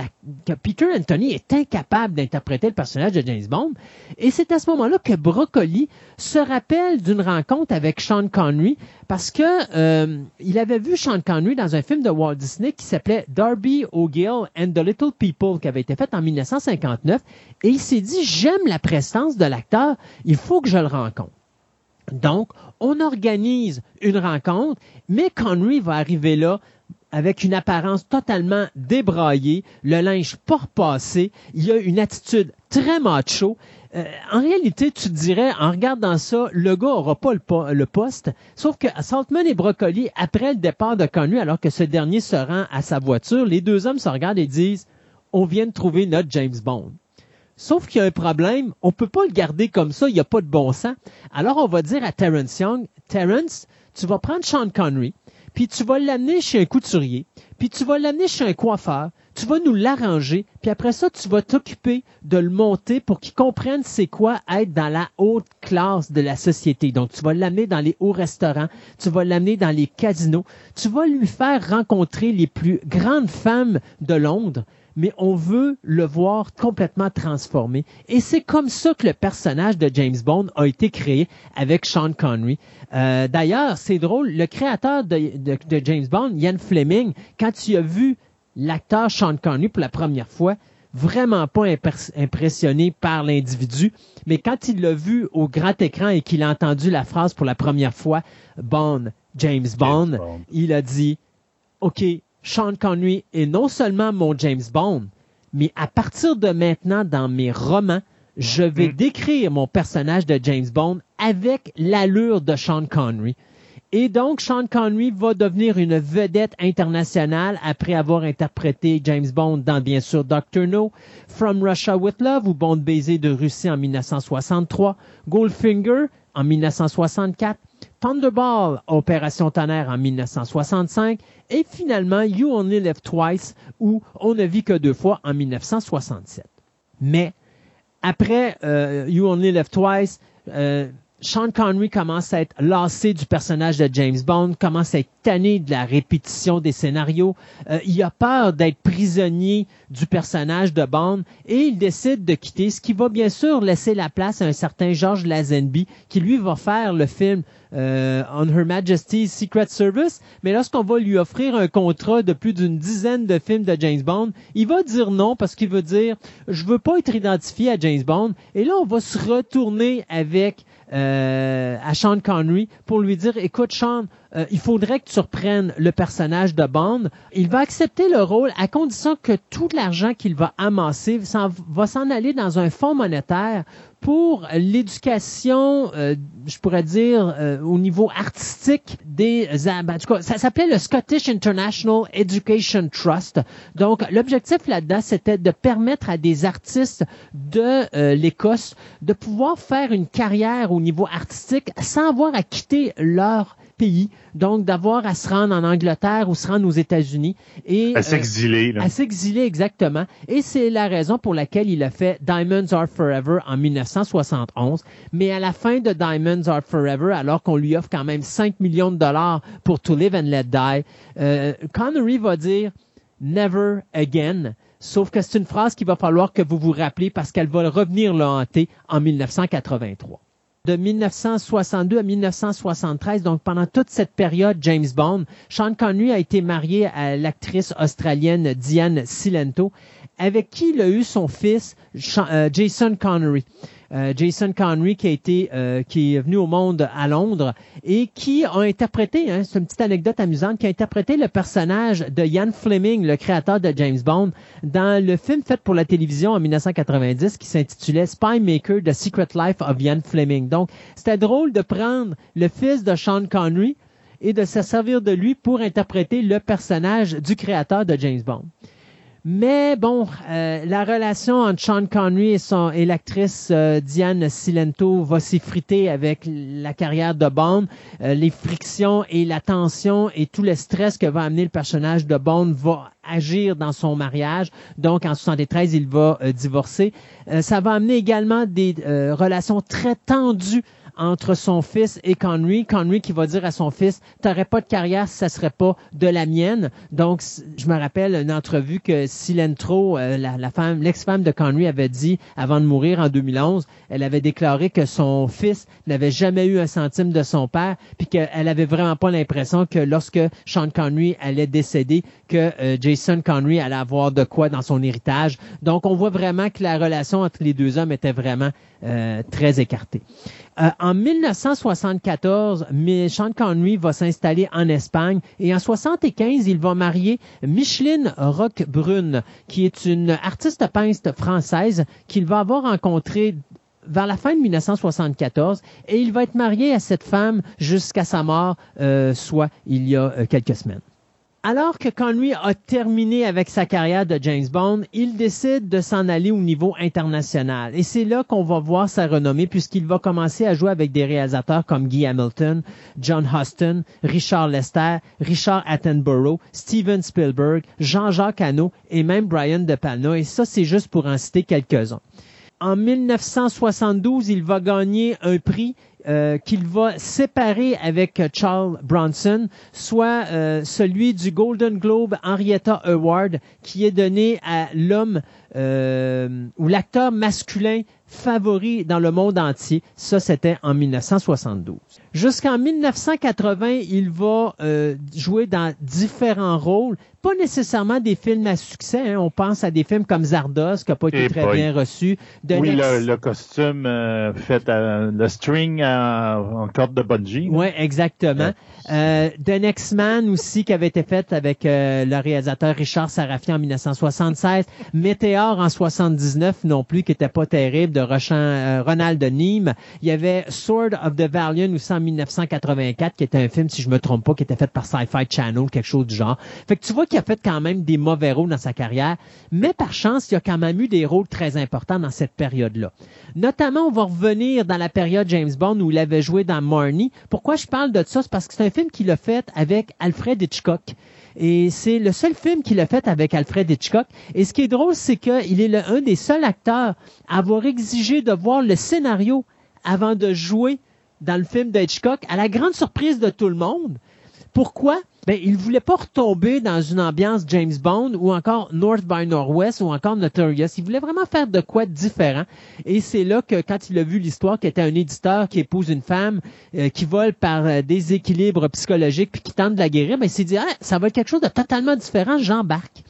que, Peter Anthony est incapable d'interpréter le personnage de James Bond. Et c'est à ce moment-là que Broccoli se rappelle d'une rencontre avec Sean Connery parce que euh, il avait vu Sean Connery dans un film de Walt Disney qui s'appelait Darby O'Gill and the Little People qui avait été fait en 1959 et il s'est dit j'aime la prestance de l'acteur, il faut que je le rencontre. Donc, on organise une rencontre, mais Connery va arriver là avec une apparence totalement débraillée, le linge pas repassé, il a une attitude très macho. Euh, en réalité, tu dirais, en regardant ça, le gars aura pas le, poste, sauf que Saltman et Broccoli, après le départ de Connu, alors que ce dernier se rend à sa voiture, les deux hommes se regardent et disent, on vient de trouver notre James Bond. Sauf qu'il y a un problème, on peut pas le garder comme ça, il n'y a pas de bon sens. Alors on va dire à Terence Young, Terence, tu vas prendre Sean Connery, puis tu vas l'amener chez un couturier, puis tu vas l'amener chez un coiffeur, tu vas nous l'arranger, puis après ça, tu vas t'occuper de le monter pour qu'il comprenne c'est quoi être dans la haute classe de la société. Donc, tu vas l'amener dans les hauts restaurants, tu vas l'amener dans les casinos, tu vas lui faire rencontrer les plus grandes femmes de Londres, mais on veut le voir complètement transformé. Et c'est comme ça que le personnage de James Bond a été créé avec Sean Connery. Euh, d'ailleurs, c'est drôle, le créateur de, James Bond, Ian Fleming, quand tu as vu l'acteur Sean Connery pour la première fois, vraiment pas impressionné par l'individu, mais quand il l'a vu au grand écran et qu'il a entendu la phrase pour la première fois, Bond, James Bond. il a dit, OK, Sean Connery est non seulement mon James Bond, mais à partir de maintenant, dans mes romans, je vais hmm. décrire mon personnage de James Bond avec l'allure de Sean Connery. Et donc, Sean Connery va devenir une vedette internationale après avoir interprété James Bond dans, bien sûr, Doctor No, From Russia with Love ou Bond baiser de Russie en 1963, Goldfinger en 1964, Thunderball, Opération Tonnerre en 1965 et finalement You Only Live Twice ou On ne vit que deux fois en 1967. Mais après euh, You Only Live Twice, euh, Sean Connery commence à être lassé du personnage de James Bond, commence à être tanné de la répétition des scénarios. Euh, il a peur d'être prisonnier du personnage de Bond et il décide de quitter, ce qui va bien sûr laisser la place à un certain George Lazenby qui lui va faire le film euh, On Her Majesty's Secret Service. Mais lorsqu'on va lui offrir un contrat de plus d'une dizaine de films de James Bond, il va dire non parce qu'il veut dire je veux pas être identifié à James Bond. Et là, on va se retourner avec euh, à Sean Connery pour lui dire écoute Sean, euh, il faudrait que tu reprennes le personnage de Bond. Il va accepter le rôle à condition que tout l'argent qu'il va amasser va s'en aller dans un fonds monétaire pour l'éducation, euh, je pourrais dire, euh, au niveau artistique des... Ben, en tout cas, ça s'appelait le Scottish International Education Trust. Donc, l'objectif là-dedans, c'était de permettre à des artistes de euh, l'Écosse de pouvoir faire une carrière au niveau artistique sans avoir à quitter leur pays, donc d'avoir à se rendre en Angleterre ou se rendre aux États-Unis. et À s'exiler. à s'exiler, exactement. Et c'est la raison pour laquelle il a fait Diamonds Are Forever en 1971. Mais à la fin de Diamonds Are Forever, alors qu'on lui offre quand même 5 millions de dollars pour To Live and Let Die, euh, Connery va dire Never Again. Sauf que c'est une phrase qu'il va falloir que vous vous rappelez parce qu'elle va revenir le hanter en 1983 de 1962 à 1973, donc pendant toute cette période James Bond, Sean Connery a été marié à l'actrice australienne Diane Silento, avec qui il a eu son fils euh, Jason Connery. Euh, Jason Connery qui a été euh, qui est venu au monde à Londres et qui a interprété, hein, c'est une petite anecdote amusante, qui a interprété le personnage de Ian Fleming, le créateur de James Bond, dans le film fait pour la télévision en 1990 qui s'intitulait Spy Maker: The Secret Life of Ian Fleming. Donc, c'était drôle de prendre le fils de Sean Connery et de se servir de lui pour interpréter le personnage du créateur de James Bond. Mais bon, euh, la relation entre Sean Connery et, son, et l'actrice euh, Diane Silento va s'effriter avec la carrière de Bond. Euh, les frictions et la tension et tout le stress que va amener le personnage de Bond va agir dans son mariage. Donc, en 73, il va divorcer. ça va amener également des relations très tendues entre son fils et Connery. Connery qui va dire à son fils, t'aurais pas de carrière si ça serait pas de la mienne. Donc, je me rappelle une entrevue que Silentro, euh, la, femme, l'ex-femme de Connery avait dit avant de mourir en 2011, elle avait déclaré que son fils n'avait jamais eu un centime de son père, puis qu'elle avait vraiment pas l'impression que lorsque Sean Connery allait décéder, que euh, Jason Connery allait avoir de quoi dans son héritage. Donc, on voit vraiment que la relation entre les deux hommes était vraiment euh, très écartée. Euh, en 1974, Sean Connery va s'installer en Espagne et en 75, il va marier Micheline Roquebrune, qui est une artiste peintre française qu'il va avoir rencontrée vers la fin de 1974 et il va être marié à cette femme jusqu'à sa mort, euh, soit il y a euh, quelques semaines. Alors que Connery a terminé avec sa carrière de James Bond, il décide de s'en aller au niveau international. Et c'est là qu'on va voir sa renommée puisqu'il va commencer à jouer avec des réalisateurs comme Guy Hamilton, John Huston, Richard Lester, Richard Attenborough, Steven Spielberg, Jean-Jacques Hano et même Brian De Palma. Et ça, c'est juste pour en citer quelques-uns. En 1972, il va gagner un prix euh, qu'il va séparer avec Charles Bronson, soit euh, celui du Golden Globe Henrietta Award qui est donné à l'homme euh, ou l'acteur masculin favori dans le monde entier. Ça, c'était en 1972. Jusqu'en 1980, il va euh, jouer dans différents rôles, pas nécessairement des films à succès. Hein. On pense à des films comme Zardos, qui n'a pas été très bien reçu. oui, le, costume euh, fait à, le string en corde de bungee. Oui, exactement. Euh, The Next Man aussi, qui avait été fait avec le réalisateur Richard Sarafian en 1976. Météor en 79 non plus, qui était pas terrible, de Ronald de Nîmes. Il y avait Sword of the Valiant aussi en 1984, qui était un film, si je me trompe pas, qui était fait par Sci-Fi Channel, quelque chose du genre. Fait que tu vois qu'il a fait quand même des mauvais rôles dans sa carrière, mais par chance, il a quand même eu des rôles très importants dans cette période-là. Notamment, on va revenir dans la période James Bond où il avait joué dans Marnie. Pourquoi je parle de ça? C'est parce que c'est un film qu'il a fait avec Alfred Hitchcock. Et c'est le seul film qu'il a fait avec Alfred Hitchcock. Et ce qui est drôle, c'est qu'il est le, un des seuls acteurs à avoir exigé de voir le scénario avant de jouer dans le film d'Hitchcock, à la grande surprise de tout le monde. Pourquoi? Ben, il voulait pas retomber dans une ambiance James Bond ou encore North by Northwest ou encore Notorious. Il voulait vraiment faire de quoi de différent. Et c'est là que quand il a vu l'histoire qui était un éditeur qui épouse une femme euh, qui vole par euh, déséquilibre psychologique puis qui tente de la guérir, ben, il s'est dit, ah, ça va être quelque chose de totalement différent, j'embarque.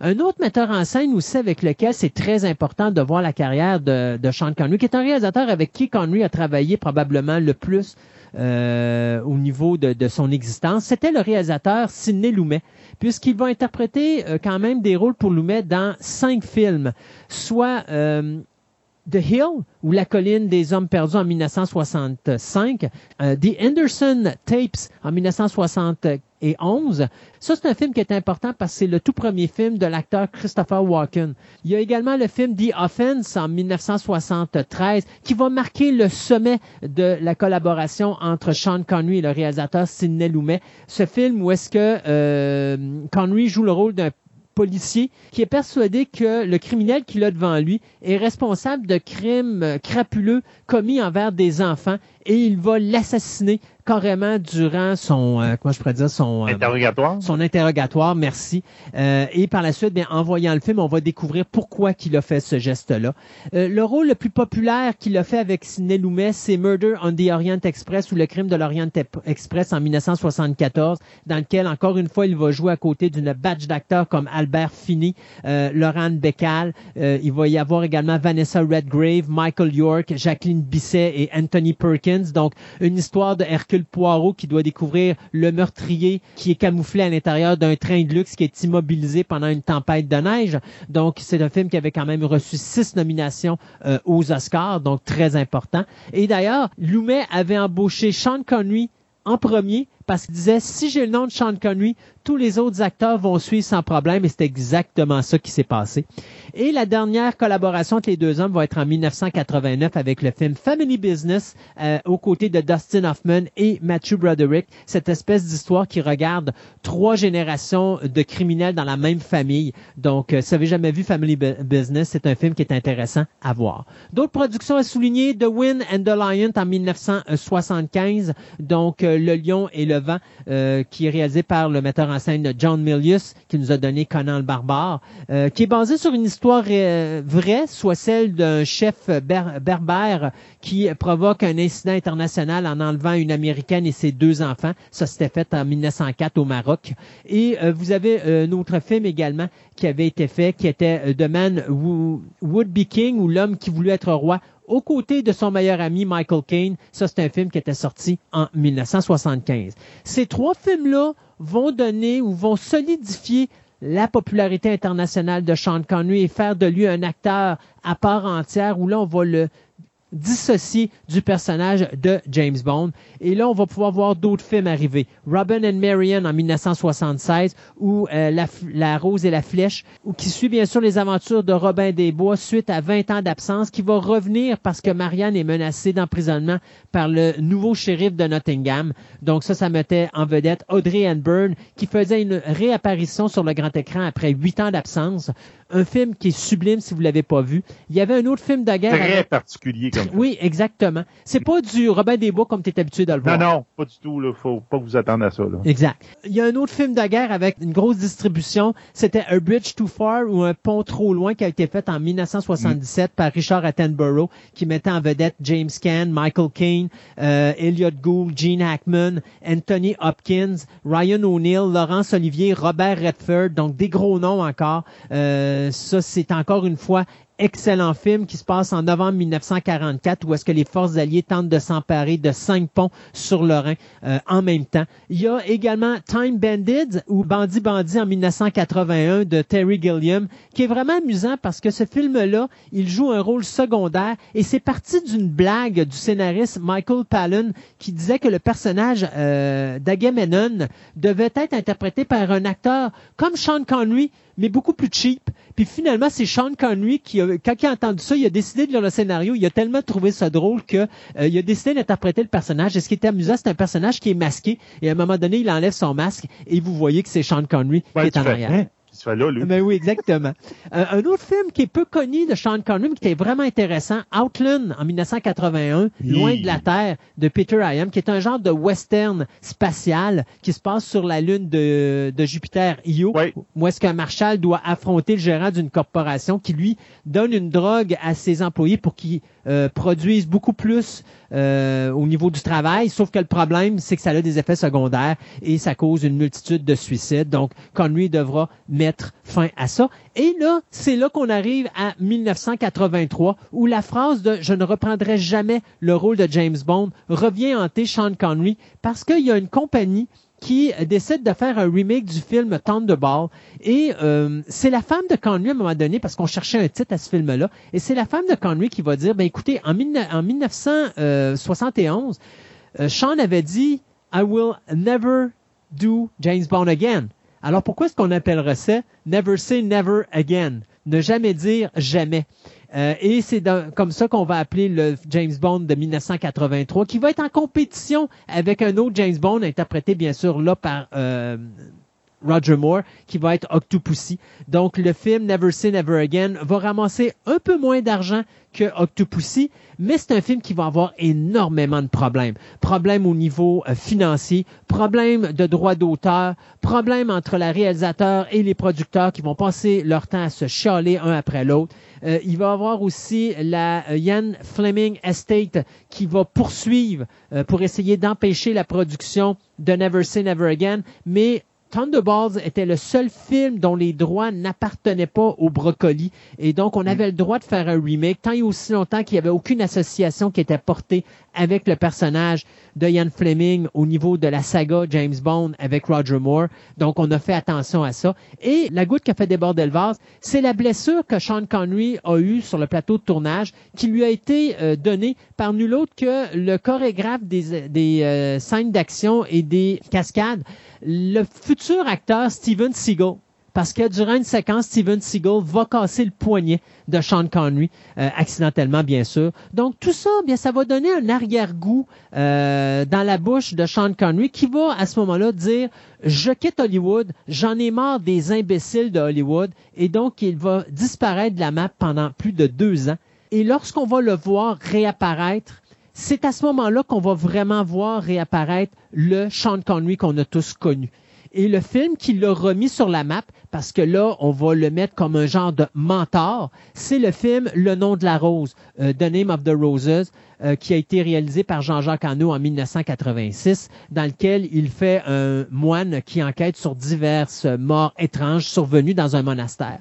Un autre metteur en scène aussi avec lequel c'est très important de voir la carrière de, de Sean Connery, qui est un réalisateur avec qui Connery a travaillé probablement le plus au niveau de, de son existence, c'était le réalisateur Sidney Lumet, puisqu'il va interpréter euh, quand même des rôles pour Lumet dans cinq films, soit euh, The Hill ou La colline des hommes perdus en 1965, euh, The Anderson Tapes en 1971. Ça, c'est un film qui est important parce que c'est le tout premier film de l'acteur Christopher Walken. Il y a également le film The Offense en 1973 qui va marquer le sommet de la collaboration entre Sean Connery et le réalisateur Sidney Lumet. Ce film où est-ce que euh, Connery joue le rôle d'un policier qui est persuadé que le criminel qu'il a devant lui est responsable de crimes crapuleux commis envers des enfants et il va l'assassiner carrément durant son, euh, comment je pourrais dire, son euh, interrogatoire. Son interrogatoire, merci. Euh, et par la suite, bien, en voyant le film, on va découvrir pourquoi qu'il a fait ce geste-là. le rôle le plus populaire qu'il a fait avec Sidney Lumet, c'est Murder on the Orient Express ou Le crime de l'Orient Express en 1974, dans lequel, encore une fois, il va jouer à côté d'une batch d'acteurs comme Albert Finney, Laurent Beccal. il va y avoir également Vanessa Redgrave, Michael York, Jacqueline Bisset et Anthony Perkins. Donc, une histoire de Hercule le Poirot qui doit découvrir le meurtrier qui est camouflé à l'intérieur d'un train de luxe qui est immobilisé pendant une tempête de neige. Donc, c'est un film qui avait quand même reçu six nominations euh, aux Oscars, donc très important. Et d'ailleurs, Lumet avait embauché Sean Connery en premier parce qu'il disait, si j'ai le nom de Sean Connery, tous les autres acteurs vont suivre sans problème et c'est exactement ça qui s'est passé. Et la dernière collaboration entre les deux hommes va être en 1989 avec le film Family Business euh, aux côtés de Dustin Hoffman et Matthew Broderick. Cette espèce d'histoire qui regarde trois générations de criminels dans la même famille. Donc, euh, si vous n'avez jamais vu Family Business, c'est un film qui est intéressant à voir. D'autres productions à souligner, The Wind and the Lion en 1975. Donc, euh, Le Lion et le Euh, qui est réalisé par le metteur en scène John Milius, qui nous a donné Conan le Barbare, euh, qui est basé sur une histoire vraie, soit celle d'un chef berbère qui provoque un incident international en enlevant une Américaine et ses deux enfants. Ça, s'était fait en 1904 au Maroc. Et vous avez un autre film également qui avait été fait, qui était The Man Would Be King, ou L'homme qui voulait être roi, aux côtés de son meilleur ami Michael Caine. Ça, c'est un film qui était sorti en 1975. Ces trois films-là vont donner ou vont solidifier la popularité internationale de Sean Connery et faire de lui un acteur à part entière où là, on va le dissocié du personnage de James Bond. Et là, on va pouvoir voir d'autres films arriver. Robin and Marion en 1976 ou euh, la, la, Rose et la Flèche, ou qui suit bien sûr les aventures de Robin des Bois suite à 20 ans d'absence, qui va revenir parce que Marianne est menacée d'emprisonnement par le nouveau shérif de Nottingham. Donc ça, ça mettait en vedette Audrey Hepburn, qui faisait une réapparition sur le grand écran après 8 ans d'absence un film qui est sublime si vous l'avez pas vu. Il y avait un autre film de guerre. Très particulier comme Oui, exactement. C'est pas du Robin des Bois comme tu es habitué de le voir. Non, non, pas du tout. Là. Faut pas vous attendre à ça. Là. Exact. Il y a un autre film de guerre avec une grosse distribution. C'était A Bridge Too Far ou Un pont trop loin qui a été fait en 1977 mm. par Richard Attenborough qui mettait en vedette James Caan, Michael Caine, euh, Elliot Gould, Gene Hackman, Anthony Hopkins, Ryan O'Neill, Laurence Olivier, Robert Redford. Donc des gros noms encore. Euh, ça, c'est encore une fois excellent film qui se passe en novembre 1944 où est-ce que les forces alliées tentent de s'emparer de cinq ponts sur le Rhin euh, en même temps. Il y a également Time Bandits ou Bandit Bandit en 1981 de Terry Gilliam qui est vraiment amusant parce que ce film-là, il joue un rôle secondaire et c'est parti d'une blague du scénariste Michael Palin qui disait que le personnage euh, d'Agamemnon devait être interprété par un acteur comme Sean Connery mais beaucoup plus cheap. Puis finalement, c'est Sean Connery qui, a, quand il a entendu ça, il a décidé de lire le scénario. Il a tellement trouvé ça drôle que euh, il a décidé d'interpréter le personnage. Et ce qui était amusant, c'est un personnage qui est masqué. Et à un moment donné, il enlève son masque et vous voyez que c'est Sean Connery qui est en arrière. Hein? Ben oui, exactement. Euh, un autre film qui est peu connu de Sean Connery, mais qui était vraiment intéressant, Outland en 1981, Loin de la Terre de Peter Hyam, qui est un genre de western spatial qui se passe sur la lune de, de Jupiter Io, oui. où est-ce qu'un marshal doit affronter le gérant d'une corporation qui lui donne une drogue à ses employés pour qu'ils euh, produisent beaucoup plus euh, au niveau du travail, sauf que le problème, c'est que ça a des effets secondaires et ça cause une multitude de suicides. Donc, Connery devra mettre fin à ça. Et là, c'est là qu'on arrive à 1983, où la phrase de « je ne reprendrai jamais le rôle de James Bond » revient hanter Sean Connery parce qu'il y a une compagnie qui décide de faire un remake du film Thunderball. Et euh, c'est la femme de Connery à un moment donné, parce qu'on cherchait un titre à ce film-là, et c'est la femme de Connery qui va dire, ben écoutez, en, en 1971, euh, Sean avait dit, I will never do James Bond again. Alors pourquoi est-ce qu'on appellerait ça Never say never again? Ne jamais dire jamais. Euh, et c'est comme ça qu'on va appeler le James Bond de 1983, qui va être en compétition avec un autre James Bond, interprété bien sûr là par euh, Roger Moore, qui va être Octopussy. Donc le film Never Say Never Again va ramasser un peu moins d'argent que Octopussy, mais c'est un film qui va avoir énormément de problèmes. Problèmes au niveau euh, financier, problèmes de droits d'auteur, problèmes entre la réalisateur et les producteurs qui vont passer leur temps à se chialer un après l'autre. Euh, il va avoir aussi la euh, Fleming Estate qui va poursuivre pour essayer d'empêcher la production de Never Say Never Again, mais Thunderballs était le seul film dont les droits n'appartenaient pas au brocoli. Et donc, on avait le droit de faire un remake tant et aussi longtemps qu'il n'y avait aucune association qui était portée avec le personnage de Ian Fleming au niveau de la saga James Bond avec Roger Moore. Donc, on a fait attention à ça. Et la goutte qui a fait déborder le vase, c'est la blessure que Sean Connery a eue sur le plateau de tournage qui lui a été euh, donnée par nul autre que le chorégraphe des, des euh, scènes d'action et des cascades le futur acteur Steven Seagal. Parce que durant une séquence, Steven Seagal va casser le poignet de Sean Connery, euh, accidentellement bien sûr. Donc tout ça, bien, ça va donner un arrière-goût euh, dans la bouche de Sean Connery qui va à ce moment-là dire je quitte Hollywood, j'en ai marre des imbéciles de Hollywood, et donc il va disparaître de la map pendant plus de deux ans. Et lorsqu'on va le voir réapparaître, c'est à ce moment-là qu'on va vraiment voir réapparaître le Sean Connery qu'on a tous connu. Et le film qui l'a remis sur la map, parce que là, on va le mettre comme un genre de mentor, c'est le film Le nom de la rose, euh, The Name of the Roses, euh, qui a été réalisé par Jean-Jacques Hano en 1986, dans lequel il fait un moine qui enquête sur diverses morts étranges survenues dans un monastère.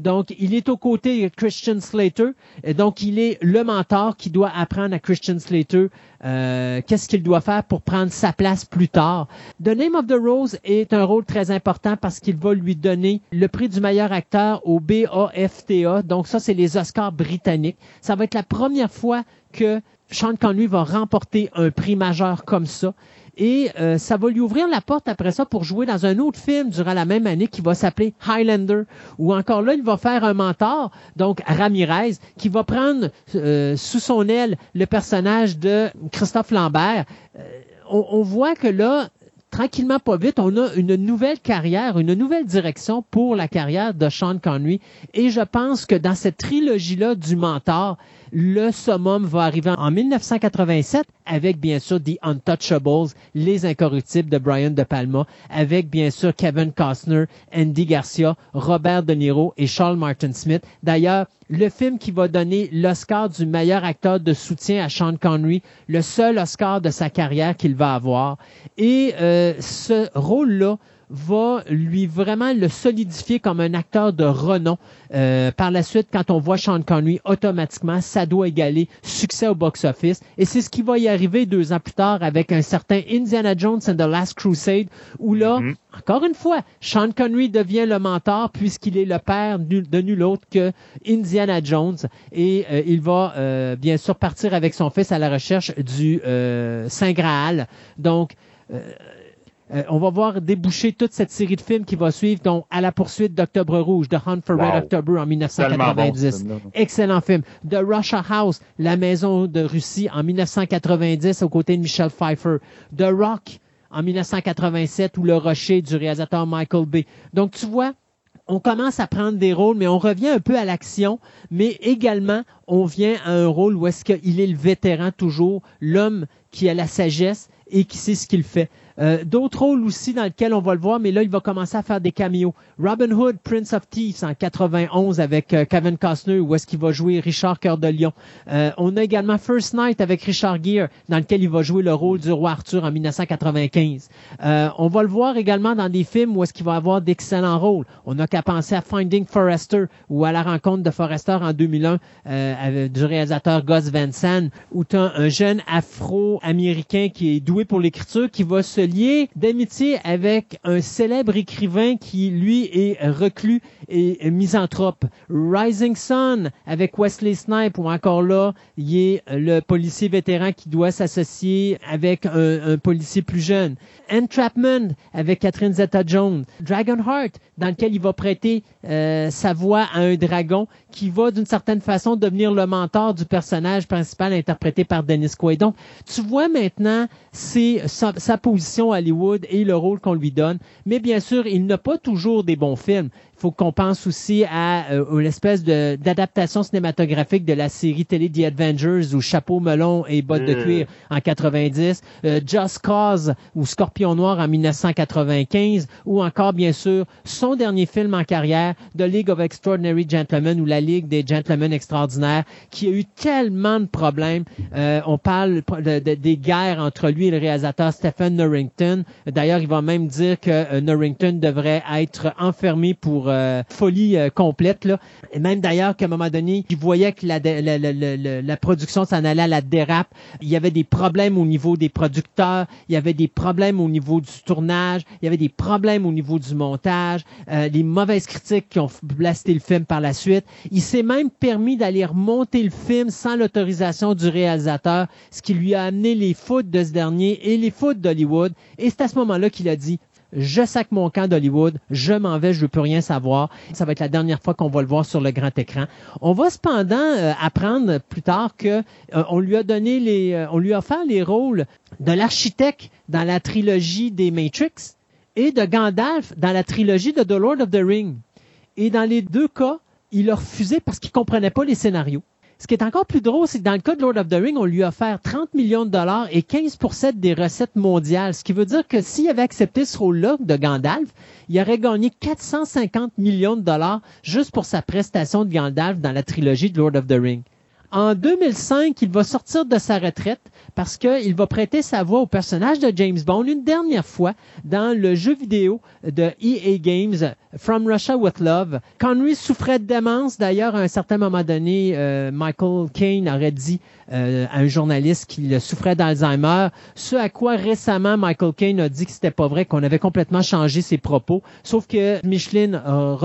Donc, il est aux côtés de Christian Slater. Donc, il est le mentor qui doit apprendre à Christian Slater euh, qu'est-ce qu'il doit faire pour prendre sa place plus tard. The Name of the Rose est un rôle très important parce qu'il va lui donner le prix du meilleur acteur au BAFTA. Donc, ça, c'est les Oscars britanniques. Ça va être la première fois que Sean Connery va remporter un prix majeur comme ça. Et euh, ça va lui ouvrir la porte après ça pour jouer dans un autre film durant la même année qui va s'appeler Highlander, où encore là, il va faire un mentor, donc Ramirez, qui va prendre euh, sous son aile le personnage de Christophe Lambert. Euh, on, voit que là, tranquillement, pas vite, on a une nouvelle carrière, une nouvelle direction pour la carrière de Sean Connery. Et je pense que dans cette trilogie-là du mentor, le summum va arriver en 1987 avec bien sûr The Untouchables, Les Incorruptibles de Brian De Palma, avec bien sûr Kevin Costner, Andy Garcia, Robert De Niro et Charles Martin Smith. D'ailleurs, le film qui va donner l'Oscar du meilleur acteur de soutien à Sean Connery, le seul Oscar de sa carrière qu'il va avoir. Et euh, ce rôle-là va lui vraiment le solidifier comme un acteur de renom. Euh, par la suite, quand on voit Sean Connery, automatiquement, ça doit égaler succès au box-office. Et c'est ce qui va y arriver deux ans plus tard avec un certain Indiana Jones and the Last Crusade, où là, mm-hmm. encore une fois, Sean Connery devient le mentor puisqu'il est le père de nul autre que Indiana Jones. Et euh, il va euh, bien sûr partir avec son fils à la recherche du Saint Graal. Donc, euh, on va voir déboucher toute cette série de films qui va suivre, dont À la poursuite d'Octobre Rouge, The Hunt for Red October en 1990. Excellent film. The Russia House, La maison de Russie en 1990 aux côtés de Michel Pfeiffer. The Rock en 1987 ou Le Rocher du réalisateur Michael Bay. Donc tu vois, on commence à prendre des rôles, mais on revient un peu à l'action, mais également on vient à un rôle où est-ce qu'il est le vétéran toujours, l'homme qui a la sagesse et qui sait ce qu'il fait. Euh, d'autres rôles aussi dans lesquels on va le voir, mais là, il va commencer à faire des caméos. Robin Hood, Prince of Thieves en 91 avec euh, Kevin Costner, où est-ce qu'il va jouer Richard Cœur de Lion. Euh, on a également First Night avec Richard Gere, dans lequel il va jouer le rôle du roi Arthur en 1995. on va le voir également dans des films où est-ce qu'il va avoir d'excellents rôles. On n'a qu'à penser à Finding Forrester ou à la rencontre de Forrester en 2001 avec, du réalisateur Gus Van Sant, où tu un jeune afro-américain qui est doué pour l'écriture, qui va se lié d'amitié avec un célèbre écrivain qui, lui, est reclus et misanthrope. Rising Sun avec Wesley Snipe, ou encore là, il est le policier vétéran qui doit s'associer avec un, policier plus jeune. Entrapment avec Catherine Zeta-Jones. Dragonheart, dans lequel il va prêter euh, sa voix à un dragon qui va d'une certaine façon devenir le mentor du personnage principal interprété par Dennis Quaid. Donc, tu vois maintenant c'est sa, position à Hollywood et le rôle qu'on lui donne. Mais bien sûr, il n'a pas toujours des bons films. Faut qu'on pense aussi à euh, l'espèce de- d'adaptation cinématographique de la série télé The Avengers ou Chapeau melon et bottes de Mm. cuir en 90, euh, Just Cause ou Scorpion Noir en 1995 ou encore bien sûr son dernier film en carrière, The League of Extraordinary Gentlemen ou La Ligue des Gentlemen Extraordinaires, qui a eu tellement de problèmes. Euh, on parle de- de- des guerres entre lui et le réalisateur Stephen Norrington. D'ailleurs, il va même dire que euh, Norrington devrait être enfermé pour euh, folie euh, complète. Là. Et même d'ailleurs qu'à un moment donné, il voyait que la, la, la- la- production s'en allait à la dérape. Il y avait des problèmes au niveau des producteurs, il y avait des problèmes au niveau du tournage, il y avait des problèmes au niveau du montage, euh, les mauvaises critiques qui ont blasté le film par la suite. Il s'est même permis d'aller remonter le film sans l'autorisation du réalisateur, ce qui lui a amené les foudres de ce dernier et les foudres d'Hollywood. Et c'est à ce moment-là qu'il a dit je sac mon camp d'Hollywood, je m'en vais, je veux plus rien savoir. Ça va être la dernière fois qu'on va le voir sur le grand écran. On va cependant euh, apprendre plus tard que euh, on lui a donné les, euh, on lui a offert les rôles de l'architecte dans la trilogie des Matrix et de Gandalf dans la trilogie de The Lord of the Ring. Et dans les deux cas, il a refusé parce qu'il comprenait pas les scénarios. Ce qui est encore plus drôle, c'est que dans le cas de Lord of the Ring, on lui a offert 30 millions de dollars et 15% des recettes mondiales. Ce qui veut dire que s'il avait accepté ce rôle-là de Gandalf, il aurait gagné 450 millions de dollars juste pour sa prestation de Gandalf dans la trilogie de Lord of the Ring. En 2005, il va sortir de sa retraite parce qu'il va prêter sa voix au personnage de James Bond une dernière fois dans le jeu vidéo de EA Games From Russia with Love. Connery souffrait de démence. D'ailleurs, à un certain moment donné, euh, Michael Caine aurait dit euh, à un journaliste qu'il souffrait d'Alzheimer. Ce à quoi récemment Michael Caine a dit que c'était pas vrai, qu'on avait complètement changé ses propos. Sauf que Micheline euh,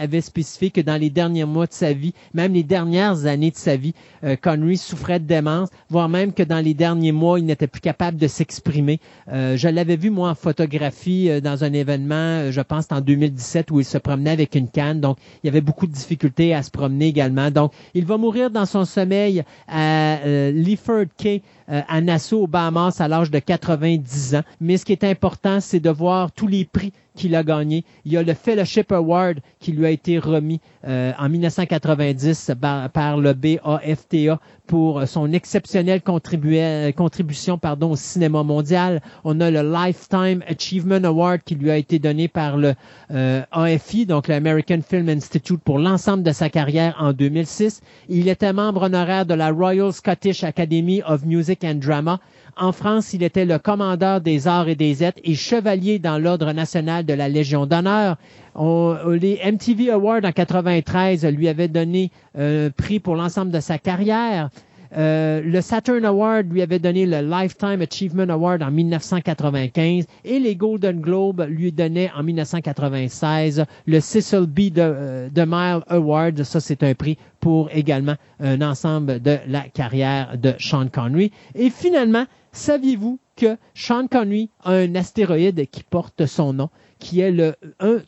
avait spécifié que dans les derniers mois de sa vie, même les dernières années de sa vie, euh, Connery souffrait de démence, voire même que dans les derniers mois, il n'était plus capable de s'exprimer. Euh, je l'avais vu, moi, en photographie euh, dans un événement, euh, je pense, en 2017, où il se promenait avec une canne. Donc, il y avait beaucoup de difficultés à se promener également. Donc, il va mourir dans son sommeil à euh, Leaford Key, euh, à Nassau, aux Bahamas, à l'âge de 90 ans. Mais ce qui est important, c'est de voir tous les prix qu'il a gagnés. Il y a le Fellowship Award qui lui a été remis euh, en 1990 par, par le BAFTA pour son exceptionnelle contribu- contribution pardon, au cinéma mondial. On a le Lifetime Achievement Award qui lui a été donné par le euh, AFI, donc l'American Film Institute, pour l'ensemble de sa carrière en 2006. Il était membre honoraire de la Royal Scottish Academy of Music and Drama. En France, il était le commandeur des arts et des êtres et chevalier dans l'Ordre national de la Légion d'honneur. On- les MTV Awards en 93 lui avaient donné un prix pour l'ensemble de sa carrière. Euh, le Saturn Award lui avait donné le Lifetime Achievement Award en 1995 et les Golden Globes lui donnaient en 1996 le Cecil B. de, euh, DeMille Award. Ça, c'est un prix pour également un ensemble de la carrière de Sean Connery. Et finalement, saviez-vous que Sean Connery a un astéroïde qui porte son nom, qui est le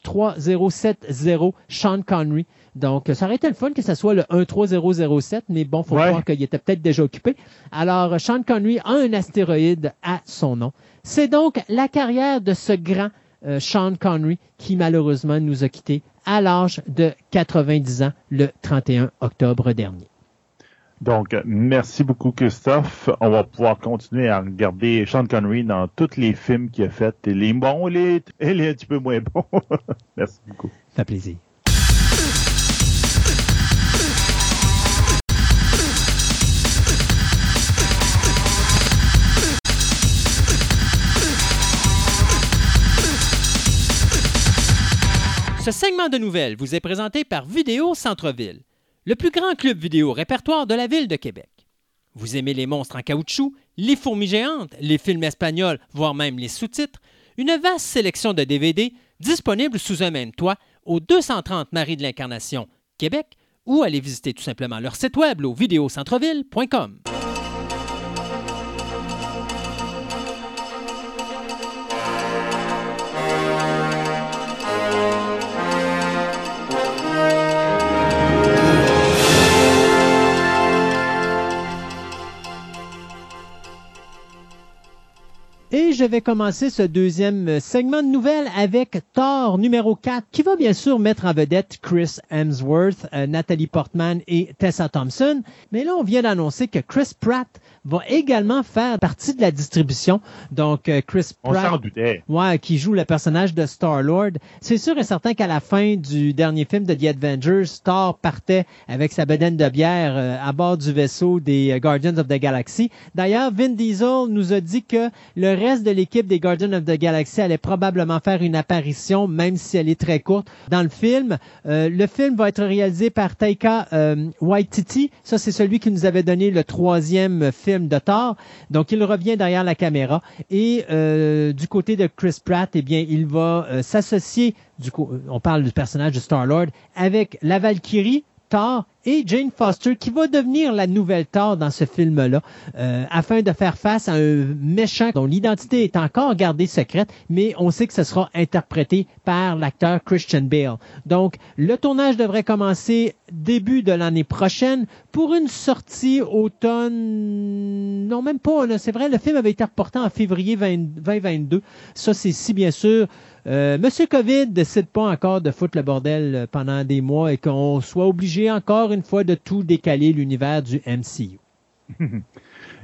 13070 Sean Connery. Donc, ça aurait été le fun que ce soit le 13007, mais bon, faut Ouais. croire qu'il était peut-être déjà occupé. Alors, Sean Connery a un astéroïde à son nom. C'est donc la carrière de ce grand euh, Sean Connery qui malheureusement nous a quittés à l'âge de 90 ans le 31 octobre dernier. Donc, merci beaucoup, Christophe. On va pouvoir continuer à regarder Sean Connery dans tous les films qu'il a fait, et les bons et les, et les un petit peu moins bons. merci beaucoup. Ça fait plaisir. Ce segment de nouvelles vous est présenté par Vidéo Centre-Ville, le plus grand club vidéo répertoire de la ville de Québec. Vous aimez les monstres en caoutchouc, les fourmis géantes, les films espagnols, voire même les sous-titres, une vaste sélection de DVD disponibles sous un même toit au 230 Marie de l'Incarnation, Québec, ou allez visiter tout simplement leur site web au vidéocentreville.com. je vais commencer ce deuxième segment de nouvelles avec Thor numéro 4, qui va bien sûr mettre en vedette Chris Hemsworth, euh, Natalie Portman et Tessa Thompson. Mais là, on vient d'annoncer que Chris Pratt va également faire partie de la distribution. Donc, euh, Chris On Pratt, s'en doutait. ouais, qui joue le personnage de Star-Lord. C'est sûr et certain qu'à la fin du dernier film de The Avengers, Thor partait avec sa bedaine de bière euh, à bord du vaisseau des euh, Guardians of the Galaxy. D'ailleurs, Vin Diesel nous a dit que le reste de l'équipe des Guardians of the Galaxy allait probablement faire une apparition, même si elle est très courte, dans le film. Euh, le film va être réalisé par Taika euh, Waititi. Ça, c'est celui qui nous avait donné le troisième film de Thor. Donc, il revient derrière la caméra. Et euh, du côté de Chris Pratt, eh bien, il va euh, s'associer, du coup, on parle du personnage de Star-Lord, avec la Valkyrie, Thor et Jane Foster qui va devenir la nouvelle Thor dans ce film-là euh, afin de faire face à un méchant dont l'identité est encore gardée secrète, mais on sait que ce sera interprété par l'acteur Christian Bale. Donc, le tournage devrait commencer début de l'année prochaine pour une sortie automne. Non, même pas. C'est vrai, le film avait été reporté en février 20 2022. Ça, c'est si bien sûr euh, Monsieur Covid décide pas encore de foutre le bordel euh, pendant des mois et qu'on soit obligé encore une fois de tout décaler l'univers du MCU.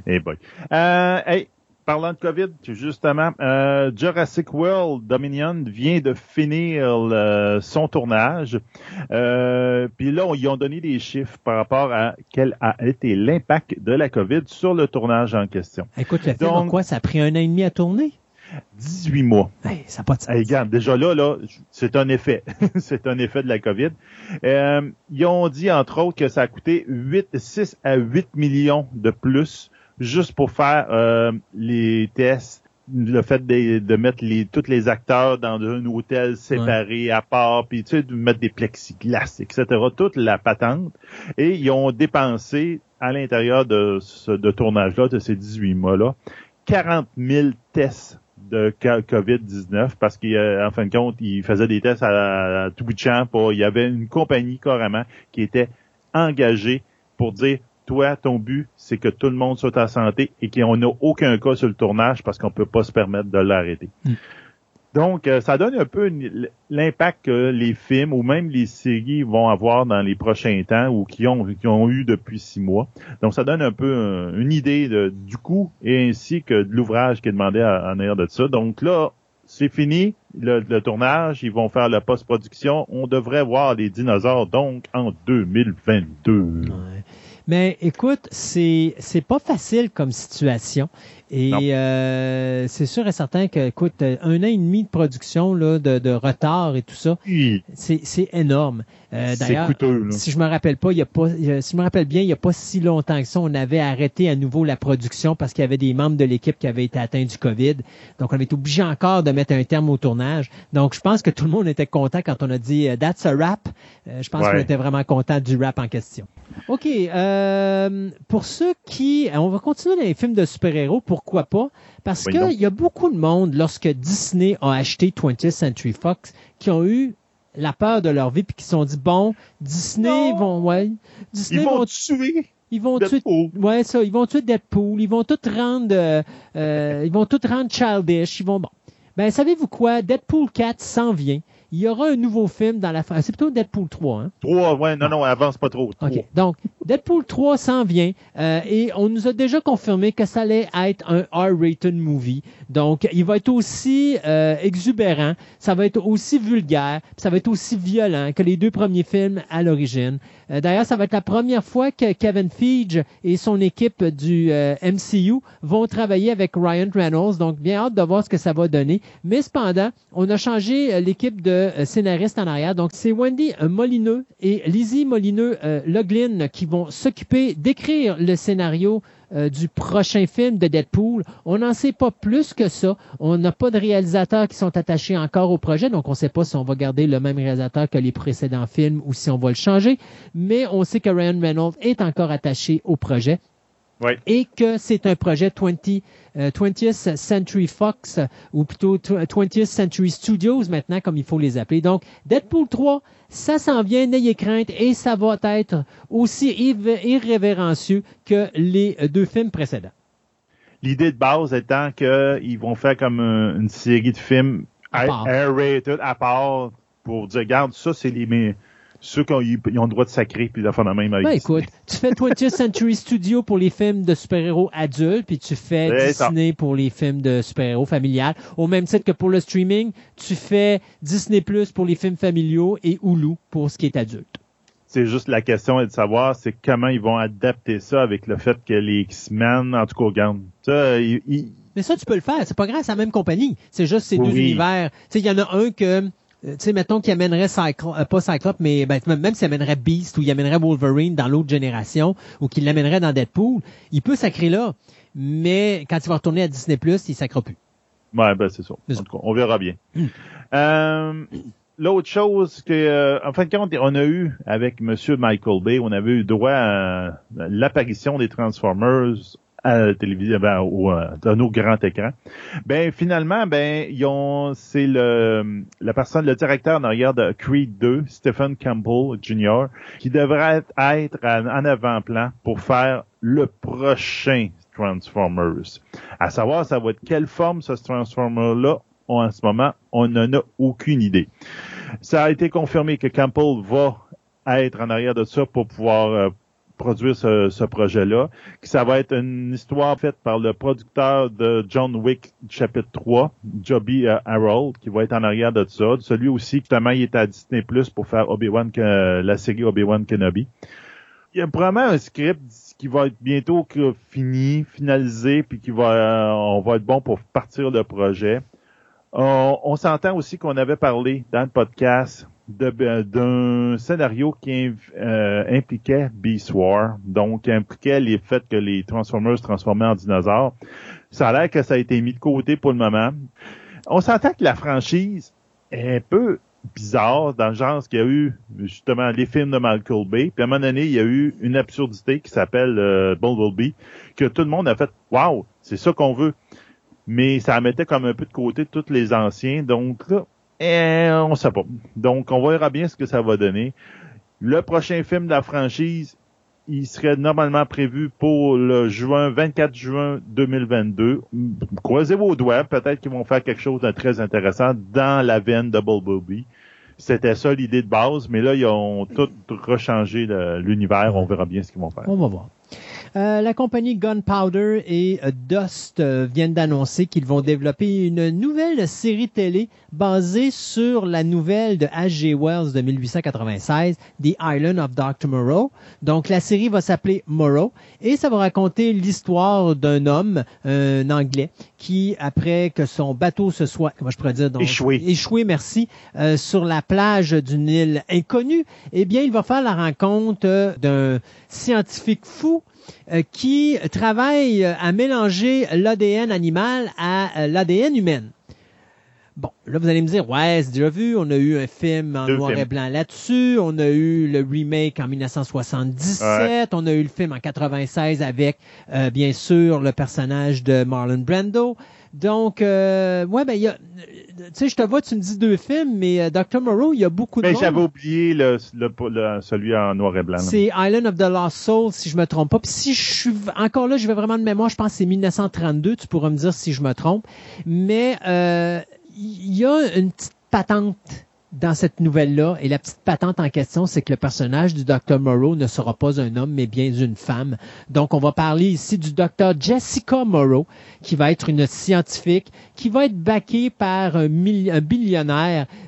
Eh boy. Euh, hey, parlant de COVID, justement, euh, Jurassic World Dominion vient de finir son tournage. Euh, Puis là, on- ils ont donné des chiffres par rapport à quel a été l'impact de la COVID sur le tournage en question. Écoute, le film, Donc- quoi, ça a pris un an et demi à tourner? 18 mois. Hey, ça pas de. Hey, regarde, déjà là, là, c'est un effet. c'est un effet de la COVID. Euh, ils ont dit, entre autres, que ça a coûté 8, 6 à 8 millions de plus juste pour faire euh, les tests. Le fait de, de mettre les, tous les acteurs dans un hôtel séparé à part, puis tu sais, de mettre des plexiglas, etc. Toute la patente. Et ils ont dépensé à l'intérieur de ce de tournage-là, de ces 18 mois-là, 40 000 tests de ca- COVID-19 parce qu'en fin de compte, ils faisaient des tests à, à tout bout de champ. Il y avait une compagnie carrément qui était engagée pour dire toi, ton but, c'est que tout le monde soit en santé et qu'on n'a aucun cas sur le tournage parce qu'on peut pas se permettre de l'arrêter. Mm. Donc, euh, ça donne un peu l'impact que les films ou même les séries vont avoir dans les prochains temps ou qui ont, qui ont eu depuis six mois. Donc, ça donne un peu une idée de- du coût et ainsi que de l'ouvrage qui est demandé à- en arrière de ça. Donc là, c'est fini, le, le tournage, ils vont faire la post-production. On devrait voir les dinosaures donc en 2022. Ouais. Mais écoute, c'est c'est pas facile comme situation et euh, c'est sûr et certain que écoute un an et demi de production là de, de retard et tout ça, Oui, c'est c'est énorme. Euh, D'ailleurs, si je me rappelle pas, il y a pas, il y a- si je me rappelle bien, il y a pas si longtemps que ça, on avait arrêté à nouveau la production parce qu'il y avait des membres de l'équipe qui avaient été atteints du Covid. Donc, on avait été obligé encore de mettre un terme au tournage. Donc, je pense que tout le monde était content quand on a dit euh, That's a rap. Euh, je pense Ouais. qu'on était vraiment content du rap en question. OK. euh, pour ceux qui... On va continuer dans les films de super-héros, pourquoi pas? Parce Oui, qu'il y a beaucoup de monde, lorsque Disney a acheté 20th Century Fox, qui ont eu la peur de leur vie puis qui se sont dit bon Disney Non. vont ouais Disney Ils vont vont tuer ils vont tuer Deadpool. ouais ça ils vont tuer Deadpool ils vont tout rendre euh, euh, ils vont tout rendre childish ils vont bon ben savez-vous quoi? Deadpool 4 s'en vient il y aura un nouveau film dans la fin c'est plutôt Deadpool 3 hein? Trois, ouais, non, non, avance pas trop. Trois. OK. Donc, Deadpool 3 s'en vient euh, et on nous a déjà confirmé que ça allait être un R-rated movie. Donc, il va être aussi euh, exubérant, ça va être aussi vulgaire, ça va être aussi violent que les deux premiers films à l'origine. Euh, D'ailleurs, ça va être la première fois que Kevin Feige et son équipe du euh, MCU vont travailler avec Ryan Reynolds. Donc, bien hâte de voir ce que ça va donner. Mais cependant, on a changé euh, l'équipe de scénaristes en arrière. Donc, c'est Wendy Molineux et Lizzie Molineux euh, Loglin qui vont s'occuper d'écrire le scénario euh, du prochain film de Deadpool. On n'en sait pas plus que ça. On n'a pas de réalisateurs qui sont attachés encore au projet, donc on ne sait pas si on va garder le même réalisateur que les précédents films ou si on va le changer. Mais on sait que Ryan Reynolds est encore attaché au projet Et que c'est un projet 20, euh, 20th Century Fox euh, ou plutôt tw- 20th Century Studios maintenant comme il faut les appeler. Donc Deadpool 3, ça s'en vient, n'ayez crainte et ça va être aussi irré- irrévérencieux que les euh, deux films précédents. L'idée de base étant qu'ils vont faire comme une, série de films À part. R-rated à part pour dire, regarde, ça, c'est les ceux qui ont, ils ont le droit de sacrer puis de faire la même avec Ben écoute, tu fais 20th Century Studio pour les films de super-héros adultes, puis tu fais ça. Disney pour les films de super-héros familiales. Au même titre que pour le streaming, tu fais Disney Plus pour les films familiaux et Hulu pour ce qui est adulte. C'est juste la question est de savoir c'est comment ils vont adapter ça avec le fait que les X-Men, en tout cas, regarde, ça, ils- ils- Mais ça, tu peux le faire. C'est pas grave, c'est la même compagnie. C'est juste ces deux univers. Tu sais, il y en a un que, tu sais, mettons qu'il amènerait Cyclope, euh, pas Cyclope, mais ben, même s'il amènerait Beast ou il amènerait Wolverine dans l'autre génération ou qu'il l'amènerait dans Deadpool, il peut sacrer là. Mais quand il va retourner à Disney+, il sacrera plus. Ouais, ben c'est ça. En tout cas, on verra bien. Euh, L'autre chose que, euh, en fin de compte, on a eu avec Monsieur Michael Bay, on avait eu droit à l'apparition des Transformers à la télévision, ben, au, euh, dans nos grands écrans. Ben finalement, ben ils ont, c'est le la personne, le directeur en arrière de Creed 2, Stephen Campbell Jr., qui devrait être en en avant-plan pour faire le prochain Transformers. À savoir, ça va être quelle forme ce Transformer-là en ce moment, on n'en a aucune idée. Ça a été confirmé que Campbell va être en arrière de ça pour pouvoir euh, produire ce, ce projet-là. Ça va être une histoire faite par le producteur de John Wick chapitre 3, Joby euh, Harold, qui va être en arrière de ça. Celui aussi, justement, il est à Disney Plus pour faire Obi-Wan, la série Obi-Wan Kenobi. Il y a probablement un script qui va être bientôt fini, finalisé, puis qui va, euh, on va être bon pour partir le projet. On, on s'entend aussi qu'on avait parlé dans le podcast euh, d'un scénario qui euh, impliquait Beast War, donc impliquait les faits que les Transformers se transformaient en dinosaures. Ça a l'air que ça a été mis de côté pour le moment. On s'entend que la franchise est un peu bizarre dans le genre qu'il y a eu justement les films de Michael Bay, puis à un moment donné, il y a eu une absurdité qui s'appelle euh, Bumblebee, que tout le monde a fait « Wow, c'est ça qu'on veut ». Mais ça mettait comme un peu de côté tous les anciens, donc là, eh, on sait pas. Donc on verra bien ce que ça va donner. Le prochain film de la franchise, il serait normalement prévu pour le juin, 24 juin 2022. Croisez vos doigts, peut-être qu'ils vont faire quelque chose de très intéressant dans la veine de Bumblebee. C'était ça l'idée de base, mais là, ils ont tout rechangé l'univers. On verra bien ce qu'ils vont faire. On va voir. Euh, la compagnie Gunpowder et euh, Dust euh, viennent d'annoncer qu'ils vont développer une nouvelle série télé basée sur la nouvelle de H.G. Wells de 1896, The Island of Dr. Moreau. Donc la série va s'appeler Moreau et ça va raconter l'histoire d'un homme, un Anglais, qui après que son bateau se soit, comment je pourrais dire, donc, Échoué. échoué, merci, euh, sur la plage d'une île inconnue, eh bien, il va faire la rencontre d'un scientifique fou qui travaille euh, à mélanger l'ADN animal à euh, l'ADN humaine. Bon, là, vous allez me dire, ouais, c'est déjà vu, on a eu un film en Deux noir films. et blanc là-dessus, on a eu le remake en 1977, on a eu le film en 96 avec, euh, bien sûr, le personnage de Marlon Brando. Donc, euh, ouais, ben, il y a, tu sais, je te vois, tu me dis deux films, mais euh, Dr. Moreau, il y a beaucoup de Mais j'avais oublié le, le- le- celui en noir et blanc. C'est Island of the Lost Soul, si je me trompe pas. Puis si je suis encore là, je vais vraiment de mémoire. Je pense que c'est 1932. Tu pourras me dire si je me trompe. Mais euh, il y a une petite patente dans cette nouvelle-là. Et la petite patente en question, c'est que le personnage du Dr. Morrow ne sera pas un homme, mais bien une femme. Donc, on va parler ici du Dr. Jessica Morrow, qui va être une scientifique, qui va être baquée par un, un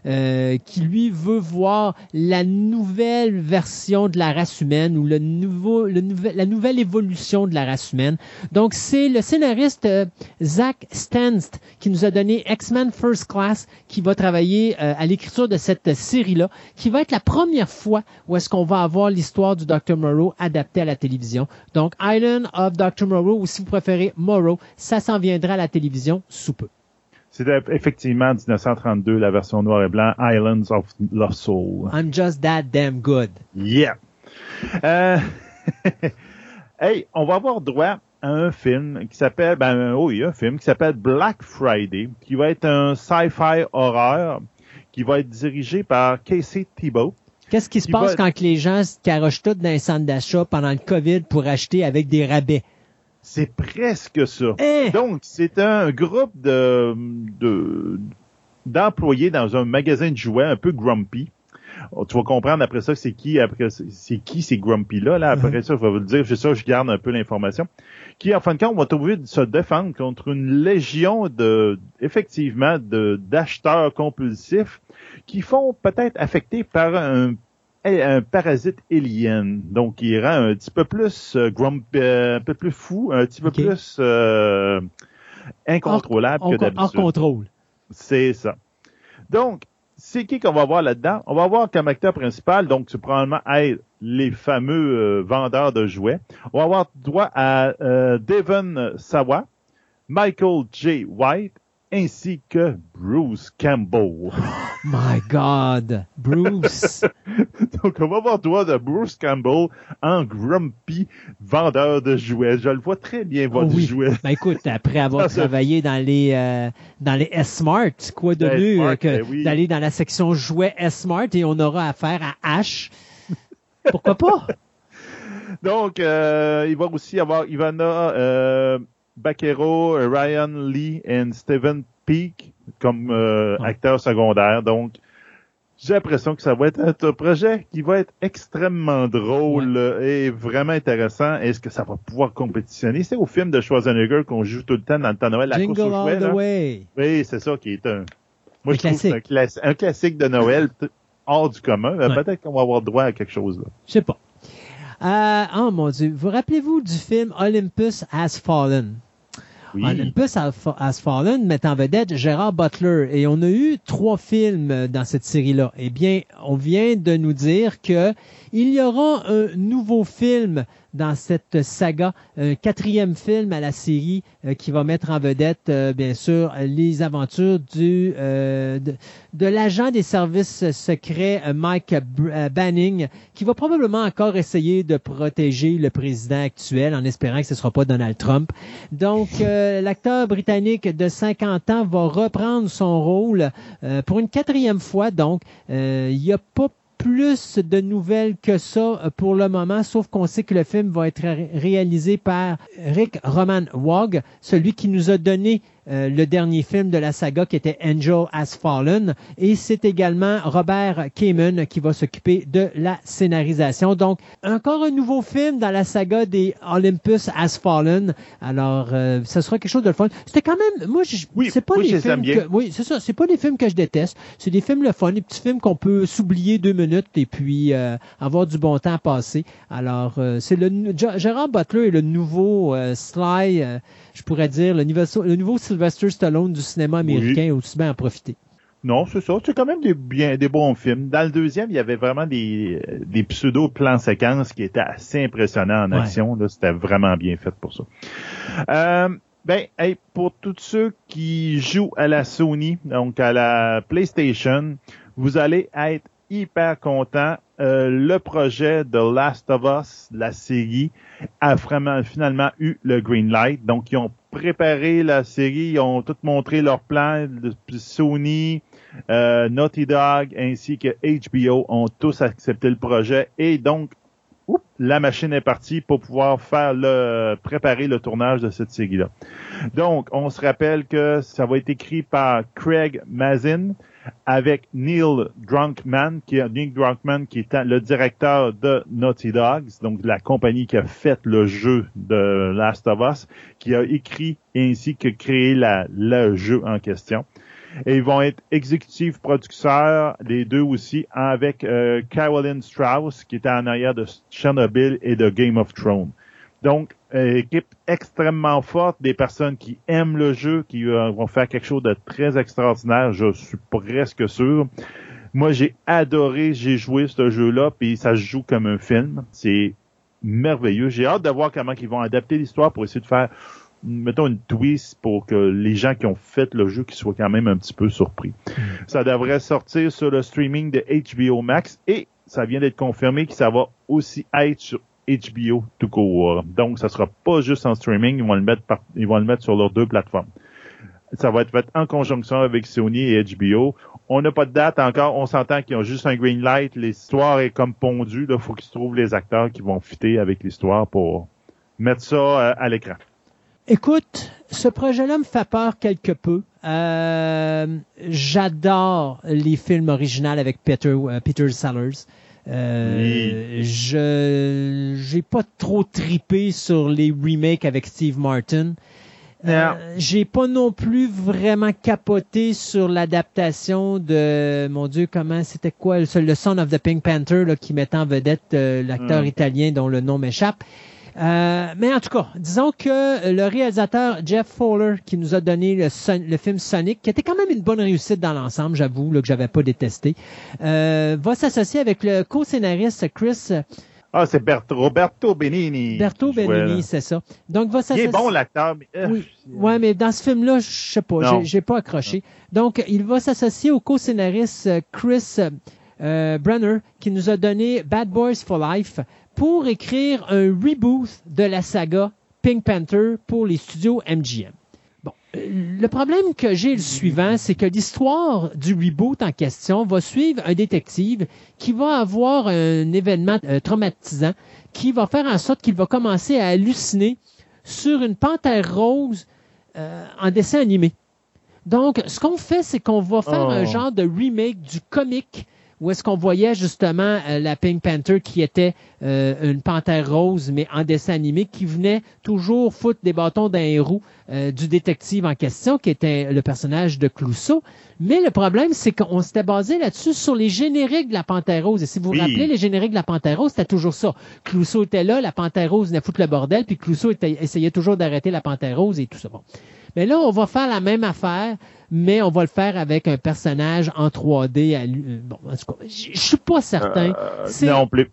euh, qui, lui, veut voir la nouvelle version de la race humaine ou le nouveau, la nouvelle évolution de la race humaine. Donc, c'est le scénariste euh, Zach Stanst qui nous a donné X-Men First Class, qui va travailler euh, à l'écriture de cette série-là, qui va être la première fois où est-ce qu'on va avoir l'histoire du Dr. Moreau adaptée à la télévision. Donc, Island of Dr. Moreau, ou si vous préférez Moreau, ça s'en viendra à la télévision sous peu. C'était effectivement 1932, la version noir et blanc, Islands of Lost Soul. I'm just that damn good. Yeah. Euh, hey, on va avoir droit à un film qui s'appelle, ben oui, un film qui s'appelle Black Friday, qui va être un sci-fi horreur, qui va être dirigé par Casey Thibault. Qu'est-ce qui se Qui passe va- quand que les gens se carochent tout dans les centres d'achat pendant le COVID pour acheter avec des rabais? C'est presque ça. Eh! Donc, c'est un groupe de, de d'employés dans un magasin de jouets un peu grumpy. Oh, Tu vas comprendre après ça c'est qui après c'est qui ces grumpy là là après ça je vais vous le dire c'est ça je garde un peu l'information qui en fin de compte va trouver de se défendre contre une légion de effectivement de d'acheteurs compulsifs qui font peut-être affectés par un un parasite alien, donc qui rend un petit peu plus euh, grump, euh, un peu plus fou, un petit peu plus euh, incontrôlable que d'habitude. contrôle. C'est ça. Donc, c'est qui qu'on va voir là-dedans? On va voir comme acteur principal, donc c'est probablement être les fameux euh, vendeurs de jouets. On va avoir droit à euh, Devon Sawa, Michael J. White, ainsi que Bruce Campbell. My God. Bruce. Donc, on va avoir droit de Bruce Campbell en grumpy vendeur de jouets. Je le vois très bien Oh vendre oui. du jouet. Ben écoute, après avoir travaillé dans les euh, dans les S-Smart, quoi de mieux S-Mart, que ben oui. d'aller dans la section jouets S-Smart et on aura affaire à H. Pourquoi pas? Donc, euh, il va aussi avoir Ivana euh, Baquero, Ryan Lee et Steven Peak comme euh, acteurs secondaires. Donc, j'ai l'impression que ça va être un projet qui va être extrêmement drôle et vraiment intéressant. Est-ce que ça va pouvoir compétitionner? C'est au film de Schwarzenegger qu'on joue tout le temps dans le temps de Noël, la Jingle course jouets. all the là. way. Oui, c'est ça qui est un... Un Moi, je trouve que c'est un, classi- un classique de Noël hors du commun. Euh, Ouais. Peut-être qu'on va avoir droit à quelque chose là. Je sais pas. Euh, oh mon Dieu. Vous rappelez-vous du film Olympus Has Fallen? Oui. Olympus Has Has Fallen met en vedette Gérard Butler et on a eu trois films euh, dans cette série-là. Eh bien, on vient de nous dire que il y aura un nouveau film dans cette saga, un quatrième film à la série euh, qui va mettre en vedette, euh, bien sûr, les aventures du euh, de, de l'agent des services secrets euh, Mike euh, Banning, qui va probablement encore essayer de protéger le président actuel en espérant que ce ne sera pas Donald Trump. Donc, euh, l'acteur britannique de 50 ans va reprendre son rôle euh, pour une quatrième fois. Donc, euh, il n'y a pas plus de nouvelles que ça euh, pour le moment, sauf qu'on sait que le film va être ré- réalisé par Rick Roman Wog, celui qui nous a donné euh, le dernier film de la saga qui était Angel Has Fallen. Et c'est également Robert Kamen qui va s'occuper de la scénarisation. Donc, encore un nouveau film dans la saga des Olympus Has Fallen. Alors, euh, ça sera quelque chose de le fun. C'était quand même, moi, je, Oui, c'est pas je les films que, oui, c'est ça. C'est pas des films que je déteste. C'est des films le fun, des petits films qu'on peut s'oublier deux minutes et puis euh, avoir du bon temps à passer. Alors, euh, c'est le Gérard Butler est le nouveau euh, Sly, euh, je pourrais dire, le, niveau, le nouveau Sylvester Stallone du cinéma américain, aussi bien en profiter. Non, c'est ça. C'est quand même des bien des bons films. Dans le deuxième, il y avait vraiment des, des pseudo plans séquences qui étaient assez impressionnants en Ouais. action. Là, c'était vraiment bien fait pour ça. Euh, ben, hey, pour tous ceux qui jouent à la Sony, donc à la PlayStation, vous allez être hyper content. Euh, le projet de Last of Us, la série, a vraiment finalement eu le green light. Donc, ils ont préparé la série, ils ont tout montré leur plan. Le- Sony, euh, Naughty Dog ainsi que HBO ont tous accepté le projet et donc la machine est partie pour pouvoir faire le préparer le tournage de cette série-là. Donc, on se rappelle que ça va être écrit par Craig Mazin avec Neil Drunkman, qui est Neil Drunkman, qui est le directeur de Naughty Dogs, donc la compagnie qui a fait le jeu de Last of Us, qui a écrit ainsi que créé la, le jeu en question. Et ils vont être exécutifs producteurs, les deux aussi, avec euh, Carolyn Strauss, qui était en arrière de Chernobyl et de Game of Thrones. Donc, euh, équipe extrêmement forte, des personnes qui aiment le jeu, qui euh, vont faire quelque chose de très extraordinaire, je suis presque sûr. Moi, j'ai adoré, j'ai joué ce jeu-là, puis ça se joue comme un film. C'est merveilleux. J'ai hâte de voir comment ils vont adapter l'histoire pour essayer de faire, mettons, une twist pour que les gens qui ont fait le jeu qui soient quand même un petit peu surpris. Ça devrait sortir sur le streaming de HBO Max et ça vient d'être confirmé que ça va aussi être sur HBO tout court. Donc, ça sera pas juste en streaming, ils vont le mettre sur leurs deux plateformes. Ça va être fait en conjonction avec Sony et HBO. On n'a pas de date encore. On s'entend qu'ils ont juste un green light. L'histoire est comme pondue. Il faut qu'ils trouvent les acteurs qui vont fitter avec l'histoire pour mettre ça euh, à l'écran. Écoute, ce projet-là me fait peur quelque peu. Euh, J'adore les films originaux avec euh, Peter Sellers. Euh, Je j'ai pas trop tripé sur les remakes avec Steve Martin. Euh, j'ai pas non plus vraiment capoté sur l'adaptation de mon Dieu comment c'était quoi le Son of the Pink Panther là, qui met en vedette euh, l'acteur Mm. italien dont le nom m'échappe. Euh, mais en tout cas, disons que le réalisateur Jeff Fowler qui nous a donné le, Son- le film Sonic, qui était quand même une bonne réussite dans l'ensemble, j'avoue, que j'avais pas détesté, euh, va s'associer avec le co-scénariste Chris Ah, c'est Bert- Roberto Benini. Berto qui jouait, Benini, c'est ça. Donc va Il est bon, l'acteur, mais... euh, Oui. Ouais, mais dans ce film-là, je sais pas, j'ai- pas accroché. Donc, il va s'associer au co-scénariste Chris euh, Brenner, qui nous a donné Bad Boys for Life, pour écrire un reboot de la saga Pink Panther pour les studios MGM. Bon, euh, le problème que j'ai le suivant, c'est que l'histoire du reboot en question va suivre un détective qui va avoir un événement euh, traumatisant qui va faire en sorte qu'il va commencer à halluciner sur une panthère rose euh, en dessin animé. Donc, ce qu'on fait, c'est qu'on va faire Oh. un genre de remake du comic où est-ce qu'on voyait justement euh, la Pink Panther qui était euh, une panthère rose, mais en dessin animé, qui venait toujours foutre des bâtons dans les roues euh, du détective en question, qui était le personnage de Clouseau. Mais le problème, c'est qu'on s'était basé là-dessus sur les génériques de la Panthère Rose. Et si vous vous rappelez, les génériques de la Panthère Rose, c'était toujours ça. Clouseau était là, la Panthère Rose venait foutre le bordel, puis Clouseau était- essayait toujours d'arrêter la Panthère Rose et tout ça. Bon. Mais là, on va faire la même affaire, mais on va le faire avec un personnage en 3D. À lui. euh, Bon, en tout cas, je suis pas certain. euh, C'est- non plus.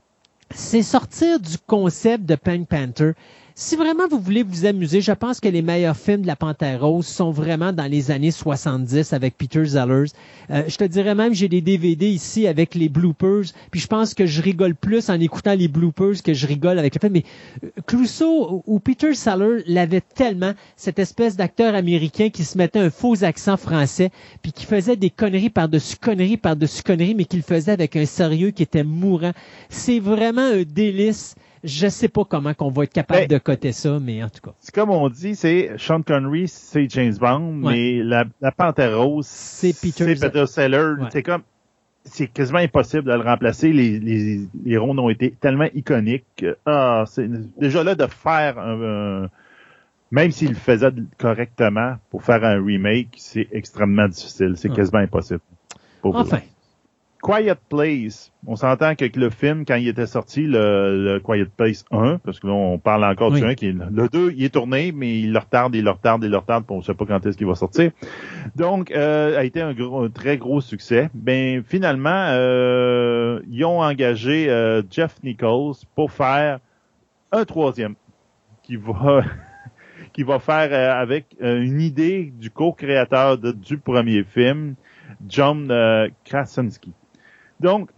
C'est sortir du concept de Pink Panther. Si vraiment vous voulez vous amuser, je pense que les meilleurs films de la Panthère Rose sont vraiment dans les années 70 avec Peter Sellers. Euh, je te dirais même, j'ai des DVD ici avec les bloopers, puis je pense que je rigole plus en écoutant les bloopers que je rigole avec le film. Mais euh, Clouseau ou Peter Sellers l'avait tellement, cette espèce d'acteur américain qui se mettait un faux accent français, puis qui faisait des conneries par-dessus conneries par-dessus conneries, mais qui le faisait avec un sérieux qui était mourant. C'est vraiment un délice. Je sais pas comment qu'on va être capable Ben, de coter ça, mais en tout cas. C'est comme on dit, c'est Sean Connery, c'est James Bond, Ouais. mais la, la Panthère Rose, C'est Peter c'est Peter Sellers. Ouais. C'est comme, c'est quasiment impossible de le remplacer. Les, les, les rôles ont été tellement iconiques. que, Ah, c'est déjà là de faire un, un- même s'il le faisait correctement pour faire un remake, c'est extrêmement difficile. C'est Ouais. quasiment impossible. Enfin. Quiet Place. On s'entend que le film, quand il était sorti, le, le Quiet Place 1, parce que là, on parle encore Oui. du 1, qui est, le 2, il est tourné, mais il le retarde, il le retarde, il le retarde, puis on ne sait pas quand est-ce qu'il va sortir. Donc, euh, a été un, gros, un très gros succès. Ben, finalement, euh, ils ont engagé euh, Jeff Nichols pour faire un troisième, qui va... qui va faire euh, avec euh, une idée du co-créateur du premier film, John euh, Krasinski. Donc,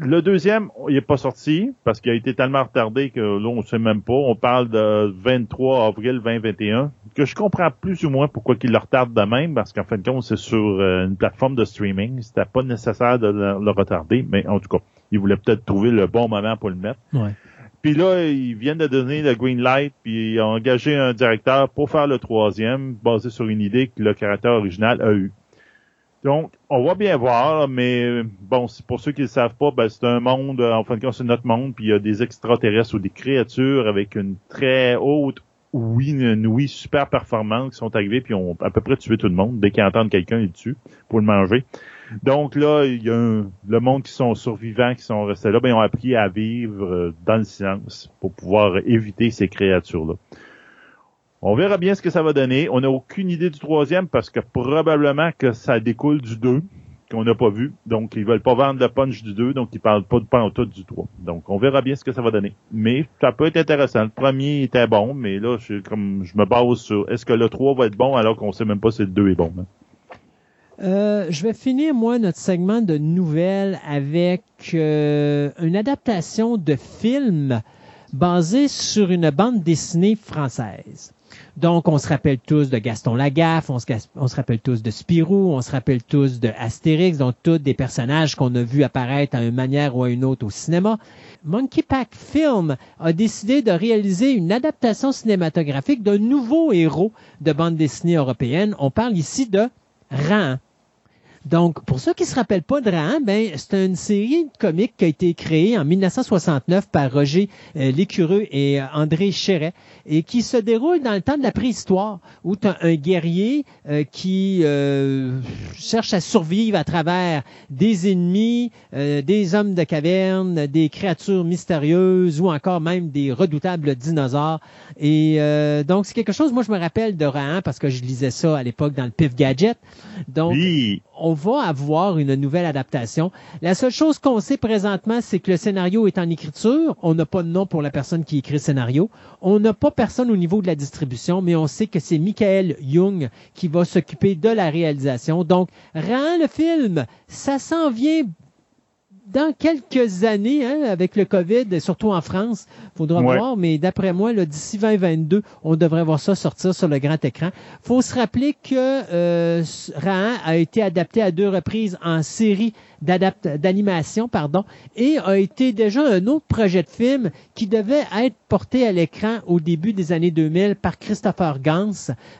le deuxième, il n'est pas sorti parce qu'il a été tellement retardé que là, on ne sait même pas. On parle de 23 avril 2021, que je comprends plus ou moins pourquoi il le retarde de même, parce qu'en fin de compte, c'est sur euh, une plateforme de streaming. C'était pas nécessaire de le, le retarder, mais en tout cas, il voulait peut-être trouver le bon moment pour le mettre. Ouais. Puis là, ils viennent de donner le green light, puis ils ont engagé un directeur pour faire le troisième, basé sur une idée que le créateur original a eue. Donc, on va bien voir, mais bon, pour ceux qui ne le savent pas, ben, c'est un monde, en fin de compte, c'est notre monde, puis il y a des extraterrestres ou des créatures avec une très haute oui, une oui super performante qui sont arrivés puis ont à peu près tué tout le monde. Dès qu'ils entendent quelqu'un, ils le tuent pour le manger. Donc là, il y a le monde qui sont survivants, qui sont restés là, ben, ils ont appris à vivre euh, dans le silence pour pouvoir éviter ces créatures-là. On verra bien ce que ça va donner. On n'a aucune idée du troisième parce que probablement que ça découle du 2 qu'on n'a pas vu. Donc, ils veulent pas vendre le punch du 2, donc ils parlent pas de tout du 3. Donc, on verra bien ce que ça va donner. Mais ça peut être intéressant. Le premier était bon, mais là, je, comme, je me base sur est-ce que le 3 va être bon alors qu'on sait même pas si le 2 est bon. hein. Euh, je vais finir, moi, notre segment de nouvelles avec euh, une adaptation de film basée sur une bande dessinée française. Donc, on se rappelle tous de Gaston Lagaffe, on se, rappelle tous de Spirou, on se rappelle tous de Astérix, donc tous des personnages qu'on a vus apparaître à une manière ou à une autre au cinéma. Monkey Pack Film a décidé de réaliser une adaptation cinématographique d'un nouveau héros de bande dessinée européenne. On parle ici de Ran. Donc, pour ceux qui se rappellent pas de Rahan, ben, c'est une série de comiques qui a été créée en 1969 par Roger euh, Lécureux et euh, André Chéret et qui se déroule dans le temps de la préhistoire où tu as un guerrier euh, qui euh, cherche à survivre à travers des ennemis, des hommes de caverne, des créatures mystérieuses ou encore même des redoutables dinosaures. Et donc, c'est quelque chose, moi, je me rappelle de Rahan parce que je lisais ça à l'époque dans le Pif Gadget. Donc, Oui. On va avoir une nouvelle adaptation. La seule chose qu'on sait présentement, c'est que le scénario est en écriture. On n'a pas de nom pour la personne qui écrit le scénario. On n'a pas personne au niveau de la distribution, mais on sait que c'est Michael Young qui va s'occuper de la réalisation. Donc, rend le film, ça s'en vient dans quelques années, hein, avec le COVID, surtout en France, faudra Ouais. voir, mais d'après moi, d'ici 2022, on devrait voir ça sortir sur le grand écran. faut se rappeler que euh, Rahan a été adapté à deux reprises en série d'animation, pardon, et a été déjà un autre projet de film qui devait être porté à l'écran au début des années 2000 par Christopher Gans.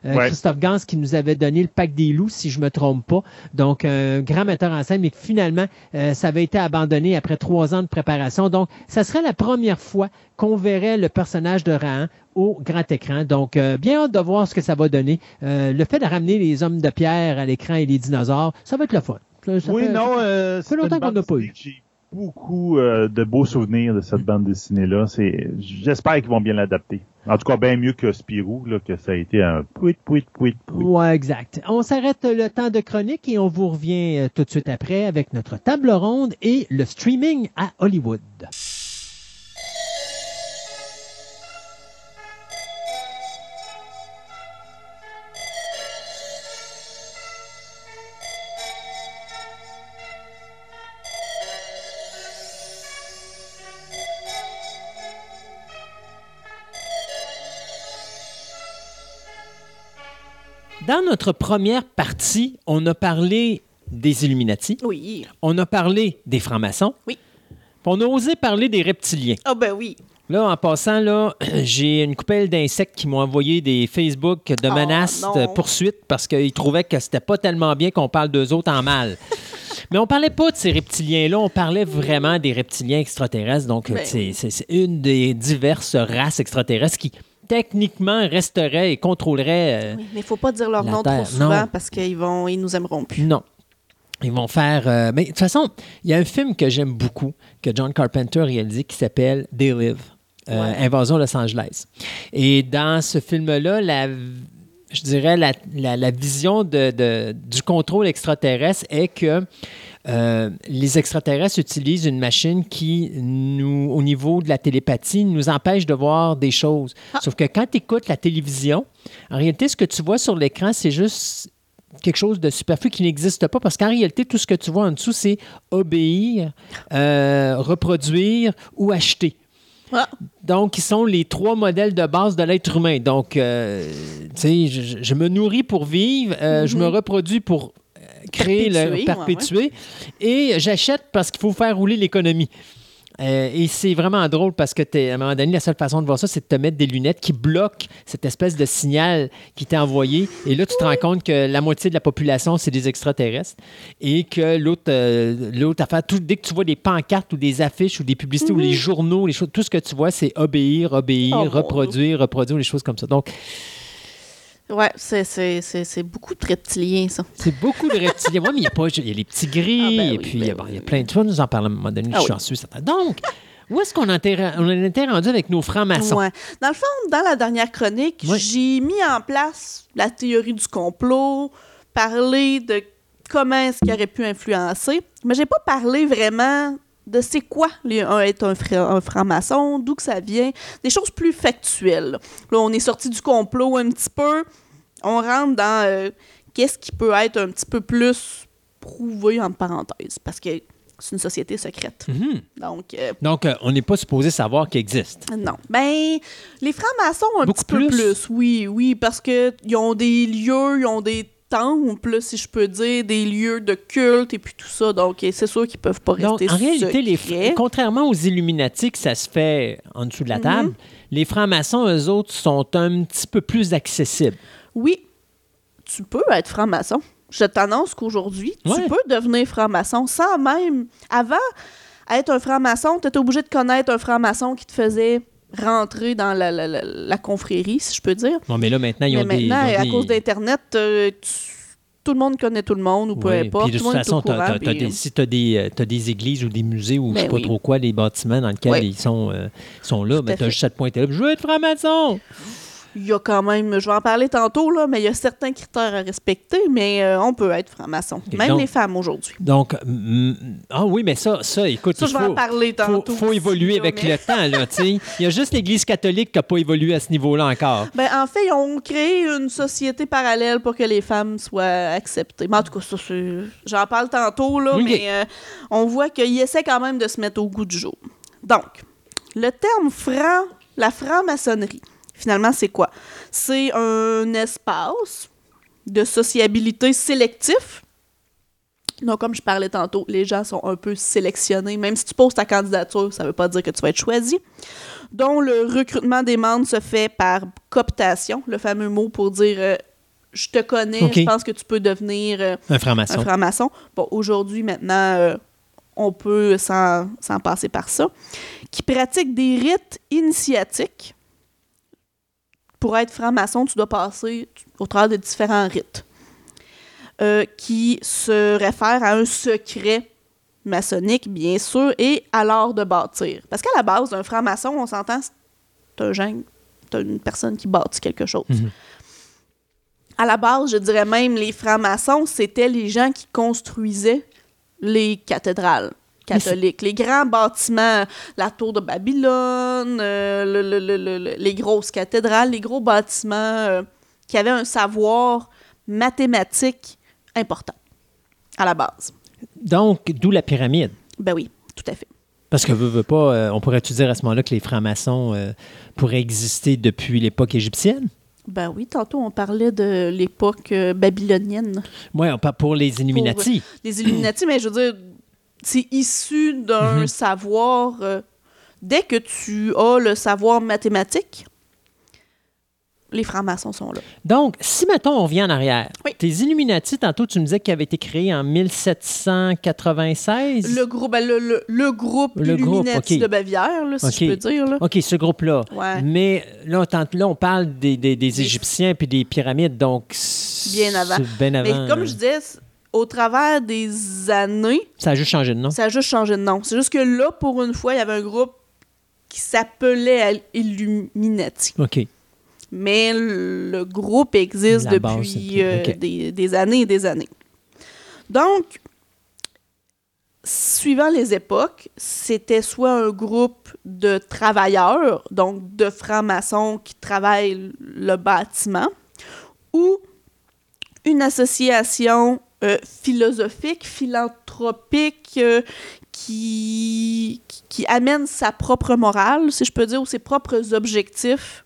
Euh, Ouais. Christophe Gans qui nous avait donné le pack des loups, si je me trompe pas. Donc, un grand metteur en scène, mais finalement, euh, ça avait été abandonné après trois ans de préparation. Donc, ça serait la première fois qu'on verrait le personnage de Rahan au grand écran. Donc, euh, bien hâte de voir ce que ça va donner. Euh, le fait de ramener les hommes de pierre à l'écran et les dinosaures, ça va être le fun. Ça- ça oui, fait- non, euh, fait longtemps qu'on n'a pas J'ai beaucoup euh, de beaux souvenirs de cette bande dessinée-là. C'est, j'espère qu'ils vont bien l'adapter. En tout cas, bien mieux que Spirou, là, que ça a été un pouit, pouit, pouit, pouit. Ouais, exact. On s'arrête le temps de chronique et on vous revient euh, tout de suite après avec notre table ronde et le streaming à Hollywood. Dans notre première partie, on a parlé des Illuminati, Oui. on a parlé des francs-maçons, Oui. on a osé parler des reptiliens. Ah ben oui. Là, en passant, là, j'ai une coupelle d'insectes qui m'ont envoyé des Facebook de Oh, menaces de poursuite parce qu'ils trouvaient que c'était pas tellement bien qu'on parle d'eux autres en mal. Mais on parlait pas de ces reptiliens-là, on parlait vraiment des reptiliens extraterrestres. Donc, Ben c'est une des diverses races extraterrestres qui, techniquement, resterait et contrôlerait. euh, Oui, mais il faut pas dire leur nom Terre, trop souvent non. parce qu'ils vont, ils nous aimeront plus. Non. Ils vont faire. euh, mais de toute façon, il y a un film que j'aime beaucoup, que John Carpenter a réalisé, qui s'appelle They Live, euh, Ouais. Invasion Los Angeles. Et dans ce film-là, la, je dirais la, la- la vision de, de- du contrôle extraterrestre est que euh, les extraterrestres utilisent une machine qui, nous, au niveau de la télépathie, nous empêche de voir des choses. Sauf que quand tu écoutes la télévision, en réalité, ce que tu vois sur l'écran, c'est juste quelque chose de superflu qui n'existe pas parce qu'en réalité, tout ce que tu vois en dessous, c'est obéir, euh, reproduire ou acheter. Ah. Donc, ils sont les trois modèles de base de l'être humain. Donc, euh, tu sais, je, je me nourris pour vivre, euh, je me reproduis pour créer, le. Perpétuer, ouais, perpétuer, et j'achète parce qu'il faut faire rouler l'économie. Euh, et c'est vraiment drôle parce que t'es- à un moment donné, la seule façon de voir ça, c'est de te mettre des lunettes qui bloquent cette espèce de signal qui t'est envoyé. Et là, tu te rends compte que la moitié de la population, c'est des extraterrestres. Et que l'autre euh, l'autre affaire, tout- dès que tu vois des pancartes ou des affiches ou des publicités ou les journaux, les choses, tout ce que tu vois, c'est obéir, obéir, Oh, reproduire, reproduire, les choses comme ça. Donc, Ouais, c'est, beaucoup de reptiliens, ça. c'est beaucoup de reptiliens. Ouais, mais il y a pas, il y a les petits gris, Ah, ben et oui, puis ben il y a- bon, il y a oui, plein de tu vas nous en parler à un moment donné, Ah je suis oui. en Suisse. Donc, où est-ce qu'on en était, rendu avec nos francs-maçons? Ouais. Dans le fond, dans la dernière chronique, j'ai mis en place la théorie du complot, parler de comment est-ce qu'il aurait pu influencer, mais j'ai pas parlé vraiment de c'est quoi être un, fra- un franc-maçon, d'où que ça vient, des choses plus factuelles. Là, on est sorti du complot un petit peu, on rentre dans euh, qu'est-ce qui peut être un petit peu plus prouvé en parenthèse, parce que C'est une société secrète. Mhm. Donc, euh, Donc, euh, on n'est pas supposé savoir qu'il existe. non. Ben, les francs-maçons, un Beaucoup petit peu plus? plus. Oui, oui, parce qu'ils ont des lieux, ils ont des temples, si je peux dire, des lieux de culte et puis tout ça. Donc, c'est sûr qu'ils peuvent pas Donc, rester en réalité, les, contrairement aux Illuminati, que ça se fait en dessous de la table, Mhm. les francs-maçons, eux autres, sont un petit peu plus accessibles. Oui, tu peux être franc-maçon. Je t'annonce qu'aujourd'hui, Ouais. tu peux devenir franc-maçon sans même... Avant, être un franc-maçon, tu étais obligé de connaître un franc-maçon qui te faisait rentrer dans la, la- la- la confrérie, si je peux dire. Bon, mais là, maintenant, ils Mais ont des... maintenant, ils ont à des- cause d'Internet, euh, tout le monde connaît tout le monde, ou peu Oui, importe. Puis de tout toute façon, courant, t'as- t'as- t'as puis- des- si tu as des, euh, t'as des églises ou des musées ou je Ben sais pas oui. trop quoi, des bâtiments dans lesquels Oui. ils sont, euh, sont là, ben, à tu as juste à te pointer là. Je veux être franc-maçon! Il y a quand même, je vais en parler tantôt, là, mais il y a certains critères à respecter, mais euh, on peut être franc-maçon. Même donc- les femmes aujourd'hui. Donc, mm, ah oui, mais ça, ça écoute, Ça, il je vais faut, en parler faut, tantôt. faut évoluer aussi, avec mais- le temps. Là, il y a juste l'Église catholique qui n'a pas évolué à ce niveau-là encore. Ben, en fait, ils ont créé une société parallèle pour que les femmes soient acceptées. Mais en tout cas, ça, j'en parle tantôt, là, mais euh, on voit qu'ils essaient quand même de se mettre au goût du jour. Donc, le terme franc, la franc-maçonnerie, finalement, c'est quoi? C'est un espace de sociabilité sélectif. Donc, comme je parlais tantôt, les gens sont un peu sélectionnés. Même si tu poses ta candidature, ça ne veut pas dire que tu vas être choisi. Dont le recrutement des membres se fait par cooptation, le fameux mot pour dire euh, je te connais, je pense que tu peux devenir euh, Un franc-maçon. Bon, aujourd'hui, maintenant, euh, on peut s'en passer par ça. Qui pratique des rites initiatiques. Pour être franc-maçon, tu dois passer au travers de différents rites. Euh, qui se réfèrent à un secret maçonnique, bien sûr, et à l'art de bâtir. Parce qu'à la base, un franc-maçon, on s'entend, c'est un gène, c'est une personne qui bâtit quelque chose. Mhm. À la base, je dirais même, les francs-maçons, c'était les gens qui construisaient les cathédrales catholiques, les grands bâtiments, la tour de Babylone, euh, le- le- le- le- le- les grosses cathédrales, les gros bâtiments euh, qui avaient un savoir mathématique important à la base. Donc, d'où la pyramide. Ben oui, tout à fait. Parce que, veut, veut pas, euh, on pourrait-tu dire à ce moment-là que les francs-maçons pourraient exister depuis l'époque égyptienne? Ben oui, tantôt on parlait de l'époque babylonienne. Oui, pas pour les Illuminati. Les Illuminati, mais je veux dire, c'est issu d'un Mhm. savoir. euh, dès que tu as le savoir mathématique, les francs-maçons sont là. Donc, si, mettons, on vient en arrière, Oui. tes Illuminati, tantôt, tu me disais qu'ils avaient été créés en 1796. Le groupe, ben, le, le- le groupe Le groupe, Illuminati ok. de Bavière, là, si Ok. je peux dire. Là. OK, ce groupe-là. Ouais. Mais là, tant- là, on parle des, des- des Égyptiens puis des pyramides, donc... Bien avant. Bien avant. Mais comme là. je disais, au travers des années, Ça a juste changé de nom. ça a juste changé de nom. C'est juste que là, pour une fois, il y avait un groupe qui s'appelait Illuminati. OK. Mais le groupe existe La depuis euh, des, des années et des années. Donc, suivant les époques, c'était soit un groupe de travailleurs, donc de francs-maçons qui travaillent le bâtiment, ou une association euh, philosophique, philanthropique, euh, qui, qui- qui amène sa propre morale, si je peux dire, ou ses propres objectifs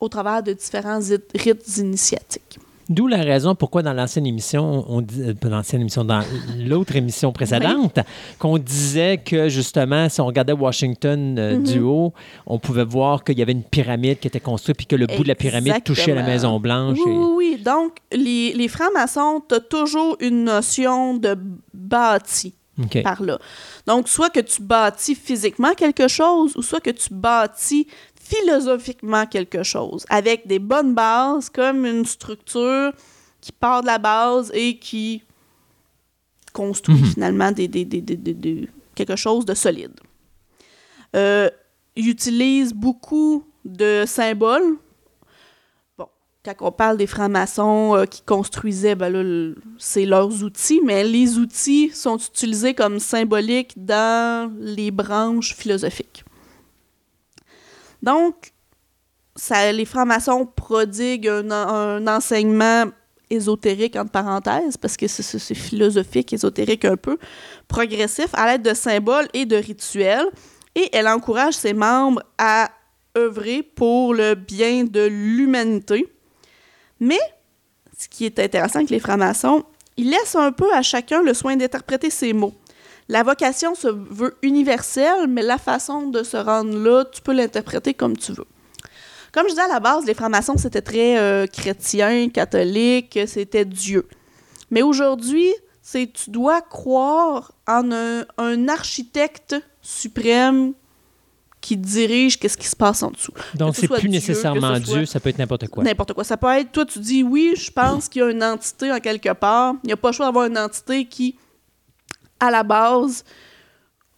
au travers de différents rit- rites initiatiques. D'où la raison pourquoi dans l'ancienne émission, on dit, euh, dans l'ancienne émission, dans l'autre émission précédente, qu'on disait que justement, si on regardait Washington euh, Mhm. du haut, on pouvait voir qu'il y avait une pyramide qui était construite puis que le bout de la pyramide touchait la. Maison Blanche. Oui, et- oui, oui. Donc, les, les francs-maçons, as toujours une notion de bâti par là. Donc, soit que tu bâtis physiquement quelque chose, ou soit que tu bâtis philosophiquement quelque chose, avec des bonnes bases, comme une structure qui part de la base et qui construit Mhm. finalement des, des- des- quelque chose de solide. Euh, ils utilisent beaucoup de symboles. Bon, quand on parle des francs-maçons euh, qui construisaient, ben là, le- c'est leurs outils, mais les outils sont utilisés comme symboliques dans les branches philosophiques. Donc, les francs-maçons prodiguent un, en- un enseignement ésotérique, entre parenthèses, parce que c'est- philosophique, ésotérique un peu, progressif, à l'aide de symboles et de rituels. Et elle encourage ses membres à œuvrer pour le bien de l'humanité. Mais, ce qui est intéressant avec les francs-maçons, ils laissent un peu à chacun le soin d'interpréter ses mots. La vocation se veut universelle, mais la façon de se rendre là, tu peux l'interpréter comme tu veux. Comme je disais à la base, les francs-maçons, c'était très euh, chrétien, catholique, c'était Dieu. Mais aujourd'hui, c'est tu dois croire en un, un architecte suprême qui dirige qu'est-ce qui se passe en dessous. Donc, ce c'est soit plus Dieu, nécessairement ce Dieu, ça peut être n'importe quoi. N'importe quoi. Ça peut être, toi, tu dis, oui, je pense qu'il y a une entité en quelque part. Il n'y a pas le choix d'avoir une entité qui, à la base,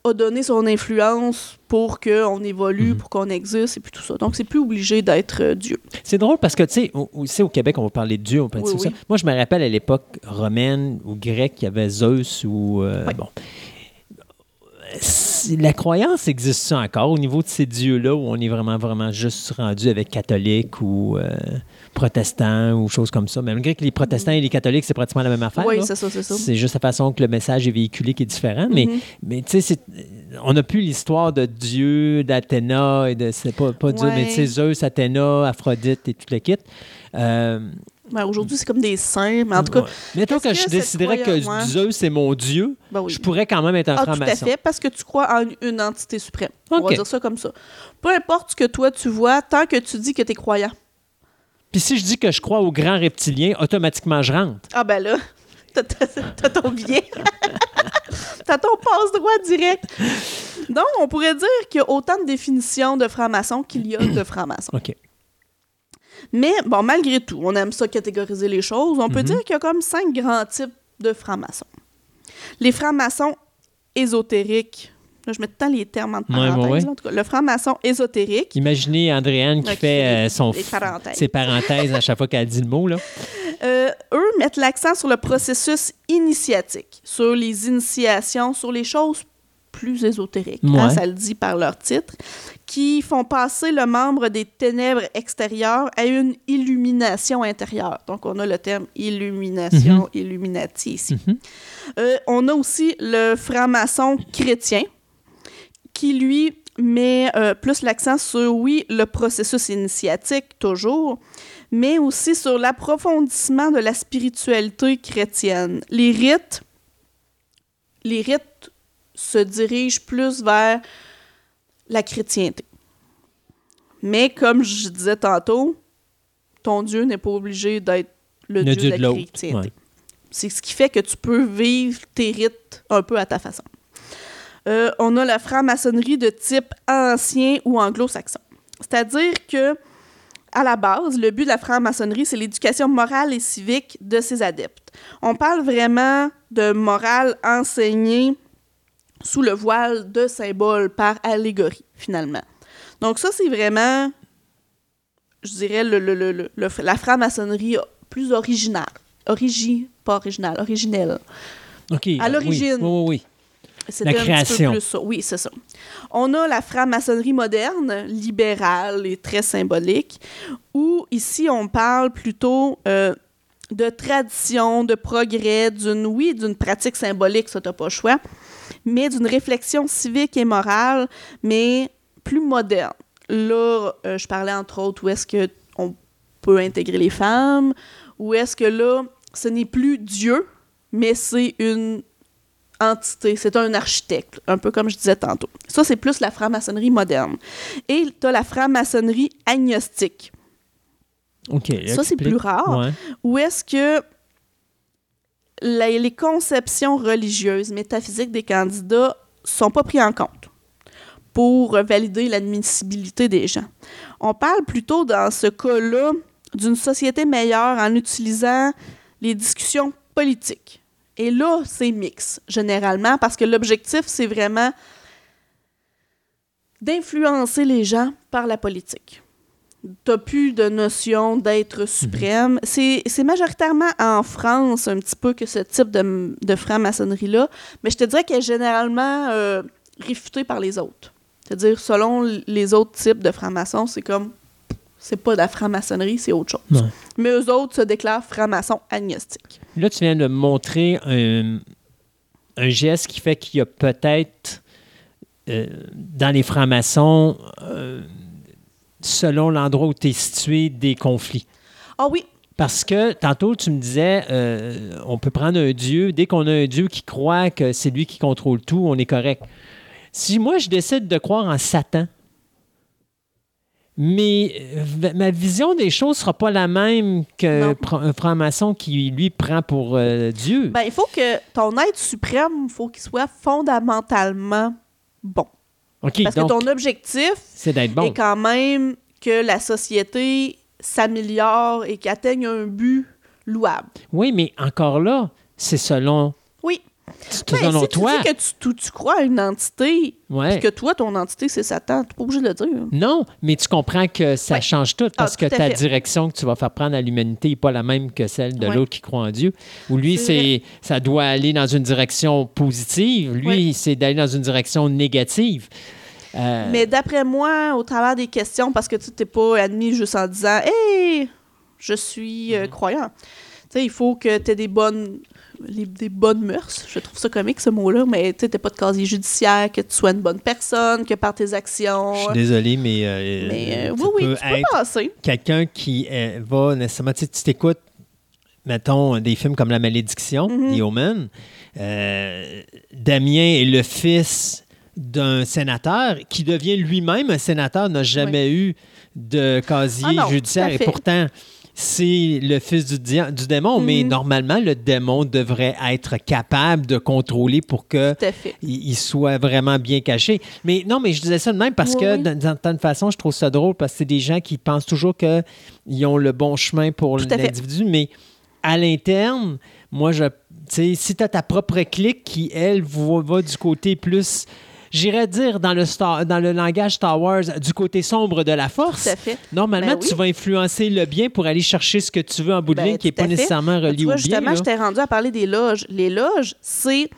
a donné son influence pour qu'on évolue, Mhm. pour qu'on existe, et puis tout ça. Donc, c'est plus obligé d'être euh, Dieu. C'est drôle parce que, tu sais, au, Québec, on va parler de Dieu, on peut Oui, ça. Moi, je me rappelle à l'époque romaine ou grecque, il y avait Zeus ou. euh, Oui. Bon. La croyance existe encore au niveau de ces dieux-là où on est vraiment, vraiment juste rendu avec catholique ou euh, protestant ou choses comme ça. Malgré que les protestants et les catholiques, c'est pratiquement la même affaire. oui, c'est ça, c'est ça. C'est juste la façon que le message est véhiculé qui est différent. Mais, Mhm. mais tu sais, on n'a plus l'histoire de Dieu, d'Athéna et de. C'est pas, pas Dieu, mais tu sais, Zeus, Athéna, Aphrodite et tout le kit. Euh, Ben, Aujourd'hui, c'est comme des saints, mais en tout cas, ouais. Mettons que je déciderais que. Zeus c'est mon Dieu, ben oui. je pourrais quand même être un Ah, tout à franc-maçon. fait, parce que tu crois en une entité suprême. On va dire ça comme ça. Peu importe ce que toi tu vois, tant que tu dis que tu es croyant. Puis si je dis que je crois aux grands reptiliens, automatiquement je rentre. Ah ben là, t'as- ton billet. t'as ton passe-droit direct. Donc, on pourrait dire qu'il y a autant de définitions de franc-maçon qu'il y a de francs-maçons. OK. Mais, bon, malgré tout, on aime ça catégoriser les choses. On peut Mhm. dire qu'il y a comme cinq grands types de francs-maçons. Les francs-maçons ésotériques. Là, je mets tout le temps les termes entre Ouais, parenthèses. ouais. là, en tout cas. Le franc-maçon ésotérique. Imaginez Andréane qui fait euh, son, parenthèses. ses parenthèses à chaque fois qu'elle dit le mot. Là. Euh, eux mettent l'accent sur le processus initiatique, sur les initiations, sur les choses plus ésotériques, hein, Ouais. ça le dit par leur titre, qui font passer le membre des ténèbres extérieures à une illumination intérieure. Donc, on a le terme illumination, illuminati ici. Mhm. Euh, on a aussi le franc-maçon chrétien, qui lui met euh, plus l'accent sur, oui, le processus initiatique, toujours, mais aussi sur l'approfondissement de la spiritualité chrétienne. Les rites, les rites se dirigent plus vers la chrétienté. Mais comme je disais tantôt, ton Dieu n'est pas obligé d'être le, Le Dieu, Dieu de la chrétienté. ouais. C'est ce qui fait que tu peux vivre tes rites un peu à ta façon. Euh, on a la franc-maçonnerie de type ancien ou anglo-saxon. C'est-à-dire que, à la base, le but de la franc-maçonnerie, c'est l'éducation morale et civique de ses adeptes. On parle vraiment de morale enseignée sous le voile de symboles par allégorie, finalement. Donc ça, c'est vraiment, je dirais, le, le- le- le- le- la franc-maçonnerie plus originale. Origi, pas originale, originelle. OK. À l'origine. Oui, oui, oui. La un création. petit peu plus ça. Oui, c'est ça. On a la franc-maçonnerie moderne, libérale et très symbolique, où ici on parle plutôt euh, de tradition, de progrès, d'une, oui, d'une pratique symbolique, ça t'as pas le choix, mais d'une réflexion civique et morale, mais plus moderne. Là, euh, je parlais entre autres où est-ce que on peut intégrer les femmes, où est-ce que là, ce n'est plus Dieu, mais c'est une entité, c'est un architecte, un peu comme je disais tantôt. Ça, c'est plus la franc-maçonnerie moderne. Et tu as la franc-maçonnerie agnostique. OK. Ça, c'est plus rare. Ouais. Où est-ce que la- les conceptions religieuses, métaphysiques des candidats sont pas prises en compte pour valider l'admissibilité des gens. On parle plutôt dans ce cas-là d'une société meilleure en utilisant les discussions politiques. Et là, c'est mix, généralement, parce que l'objectif, c'est vraiment d'influencer les gens par la politique. T'as plus de notion d'être suprême. C'est majoritairement en France un petit peu que ce type de, de franc-maçonnerie-là, mais je te dirais qu'elle est généralement euh, réfutée par les autres. C'est-à-dire, selon les autres types de francs-maçons, c'est comme c'est pas de la franc-maçonnerie, c'est autre chose. Non. Mais eux autres se déclarent francs-maçons agnostiques. Là, tu viens de montrer un, un geste qui fait qu'il y a peut-être euh, dans les francs-maçons, euh, selon l'endroit où tu es situé, des conflits. Ah oui, Parce que tantôt, tu me disais, euh, on peut prendre un Dieu, dès qu'on a un Dieu qui croit que c'est lui qui contrôle tout, on est correct. Si moi, je décide de croire en Satan, mais euh, ma vision des choses ne sera pas la même qu'un franc-maçon qui, lui, prend pour euh, Dieu. ben il faut que ton être suprême, il faut qu'il soit fondamentalement bon. OK, Parce donc, que ton objectif c'est d'être bon. est quand même que la société s'améliore et qu'atteigne un but louable. Oui, mais encore là, c'est selon, C'est Ben, si toi. tu dis que tu, tu- tu crois à une entité, puis que toi, ton entité, c'est Satan, tu n'es pas obligé de le dire. Non, mais tu comprends que ça Ouais. change tout parce Ah, tout que ta fait. direction que tu vas faire prendre à l'humanité n'est pas la même que celle de Ouais. l'autre qui croit en Dieu. Ou lui, C'est ça doit aller dans une direction positive. Lui, c'est d'aller dans une direction négative. Euh, Mais d'après moi, au travers des questions, parce que tu n'es pas admis juste en disant Hey, je suis Mm-hmm. euh, croyant. Tu sais, il faut que tu aies des bonnes, les- des bonnes mœurs. Je trouve ça comique, ce mot-là, mais tu n'es pas de casier judiciaire, que tu sois une bonne personne, que par tes actions. je suis désolé, mais, euh, Mais euh, tu oui, oui, tu peux être passer. quelqu'un qui euh, va nécessairement, tu t'écoutes, mettons, des films comme La Malédiction, Mhm. The Omen. Euh, Damien est le fils d'un sénateur qui devient lui-même un sénateur, n'a jamais eu de casier Ah non, judiciaire et pourtant c'est le fils du, dia- du démon, mais Mhm. normalement le démon devrait être capable de contrôler pour que Tout à fait. il il soit vraiment bien caché. Mais non, mais je disais ça de même parce Oui, que oui. d'une certaine façon, je trouve ça drôle parce que c'est des gens qui pensent toujours qu'ils ont le bon chemin pour Tout l'individu, mais à l'interne, moi, je, si tu as ta propre clique qui, elle, va, va du côté plus, j'irais dire dans le, Star- dans le langage Star Wars, du côté sombre de la force, Tout à fait. normalement, Ben oui. tu vas influencer le bien pour aller chercher ce que tu veux en bout de Ben, ligne qui n'est pas fait. nécessairement relié vois, au bien. justement, je t'ai rendu à parler des loges. Les loges, c'est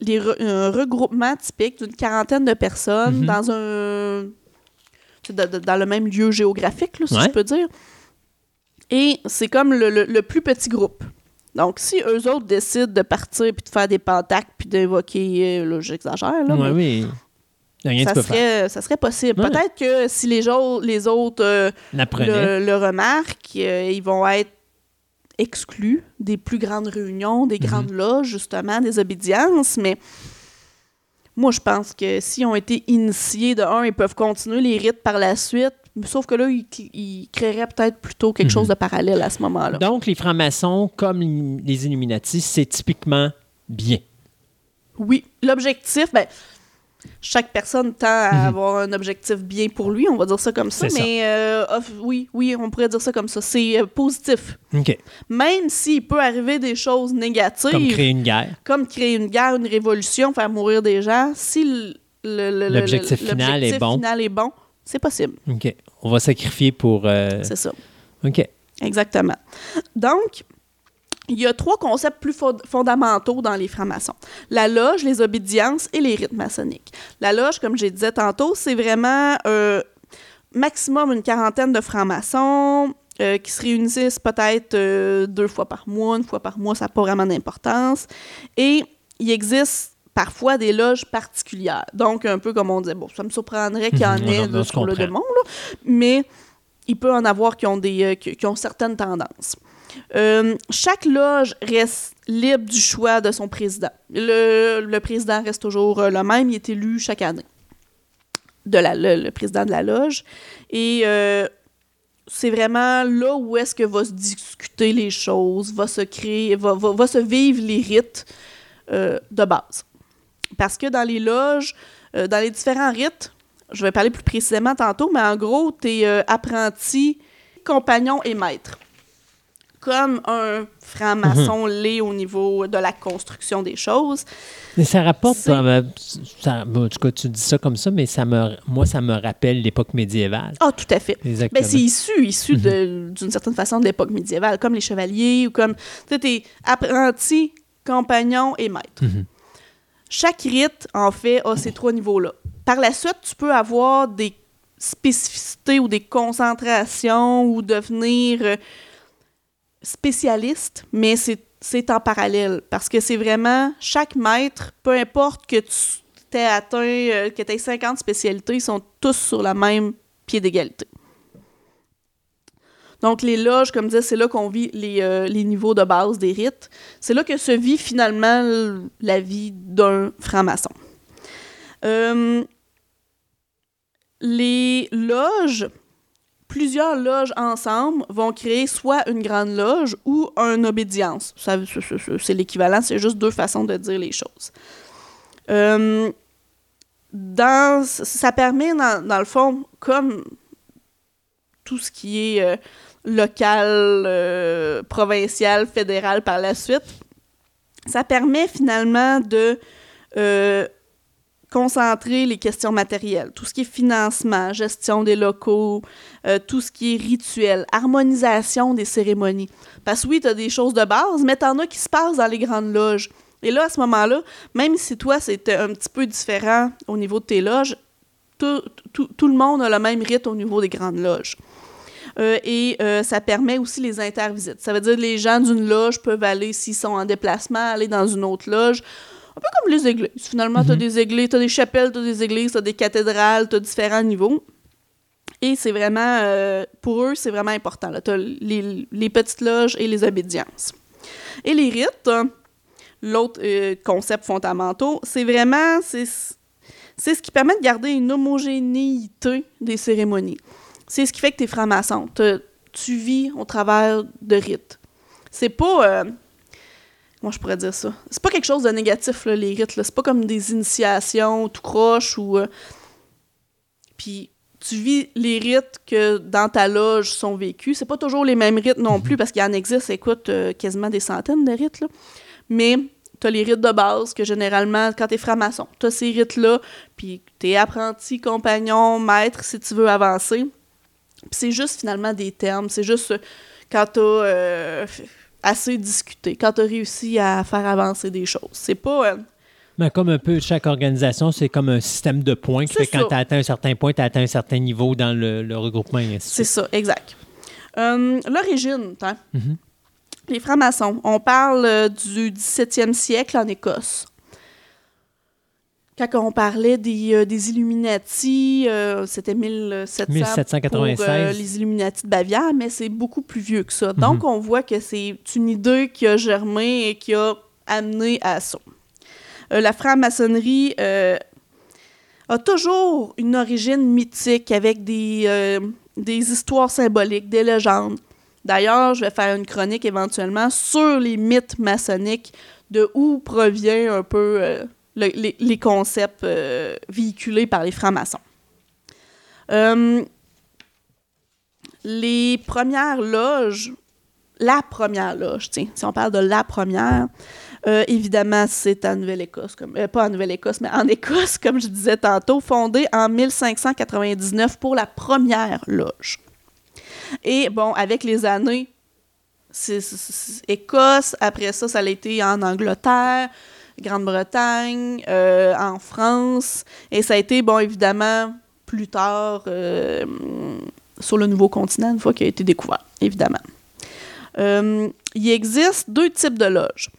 les re- un regroupement typique d'une quarantaine de personnes Mhm. dans un dans, le même lieu géographique, là, si Ouais. je peux dire. Et c'est comme le, le- le plus petit groupe. Donc, si eux autres décident de partir puis de faire des pentacles puis d'invoquer, euh, là, j'exagère, là, Ouais, mais oui. Rien ça serait, ça serait possible. Ouais. Peut-être que si les, les autres euh, le, le remarquent, euh, ils vont être exclus des plus grandes réunions, des grandes loges, justement, des obédiences, mais moi, je pense que s'ils ont été initiés de un, ils peuvent continuer les rites par la suite, sauf que là, ils, ils créeraient peut-être plutôt quelque Mhm. chose de parallèle à ce moment-là. Donc, les francs-maçons, comme les Illuminati, c'est typiquement bien. Oui, l'objectif, ben, chaque personne tend à Mhm. avoir un objectif bien pour lui, on va dire ça comme ça, mais euh, oui, oui, on pourrait dire ça comme ça. C'est euh, positif. OK. Même s'il peut arriver des choses négatives, Comme créer une guerre. comme créer une guerre, une révolution, faire mourir des gens, si L'objectif final est bon. final est bon, c'est possible. OK. On va sacrifier pour. euh, C'est ça. OK. Exactement. Donc, il y a trois concepts plus fond- fondamentaux dans les francs-maçons. La loge, les obédiences et les rites maçonniques. La loge, comme je disais tantôt, c'est vraiment euh, maximum une quarantaine de francs-maçons euh, qui se réunissent peut-être euh, deux fois par mois, une fois par mois, ça n'a pas vraiment d'importance. Et il existe parfois des loges particulières. Donc, un peu comme on disait, bon, ça me surprendrait qu'il y en Mhm, ait sur le là, mais il peut en avoir qui ont, des, euh, qui, qui ont certaines tendances. Euh, chaque loge reste libre du choix de son président. Le, le président reste toujours euh, le même, il est élu chaque année. De la, le, le président de la loge. Et euh, c'est vraiment là où est-ce que va se discuter les choses, va se créer, va, va, va se vivre les rites euh, de base. Parce que dans les loges, euh, dans les différents rites, je vais parler plus précisément tantôt, mais en gros, tu es apprenti, compagnon et maître. Comme un franc-maçon l'est au niveau de la construction des choses. Mais ça rapporte. Euh, ça- bon, en tout cas, tu dis ça comme ça, mais ça me, moi, ça me rappelle l'époque médiévale. Ah, tout à fait. Exactement. Ben, c'est issu, issu de- d'une certaine façon de l'époque médiévale, comme les chevaliers ou comme. Tu sais, t'es apprenti, compagnon et maître. Mhm. Chaque rite, en fait, a ces trois niveaux-là. Par la suite, tu peux avoir des spécificités ou des concentrations ou devenir euh, spécialiste, mais c'est en parallèle parce que c'est vraiment chaque maître, peu importe que tu aies atteint, euh, que tu aies 50 spécialités, ils sont tous sur le même pied d'égalité. Donc, les loges, comme je disais, c'est là qu'on vit les, euh, les, niveaux de base des rites. C'est là que se vit finalement la vie d'un franc-maçon. Euh, les loges, plusieurs loges ensemble vont créer soit une grande loge ou une obédience. c'est l'équivalent, c'est juste deux façons de dire les choses. Euh, ça permet, dans, dans, le fond, comme tout ce qui est local, euh, provincial, fédéral par la suite, ça permet finalement de concentrer les questions matérielles, tout ce qui est financement, gestion des locaux, euh, tout ce qui est rituel, harmonisation des cérémonies. Parce que oui, tu as des choses de base, mais tu en as qui se passent dans les grandes loges. Et là, à ce moment-là, même si toi, c'était un petit peu différent au niveau de tes loges, tout, tout, le monde a le même rite au niveau des grandes loges. Euh, et euh, ça permet aussi les intervisites. Ça veut dire que les gens d'une loge peuvent aller, s'ils sont en déplacement, aller dans une autre loge un peu comme les églises. Finalement, tu as mhm. des églises, tu as des chapelles, tu as des églises, tu as des cathédrales, tu as différents niveaux. Et c'est vraiment, euh, pour eux, c'est vraiment important. Tu as les, petites loges et les obédiences. Et les rites, l'autre euh, concept fondamental, c'est vraiment, c'est ce qui permet de garder une homogénéité des cérémonies. C'est ce qui fait que tu es franc-maçon. Tu vis au travers de rites. C'est pas... Euh, moi je pourrais dire ça? C'est pas quelque chose de négatif, là, les rites. C'est pas comme des initiations tout croche ou. Euh, puis tu vis les rites que dans ta loge sont vécus. C'est pas toujours les mêmes rites non plus, parce qu'il y en existe, écoute, euh, quasiment des centaines de rites. Là. Mais t'as les rites de base que généralement, quand t'es franc-maçon, t'as ces rites-là, puis t'es apprenti, compagnon, maître, si tu veux avancer. Puis c'est juste finalement des termes. C'est juste euh, quand t'as assez discuté, quand tu as réussi à faire avancer des choses. C'est pas. Euh, mais comme un peu chaque organisation, c'est comme un système de points qui fait quand tu as atteint un certain point, tu as atteint un certain niveau dans le, regroupement. C'est ça, exact. Euh, l'origine, hein? mm-hmm. les francs-maçons, on parle euh, du 17e siècle en Écosse quand on parlait des, euh, des Illuminati, euh, c'était 1700 pour euh, les Illuminati de Bavière, mais c'est beaucoup plus vieux que ça. Donc, mhm. on voit que c'est une idée qui a germé et qui a amené à ça. la franc-maçonnerie a toujours une origine mythique avec des, des histoires symboliques, des légendes. D'ailleurs, je vais faire une chronique éventuellement sur les mythes maçonniques, de où provient un peu les, concepts euh, véhiculés par les francs-maçons. Euh, les premières loges, la première loge, si on parle de la première, euh, évidemment, c'est en Nouvelle-Écosse, pas en Nouvelle-Écosse, mais en Écosse, comme je disais tantôt, fondée en 1599 pour la première loge. Et bon, avec les années, c'est, Écosse, après ça, ça a été en Angleterre, Grande-Bretagne, euh, en France, et ça a été, bon, évidemment, plus tard euh, sur le nouveau continent, une fois qu'il a été découvert, évidemment. Euh, il existe deux types de loges.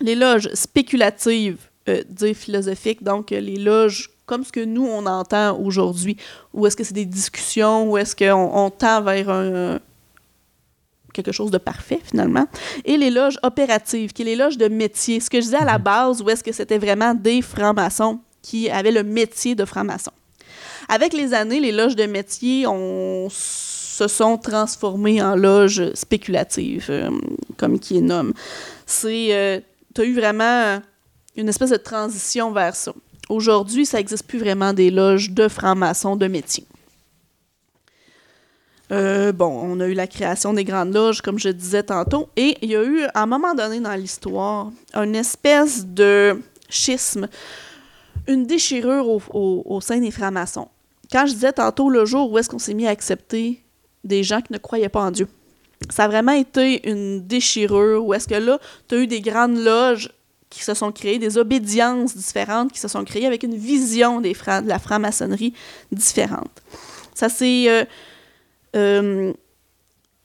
Les loges spéculatives, dire philosophiques, donc les loges comme ce que nous, on entend aujourd'hui, ou est-ce que c'est des discussions, ou est-ce qu'on on tend vers un, quelque chose de parfait finalement, et les loges opératives, qui est les loges de métier. Ce que je disais à la mhm. base, où est-ce que c'était vraiment des francs-maçons qui avaient le métier de franc-maçon. Avec les années, les loges de métier ont, se sont transformées en loges spéculatives, euh, comme qui est nomme. C'est, euh, tu as eu vraiment une espèce de transition vers ça. Aujourd'hui, ça n'existe plus vraiment des loges de francs-maçons de métier. Euh, bon, on a eu la création des grandes loges, comme je disais tantôt, et il y a eu, à un moment donné dans l'histoire, une espèce de schisme, une déchirure au, sein des francs-maçons. Quand je disais tantôt le jour où est-ce qu'on s'est mis à accepter des gens qui ne croyaient pas en Dieu, ça a vraiment été une déchirure où est-ce que là, tu as eu des grandes loges qui se sont créées, des obédiences différentes qui se sont créées avec une vision des fra- de la franc-maçonnerie différente. Ça c'est euh, euh,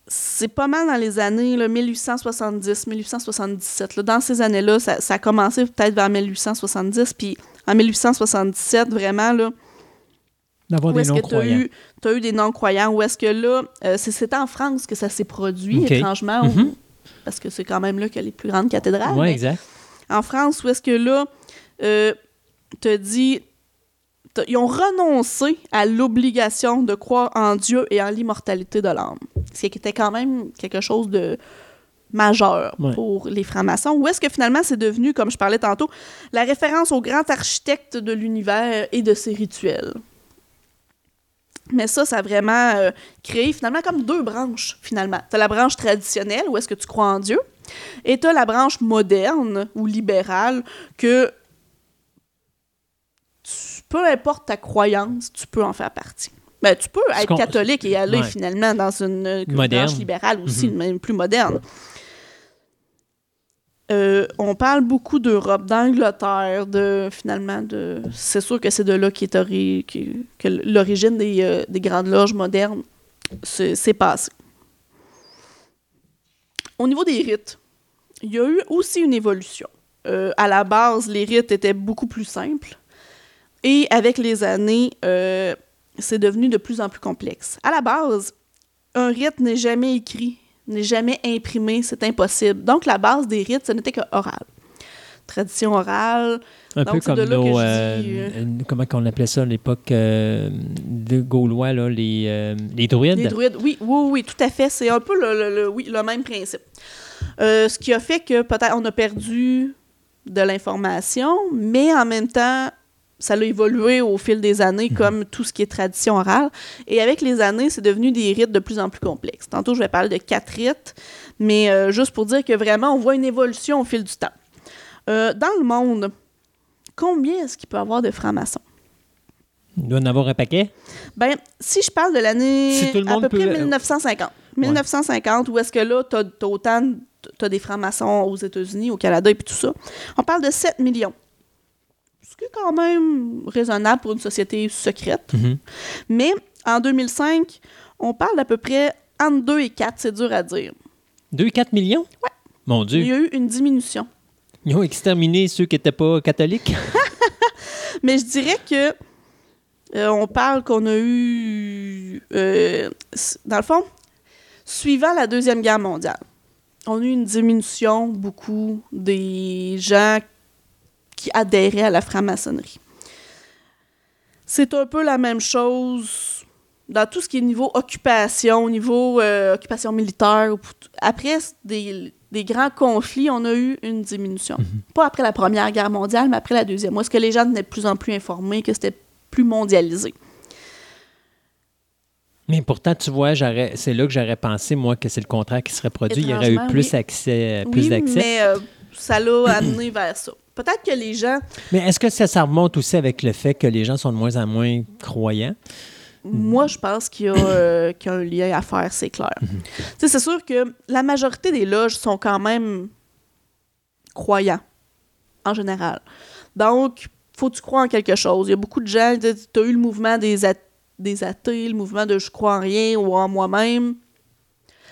c'est pas mal dans les années 1870-1877. là. Dans ces années-là, ça, ça a commencé peut-être vers 1870, puis en 1877, vraiment, là, D'avoir où des est-ce que tu as non-croyants. eu, des non-croyants? Où est-ce que là, euh, c'est- en France que ça s'est produit, étrangement, Mhm. où- parce que c'est quand même là qu'il y a les plus grandes cathédrales. Oui, exact. en France, où est-ce que là, euh, te dit, t'as- ils ont renoncé à l'obligation de croire en Dieu et en l'immortalité de l'âme. Ce qui était quand même quelque chose de majeur Ouais. pour les francs-maçons. Où est-ce que finalement c'est devenu, comme je parlais tantôt, la référence au grand architecte de l'univers et de ses rituels? Mais ça, ça a vraiment euh, créé finalement comme deux branches, finalement. Tu as la branche traditionnelle, où est-ce que tu crois en Dieu, et tu as la branche moderne ou libérale, que peu importe ta croyance, tu peux en faire partie. Ben, tu peux être catholique et aller Ouais. finalement dans une euh, branche libérale aussi, Mhm. même plus moderne. Euh, on parle beaucoup d'Europe, d'Angleterre, de finalement de. C'est sûr que c'est de là qui est ori- qui- que l'origine des, euh, des grandes loges modernes s'est s'est passée. Au niveau des rites, il y a eu aussi une évolution. Euh, à la base, les rites étaient beaucoup plus simples. Et avec les années, euh, c'est devenu de plus en plus complexe. À la base, un rite n'est jamais écrit, n'est jamais imprimé, c'est impossible. Donc, la base des rites, ce n'était que oral. Tradition orale. Un Donc, peu comme nos. euh, dis, euh, comment on appelait ça à l'époque euh, de Gaulois, là, les, les druides. Les druides, oui, oui, oui, tout à fait. C'est un peu le, le- le- oui, le même principe. Ce qui a fait que peut-être on a perdu de l'information, mais en même temps, ça a évolué au fil des années comme tout ce qui est tradition orale. Et avec les années, c'est devenu des rites de plus en plus complexes. Tantôt, je vais parler de quatre rites, mais euh, juste pour dire que vraiment, on voit une évolution au fil du temps. Euh, dans le monde, combien est-ce qu'il peut y avoir de francs-maçons? Il doit en avoir un paquet? Ben, si je parle de l'année Si à peu près peut- 1950. 1950, où est-ce que là, t'as as autant, de- t'as des francs-maçons aux États-Unis, au Canada et puis tout ça. On parle de 7 millions. Ce qui est quand même raisonnable pour une société secrète. Mhm. Mais en 2005, on parle d'à peu près entre 2 et 4, c'est dur à dire. 2-4 millions? Ouais. Mon Il Dieu. y a eu une diminution. Ils ont exterminé ceux qui n'étaient pas catholiques? Mais je dirais que euh, on parle qu'on a eu, euh, dans le fond, suivant la Deuxième Guerre mondiale, on a eu une diminution beaucoup des gens qui adhéraient à la franc-maçonnerie. C'est un peu la même chose dans tout ce qui est niveau occupation, au niveau euh, occupation militaire. Après des, des grands conflits, on a eu une diminution. Pas après la Première Guerre mondiale, mais après la Deuxième. Est-ce que les gens étaient de plus en plus informés, que c'était plus mondialisé? Mais pourtant, tu vois, c'est là que j'aurais pensé, moi, que c'est le contraire qui serait produit. Il y aurait eu plus, oui. accès, plus oui, d'accès. mais euh, ça l'a amené vers ça. Peut-être que les gens, Mais est-ce que ça, ça remonte aussi avec le fait que les gens sont de moins en moins croyants? moi, je pense qu'il y, a, euh, qu'il y a un lien à faire, c'est clair. Mhm. C'est sûr que la majorité des loges sont quand même croyants, en général. Donc, faut que tu crois en quelque chose. Il y a beaucoup de gens, tu as eu le mouvement des, des athées, le mouvement de je crois en rien ou en moi-même.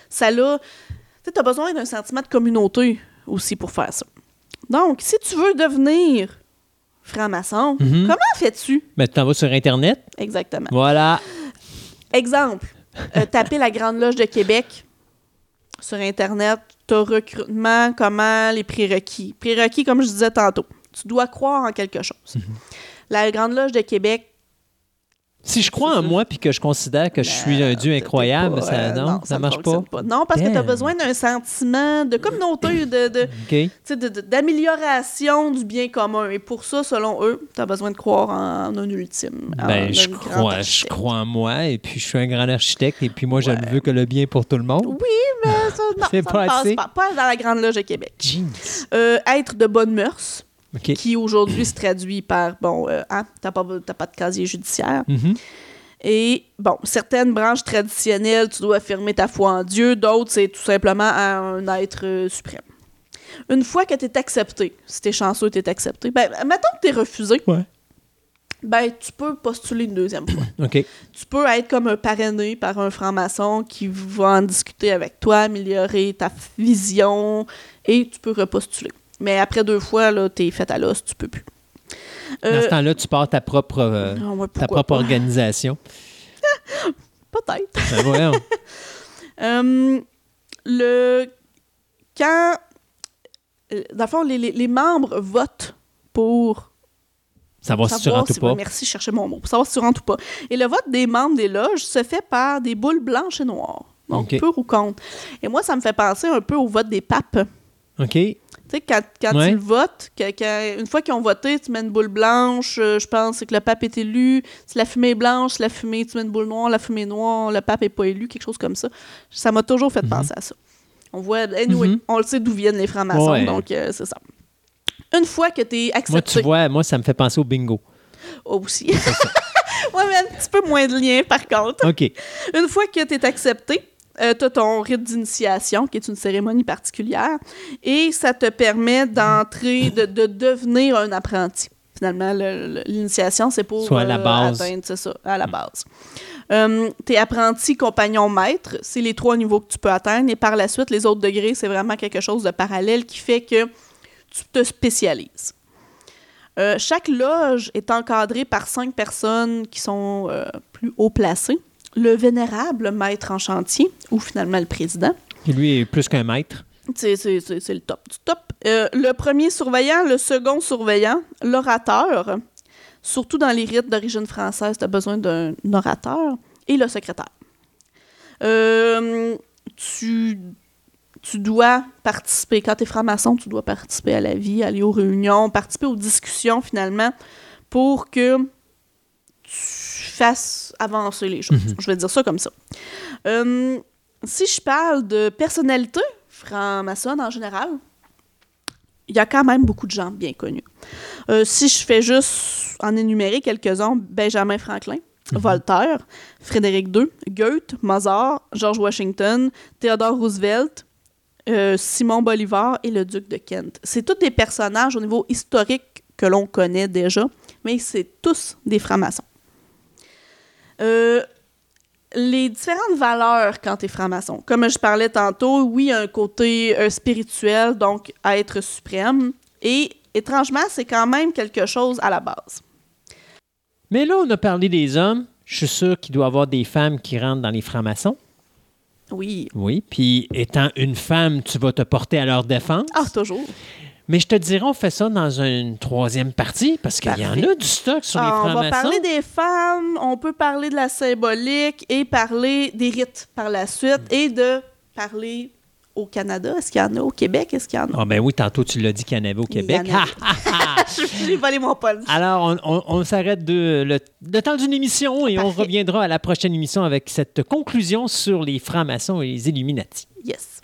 Ça là, tu as besoin d'un sentiment de communauté aussi pour faire ça. Donc, si tu veux devenir franc-maçon, Mhm. comment fais-tu? Mais tu t'en vas sur Internet. Exactement. Voilà. Exemple, euh, taper la Grande Loge de Québec sur Internet, t'as recrutement, comment, les prérequis. Prérequis, comme je disais tantôt, tu dois croire en quelque chose. Mhm. La Grande Loge de Québec, Si je crois en moi puis que je considère que je suis un Dieu t'es incroyable, pas, ça, euh, non, ça, ne marche pas? Non, parce que tu as besoin d'un sentiment de communauté, de, de, de- d'amélioration du bien commun. Et pour ça, selon eux, tu as besoin de croire en, en un ultime. en Ben, un je grand crois, je crois en moi et puis je suis un grand architecte et puis moi, je Ouais. ne veux que le bien pour tout le monde. Oui, mais ça, non, C'est ça pas ne passe pas. Pas dans la Grande Loge de Québec. Euh, être de bonne mœurs, Qui aujourd'hui se traduit par, bon, euh, hein, t'as pas, pas de casier judiciaire. Mhm. Et, bon, certaines branches traditionnelles, tu dois affirmer ta foi en Dieu, d'autres, c'est tout simplement un être euh, suprême. Une fois que tu es accepté, si tu es chanceux, tu es accepté, ben, mettons que tu es refusé, Ouais. ben, tu peux postuler une deuxième fois. Tu peux être comme un parrainé par un franc-maçon qui va en discuter avec toi, améliorer ta vision, et tu peux repostuler. Mais après deux fois, là, t'es fait à l'os, tu peux plus. Dans Euh, ce temps-là, tu pars ta propre, euh, ah ouais, ta propre pas? organisation. Peut-être. Ben voyons. Euh, le quand euh, dans le fond les, les- les membres votent pour Savoir si tu savoir rentres si- ou pas. merci je cherchais mon mot pour savoir si tu rentres ou pas et le vote des membres des loges se fait par des boules blanches et noires donc Ok. pour ou contre et moi ça me fait penser un peu au vote des papes OK. Tu sais, quand, quand Ouais. tu le votes, que- que- une fois qu'ils ont voté, tu mets une boule blanche, euh, je pense, c'est que le pape est élu. Si la fumée est blanche, la fumée, tu mets une boule noire, la fumée est noire, le pape est pas élu, quelque chose comme ça. Ça m'a toujours fait penser à ça. On voit, anyway, Mhm. on le sait d'où viennent les francs-maçons, Ouais. donc euh, c'est ça. Une fois que tu es Moi, accepté, tu vois, moi, ça me fait penser au bingo. aussi. ouais, mais un petit peu moins de lien par contre. OK. Une fois que tu es accepté, tu as ton rite d'initiation, qui est une cérémonie particulière, et ça te permet d'entrer, de, de devenir un apprenti. Finalement, le- le- l'initiation, c'est pour Soit à la euh, atteindre, c'est ça, à la base. Euh, tes apprentis, compagnons, maîtres, c'est les trois niveaux que tu peux atteindre, et par la suite, les autres degrés, c'est vraiment quelque chose de parallèle qui fait que tu te spécialises. Euh, chaque loge est encadrée par cinq personnes qui sont euh, plus haut placées. Le vénérable maître en chantier, ou finalement le président, Puis lui est plus qu'un maître. c'est le top du top. Euh, le premier surveillant, le second surveillant, l'orateur, surtout dans les rites d'origine française, tu as besoin d'un orateur, et le secrétaire. Euh, tu, tu dois participer, quand tu es franc-maçon, tu dois participer à la vie, aller aux réunions, participer aux discussions finalement, pour que tu fasses avancer les choses. Je vais dire ça comme ça. Euh, si je parle de personnalité franc-maçonne en général, il y a quand même beaucoup de gens bien connus. Euh, si je fais juste en énumérer quelques-uns, Benjamin Franklin, Voltaire, Frédéric II, Goethe, Mozart, George Washington, Theodore Roosevelt, euh, Simon Bolivar et le duc de Kent. C'est tous des personnages au niveau historique que l'on connaît déjà, mais c'est tous des francs-maçons. Euh, les différentes valeurs quand tu es franc-maçon. Comme je parlais tantôt, oui, il y a un côté euh, spirituel, donc être suprême. Et étrangement, c'est quand même quelque chose à la base. Mais là, on a parlé des hommes. Je suis sûr qu'il doit y avoir des femmes qui rentrent dans les francs-maçons. Oui. Oui. Puis, étant une femme, tu vas te porter à leur défense. Ah, toujours. Mais je te dirais, on fait ça dans une troisième partie parce qu'il y en a du stock sur les Ah, on va parler des femmes, on peut parler de la symbolique et parler des rites par la suite et de parler au Canada. Est-ce qu'il y en a au Québec? Est-ce qu'il y en a? Ah ben oui, tantôt tu l'as dit qu'il y en avait au Québec. J'ai volé mon punch. Alors, on, on- on s'arrête de le, le temps d'une émission et on reviendra à la prochaine émission avec cette conclusion sur les francs-maçons et les Illuminati. Yes.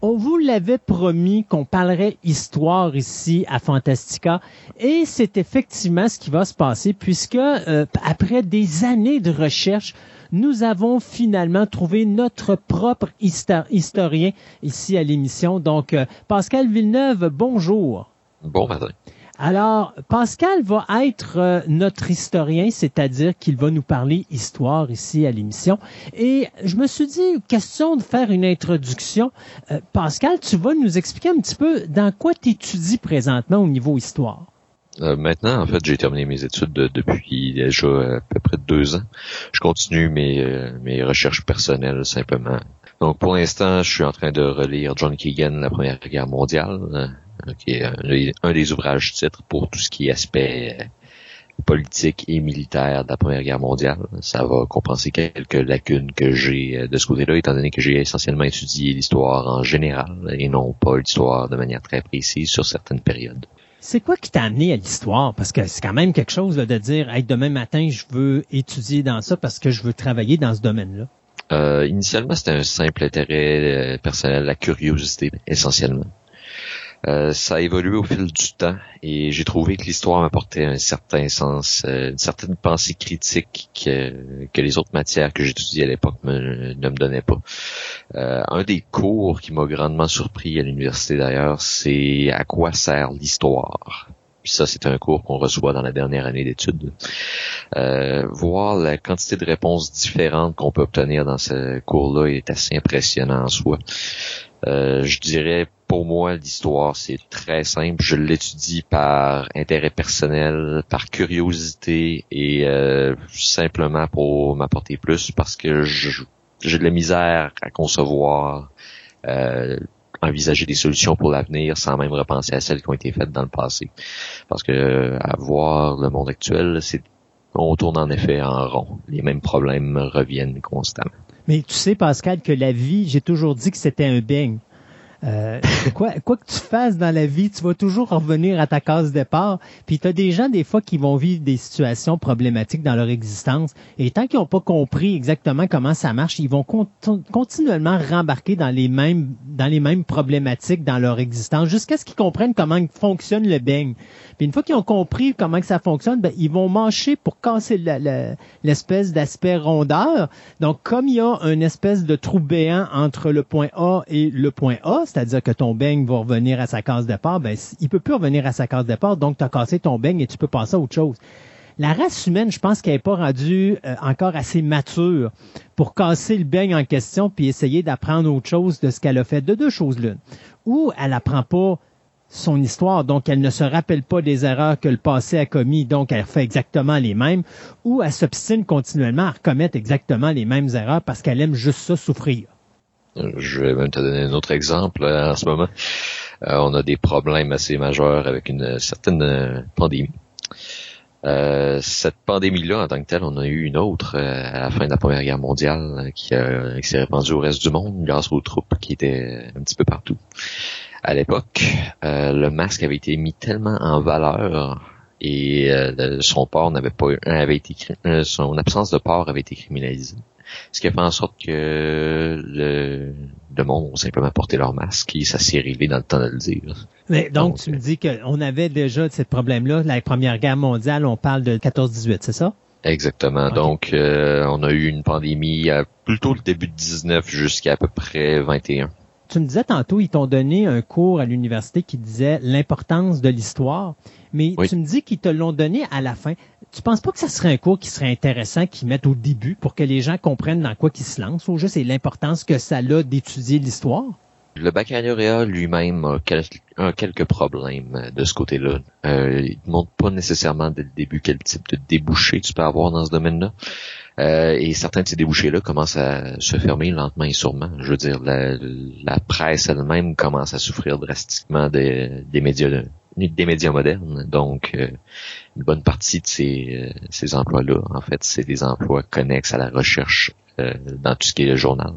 On vous l'avait promis qu'on parlerait histoire ici à Fantastica et c'est effectivement ce qui va se passer puisque euh, après des années de recherche, nous avons finalement trouvé notre propre histo- historien ici à l'émission. Donc, euh, Pascal Villeneuve, bonjour. Bon matin. Alors, Pascal va être euh, notre historien, c'est-à-dire qu'il va nous parler histoire ici à l'émission. Et je me suis dit, question de faire une introduction. Euh, Pascal, tu vas nous expliquer un petit peu dans quoi tu étudies présentement au niveau histoire. Euh, maintenant, en fait, j'ai terminé mes études de- depuis déjà à peu près deux ans. Je continue mes, mes recherches personnelles simplement. Donc, pour l'instant, je suis en train de relire John Keegan, La Première Guerre mondiale, qui est un, des- ouvrages titres pour tout ce qui est aspect politique et militaire de la Première Guerre mondiale. Ça va compenser quelques lacunes que j'ai euh, de ce côté-là, étant donné que j'ai essentiellement étudié l'histoire en général et non pas l'histoire de manière très précise sur certaines périodes. C'est quoi qui t'a amené à l'histoire? Parce que c'est quand même quelque chose de dire, hey, demain matin, je veux étudier dans ça parce que je veux travailler dans ce domaine-là. Euh, initialement, c'était un simple intérêt euh, personnel, la curiosité, essentiellement. Euh, ça a évolué au fil du temps et j'ai trouvé que l'histoire m'apportait un certain sens, euh, une certaine pensée critique que, que les autres matières que j'étudiais à l'époque ne me donnaient pas. Euh, un des cours qui m'a grandement surpris à l'université d'ailleurs, c'est à quoi sert l'histoire. Puis ça, c'est un cours qu'on reçoit dans la dernière année d'études. voir la quantité de réponses différentes qu'on peut obtenir dans ce cours-là est assez impressionnant en soi. je dirais pour moi, l'histoire, c'est très simple. Je l'étudie par intérêt personnel, par curiosité et euh, simplement pour m'apporter plus parce que j'ai de la misère à concevoir, euh, envisager des solutions pour l'avenir sans même repenser à celles qui ont été faites dans le passé. Parce que à voir le monde actuel, c'est on tourne en effet en rond. Les mêmes problèmes reviennent constamment. Mais tu sais, Pascal, que la vie, j'ai toujours dit que c'était un beigne. Euh, quoi, quoi que tu fasses dans la vie, tu vas toujours revenir à ta case départ. Puis tu as des gens des fois qui vont vivre des situations problématiques dans leur existence. Et tant qu'ils n'ont pas compris exactement comment ça marche, ils vont continuellement rembarquer dans les mêmes dans les mêmes problématiques dans leur existence jusqu'à ce qu'ils comprennent comment fonctionne le beigne. Puis une fois qu'ils ont compris comment que ça fonctionne, ben, ils vont mancher pour casser l'espèce d'aspect rondeur. Donc comme il y a une espèce de trou béant entre le point A et le point A, c'est-à-dire que ton beigne va revenir à sa case départ, ben, il peut plus revenir à sa case départ, donc tu as cassé ton beigne et tu peux passer à autre chose. La race humaine, je pense qu'elle n'est pas rendue euh, encore assez mature pour casser le beigne en question puis essayer d'apprendre autre chose de ce qu'elle a fait. De deux choses l'une. Ou elle apprend pas son histoire, donc elle ne se rappelle pas des erreurs que le passé a commis, donc elle fait exactement les mêmes, ou elle s'obstine continuellement à recommettre exactement les mêmes erreurs parce qu'elle aime juste ça souffrir. Je vais même te donner un autre exemple en ce moment. Euh, on a des problèmes assez majeurs avec une certaine euh, pandémie. Euh, cette pandémie-là, en tant que telle, on a eu une autre à la fin de la Première Guerre mondiale qui, qui s'est répandue au reste du monde grâce aux troupes qui étaient un petit peu partout. À l'époque, le masque avait été mis tellement en valeur et son port n'avait pas avait été son absence de port avait été criminalisée ce qui a fait en sorte que le, le monde ont simplement porté leur masque et ça s'est arrivé dans le temps de le dire. Mais donc, tu me dis qu'on avait déjà ce problème-là, la Première Guerre mondiale, on parle de 14-18, c'est ça? Exactement. Donc, euh, on a eu une pandémie à plutôt le début de 19 jusqu'à à peu près 21. Tu me disais tantôt, ils t'ont donné un cours à l'université qui disait l'importance de l'histoire, mais tu me dis qu'ils te l'ont donné à la fin tu penses pas que ça serait un cours qui serait intéressant qu'ils mettent au début pour que les gens comprennent dans quoi ils se lancent, ou juste l'importance que ça a d'étudier l'histoire? Le baccalauréat lui-même a, quelques problèmes de ce côté-là. Euh, il ne montre pas nécessairement dès le début quel type de débouché tu peux avoir dans ce domaine-là. Euh, et certains de ces débouchés-là commencent à se fermer lentement et sûrement. Je veux dire, la, presse elle-même commence à souffrir drastiquement des, des médias des médias modernes. Donc, euh, une bonne partie de ces, euh, ces emplois-là, en fait, c'est des emplois connexes à la recherche euh, dans tout ce qui est le journal.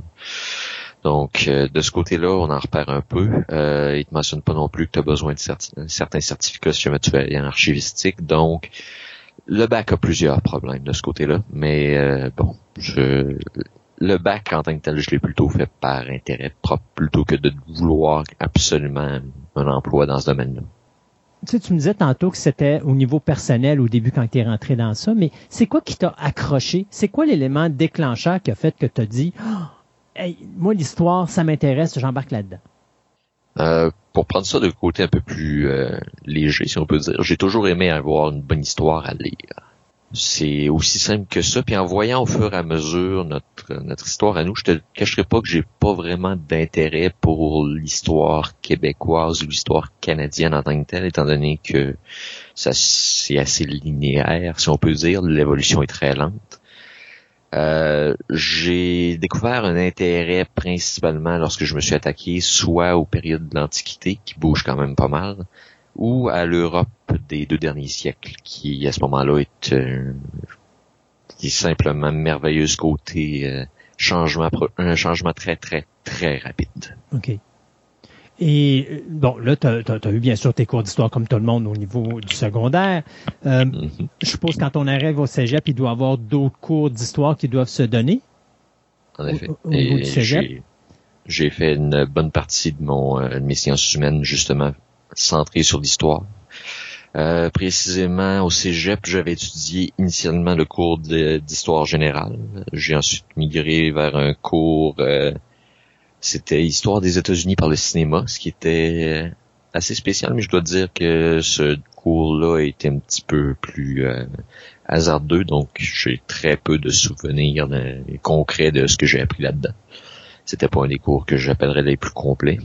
Donc, de ce côté-là, on en repère un peu. Euh, il te mentionne pas non plus que tu as besoin de certains certificats sur en archivistique. Donc, le bac a plusieurs problèmes de ce côté-là. Mais bon, je, le bac en tant que tel, je l'ai plutôt fait par intérêt propre plutôt que de vouloir absolument un emploi dans ce domaine-là tu, sais, tu me disais tantôt que c'était au niveau personnel au début quand tu es rentré dans ça, mais c'est quoi qui t'a accroché? C'est quoi l'élément déclencheur qui a fait que tu as dit oh, moi l'histoire, ça m'intéresse, j'embarque là-dedans? Euh, pour prendre ça de côté un peu plus euh, léger, si on peut dire, j'ai toujours aimé avoir une bonne histoire à lire. C'est aussi simple que ça. Puis en voyant au fur et à mesure notre notre histoire à nous, je te cacherai pas que j'ai pas vraiment d'intérêt pour l'histoire québécoise ou l'histoire canadienne en tant que telle, étant donné que ça c'est assez linéaire, si on peut dire. L'évolution est très lente. Euh, j'ai découvert un intérêt principalement lorsque je me suis attaqué soit aux périodes de l'Antiquité, qui bouge quand même pas mal, ou à l'Europe des deux derniers siècles, qui à ce moment-là est, simplement merveilleuse côté euh, changement, un changement très très très rapide. Et euh, bon, là, tu as, eu bien sûr tes cours d'histoire comme tout le monde au niveau du secondaire. Euh, mm-hmm. Je suppose quand on arrive au cégep, il doit y avoir d'autres cours d'histoire qui doivent se donner? En effet. Et J'ai fait une bonne partie de mon euh, de mes sciences humaines justement centrées sur l'histoire. Euh, précisément au cégep, j'avais étudié initialement le cours d'histoire générale. J'ai ensuite migré vers un cours euh, c'était Histoire des États-Unis par le cinéma, ce qui était euh, assez spécial, mais je dois dire que ce cours-là était un petit peu plus euh, hasardeux, donc j'ai très peu de souvenirs concrets de ce que j'ai appris là-dedans. C'était pas un des cours que j'appellerais les plus complets.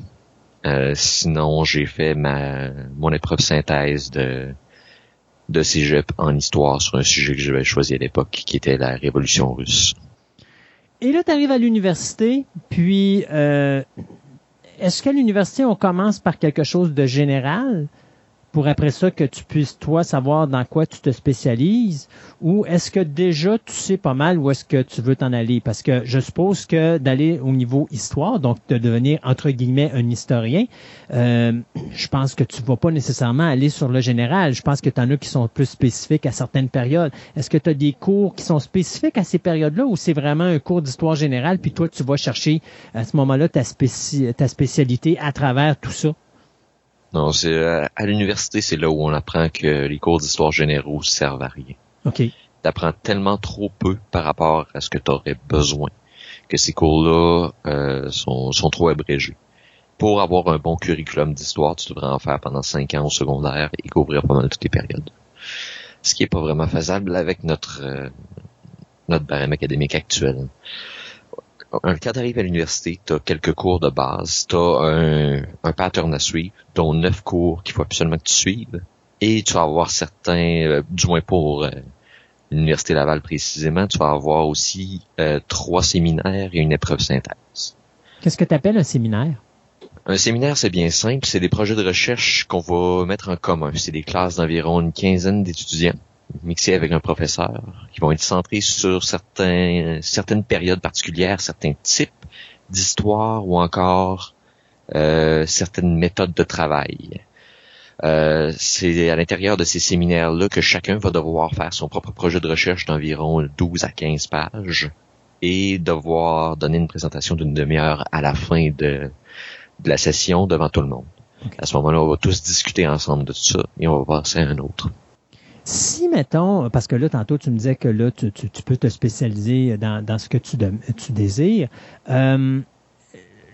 Euh, sinon, j'ai fait ma mon épreuve synthèse de de cégep en histoire sur un sujet que j'avais choisi à l'époque, qui était la Révolution russe. Et là, tu arrives à l'université, puis euh, est-ce qu'à l'université, on commence par quelque chose de général? Pour après ça que tu puisses, toi, savoir dans quoi tu te spécialises? Ou est-ce que déjà tu sais pas mal où est-ce que tu veux t'en aller? Parce que je suppose que d'aller au niveau histoire, donc de devenir, entre guillemets, un historien, euh, je pense que tu vas pas nécessairement aller sur le général. Je pense que tu en as qui sont plus spécifiques à certaines périodes. Est-ce que tu as des cours qui sont spécifiques à ces périodes-là ou c'est vraiment un cours d'histoire générale, puis toi, tu vas chercher à ce moment-là ta, ta spécialité à travers tout ça? Non, c'est euh, à, l'université, c'est là où on apprend que les cours d'histoire généraux servent à rien. OK. T'apprends tellement trop peu par rapport à ce que tu aurais besoin que ces cours-là euh, sont, sont trop abrégés. Pour avoir un bon curriculum d'histoire, tu devrais en faire pendant cinq ans au secondaire et couvrir pas mal toutes les périodes. Ce qui est pas vraiment faisable avec notre euh, notre barème académique actuel quand tu arrives à l'université, tu as quelques cours de base, tu as un, un pattern à suivre, dont neuf cours qu'il faut absolument que tu suives, et tu vas avoir certains, euh, du moins pour euh, l'Université Laval précisément, tu vas avoir aussi euh, trois séminaires et une épreuve synthèse. Qu'est-ce que tu appelles un séminaire? Un séminaire, c'est bien simple, c'est des projets de recherche qu'on va mettre en commun. C'est des classes d'environ une quinzaine d'étudiants mixés avec un professeur, qui vont être centrés sur certains, certaines périodes particulières, certains types d'histoire ou encore euh, certaines méthodes de travail. Euh, c'est à l'intérieur de ces séminaires-là que chacun va devoir faire son propre projet de recherche d'environ 12 à 15 pages et devoir donner une présentation d'une demi-heure à la fin de, de, la session devant tout le monde. À ce moment-là, on va tous discuter ensemble de tout ça et on va passer à un autre. Si, mettons, parce que là, tantôt, tu me disais que là, tu, tu, peux te spécialiser dans, ce que tu, tu désires. Euh,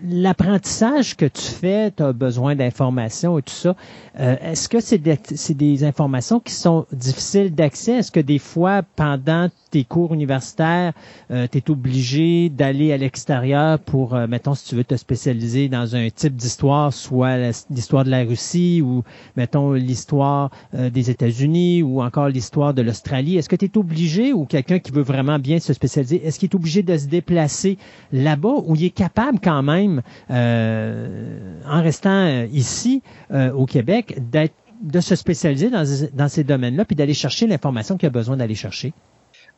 l'apprentissage que tu fais, tu as besoin d'informations et tout ça. Euh, est-ce que c'est des, des informations qui sont difficiles d'accès? Est-ce que des fois, pendant tes cours universitaires, euh, tu es obligé d'aller à l'extérieur pour, euh, mettons, si tu veux te spécialiser dans un type d'histoire, soit l'histoire de la Russie ou, mettons, l'histoire des États-Unis ou encore l'histoire de l'Australie. Est-ce que tu es obligé ou quelqu'un qui veut vraiment bien se spécialiser, est-ce qu'il est obligé de se déplacer là-bas ou il est capable quand même euh, en restant euh, ici euh, au Québec, de se spécialiser dans, dans ces domaines-là, puis d'aller chercher l'information qu'il a besoin d'aller chercher.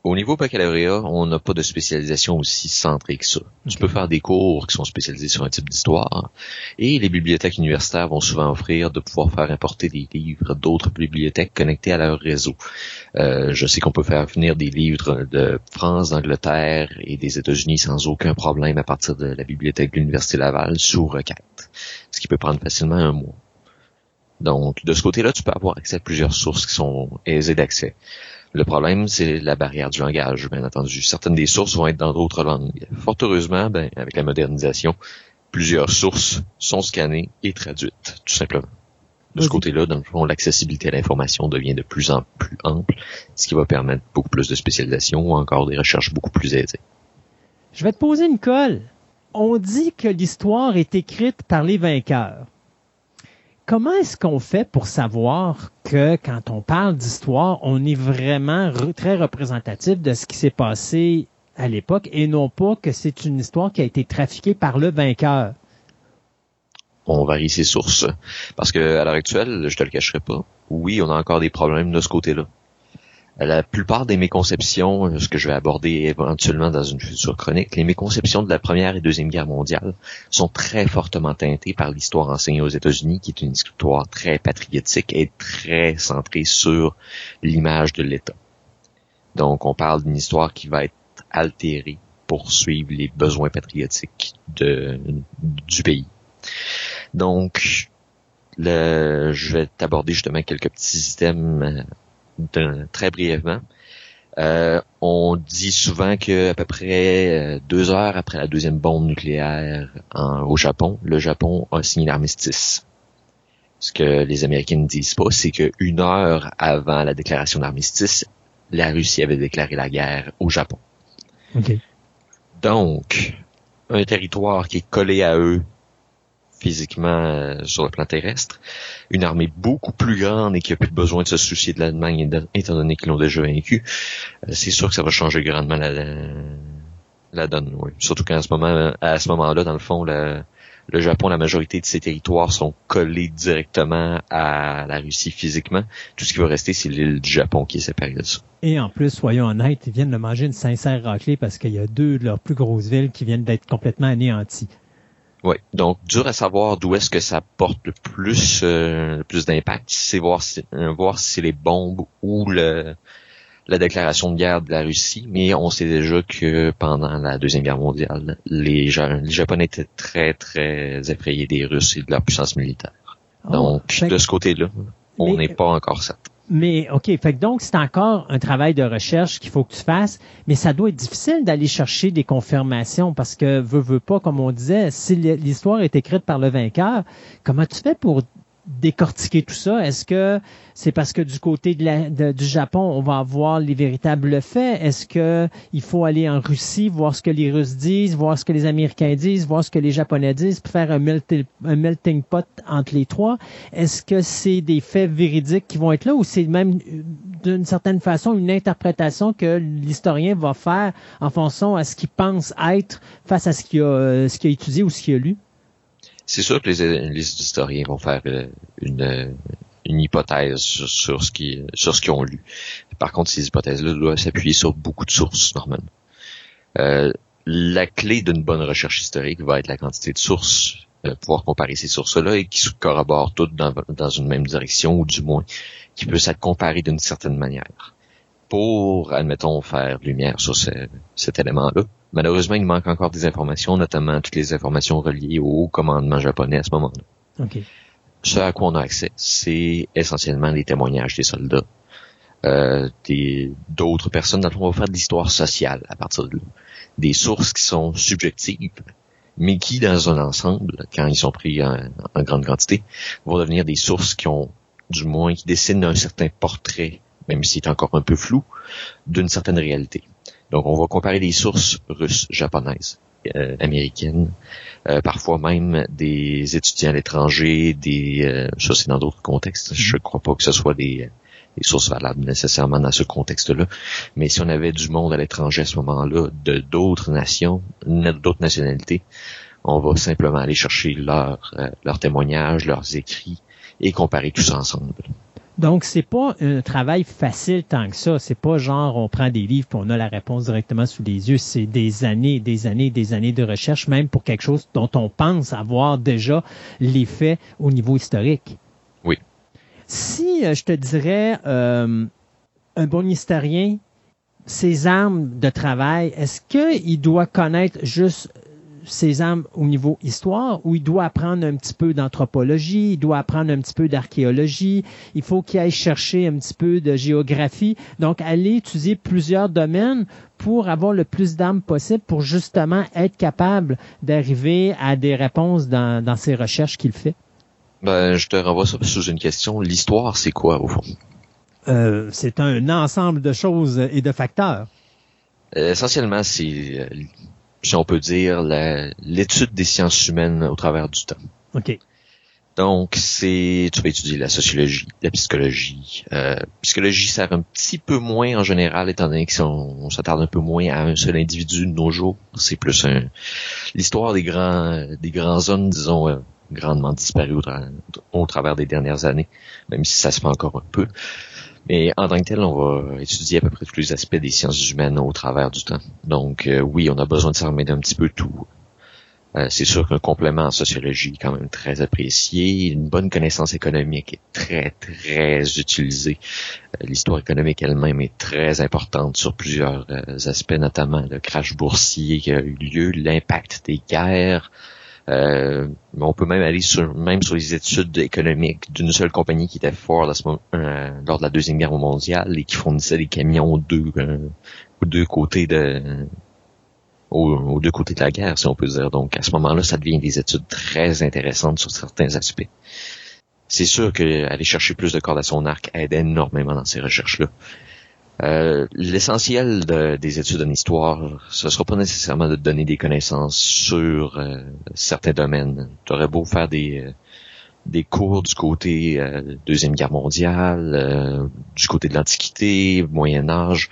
Au niveau baccalauréat, on n'a pas de spécialisation aussi centrée que ça. Tu peux faire des cours qui sont spécialisés sur un type d'histoire et les bibliothèques universitaires vont souvent offrir de pouvoir faire importer des livres d'autres bibliothèques connectées à leur réseau. Euh, je sais qu'on peut faire venir des livres de France, d'Angleterre et des États-Unis sans aucun problème à partir de la bibliothèque de l'Université Laval sous requête, ce qui peut prendre facilement un mois. Donc, de ce côté-là, tu peux avoir accès à plusieurs sources qui sont aisées d'accès. Le problème, c'est la barrière du langage, bien entendu. Certaines des sources vont être dans d'autres langues. Fort heureusement, ben, avec la modernisation, plusieurs sources sont scannées et traduites, tout simplement. De ce côté-là, dans le fond, l'accessibilité à l'information devient de plus en plus ample, ce qui va permettre beaucoup plus de spécialisation ou encore des recherches beaucoup plus aisées. Je vais te poser une colle. On dit que l'histoire est écrite par les vainqueurs. Comment est-ce qu'on fait pour savoir que quand on parle d'histoire, on est vraiment très représentatif de ce qui s'est passé à l'époque et non pas que c'est une histoire qui a été trafiquée par le vainqueur? on varie ses sources. Parce que à l'heure actuelle, je te le cacherai pas, oui, on a encore des problèmes de ce côté-là. La plupart des méconceptions, ce que je vais aborder éventuellement dans une future chronique, les méconceptions de la Première et Deuxième Guerre mondiale sont très fortement teintées par l'histoire enseignée aux États-Unis, qui est une histoire très patriotique et très centrée sur l'image de l'État. Donc, on parle d'une histoire qui va être altérée pour suivre les besoins patriotiques du pays. Donc, je vais t'aborder justement quelques petits systèmes euh, très brièvement. Euh, on dit souvent que à peu près euh, deux heures après la deuxième bombe nucléaire au Japon, le Japon a signé l'armistice. Ce que les Américains ne disent pas, c'est que une heure avant la déclaration d'armistice, la Russie avait déclaré la guerre au Japon. Donc, un territoire qui est collé à eux physiquement euh, sur le plan terrestre, une armée beaucoup plus grande et qui a plus besoin de se soucier de l'Allemagne étant donné qu'ils l'ont déjà vaincu, euh, c'est sûr que ça va changer grandement la, la, donne. Surtout qu'à ce moment, à ce moment-là, dans le fond, le, le Japon, la majorité de ses territoires sont collés directement à la Russie physiquement. Tout ce qui va rester, c'est l'île du Japon qui est séparée de ça. Et en plus, soyons honnêtes, ils viennent de manger une sincère raclée parce qu'il y a deux de leurs plus grosses villes qui viennent d'être complètement anéanties. Oui, donc dur à savoir d'où est-ce que ça porte le plus euh, le plus d'impact, c'est voir si euh, voir si c'est les bombes ou le la déclaration de guerre de la Russie, mais on sait déjà que pendant la Deuxième Guerre mondiale, les, les Japonais étaient très, très effrayés des Russes et de leur puissance militaire. Oh, donc, de ce côté-là, on n'est pas encore certain. Mais OK, fait donc c'est encore un travail de recherche qu'il faut que tu fasses, mais ça doit être difficile d'aller chercher des confirmations parce que veut veut pas comme on disait, si l'histoire est écrite par le vainqueur, comment tu fais pour décortiquer tout ça? Est-ce que c'est parce que du côté du Japon, on va avoir les véritables faits? Est-ce que il faut aller en Russie, voir ce que les Russes disent, voir ce que les Américains disent, voir ce que les Japonais disent, pour faire un melting, pot entre les trois? Est-ce que c'est des faits véridiques qui vont être là ou c'est même d'une certaine façon une interprétation que l'historien va faire en fonction à ce qu'il pense être face à ce euh, ce qu'il a étudié ou ce qu'il a lu? C'est sûr que les, les, historiens vont faire euh, une, une hypothèse sur, ce qui sur ce qu'ils ont lu. Par contre, ces hypothèses-là doivent s'appuyer sur beaucoup de sources normalement. Euh, la clé d'une bonne recherche historique va être la quantité de sources, euh, pouvoir comparer ces sources-là et qui se corroborent toutes dans, une même direction ou du moins qui peuvent être comparées d'une certaine manière. Pour, admettons, faire lumière sur cet élément-là, Malheureusement, il manque encore des informations, notamment toutes les informations reliées au commandement japonais à ce moment-là. Ce à quoi on a accès, c'est essentiellement les témoignages des soldats, euh, d'autres personnes. Dans le on va faire de l'histoire sociale à partir de là. Des sources qui sont subjectives, mais qui, dans un ensemble, quand ils sont pris en, en grande quantité, vont devenir des sources qui ont, du moins, qui dessinent un certain portrait, même s'il est encore un peu flou, d'une certaine réalité. Donc, on va comparer les sources russes, japonaises, euh, américaines, euh, parfois même des étudiants à l'étranger, des euh, ça c'est dans d'autres contextes. Mm-hmm. Je ne crois pas que ce soit des, des, sources valables nécessairement dans ce contexte-là. Mais si on avait du monde à l'étranger à ce moment-là, de d'autres nations, d'autres nationalités, on va simplement aller chercher leurs leurs témoignages, leurs écrits et comparer tout ça ensemble. Donc, c'est pas un travail facile tant que ça. C'est pas genre on prend des livres et on a la réponse directement sous les yeux. C'est des années, des années, des années de recherche, même pour quelque chose dont on pense avoir déjà les faits au niveau historique. Oui. Si euh, je te dirais euh, un bon historien, ses armes de travail, est-ce qu'il doit connaître juste ses âmes au niveau histoire, où il doit apprendre un petit peu d'anthropologie, il doit apprendre un petit peu d'archéologie, il faut qu'il aille chercher un petit peu de géographie. Donc, aller étudier plusieurs domaines pour avoir le plus d'âmes possible pour justement être capable d'arriver à des réponses dans, dans ses recherches qu'il fait. Ben, je te renvoie ça sous une question. L'histoire, c'est quoi au fond? Euh, c'est un ensemble de choses et de facteurs. Essentiellement, c'est euh, si on peut dire, l'étude des sciences humaines au travers du temps. OK. Donc, c'est, tu vas étudier la sociologie, la psychologie. Euh, psychologie sert un petit peu moins en général, étant donné qu'on on, s'attarde un peu moins à un seul individu de nos jours. C'est plus un, l'histoire des grands, des grands hommes, disons, euh, grandement disparu au, tra- au travers des dernières années, même si ça se fait encore un peu. Mais en tant que tel, on va étudier à peu près tous les aspects des sciences humaines au travers du temps. Donc euh, oui, on a besoin de s'armer d'un petit peu tout. Euh, c'est sûr qu'un complément en sociologie est quand même très apprécié. Une bonne connaissance économique est très, très utilisée. Euh, L'histoire économique elle-même est très importante sur plusieurs euh, aspects, notamment le crash boursier qui a eu lieu, l'impact des guerres. Euh, on peut même aller sur, même sur les études économiques d'une seule compagnie qui était moment, euh, lors de la Deuxième Guerre mondiale et qui fournissait des camions aux deux, euh, aux deux côtés de, aux, aux deux côtés de la guerre, si on peut dire. Donc, à ce moment-là, ça devient des études très intéressantes sur certains aspects. C'est sûr que aller chercher plus de cordes à son arc aide énormément dans ces recherches-là. Euh, L'essentiel de- des études en histoire, ce sera pas nécessairement de te donner des connaissances sur euh, certains domaines. Tu aurais beau faire des, euh, des cours du côté euh, Deuxième Guerre mondiale, du côté de l'Antiquité, Moyen Âge.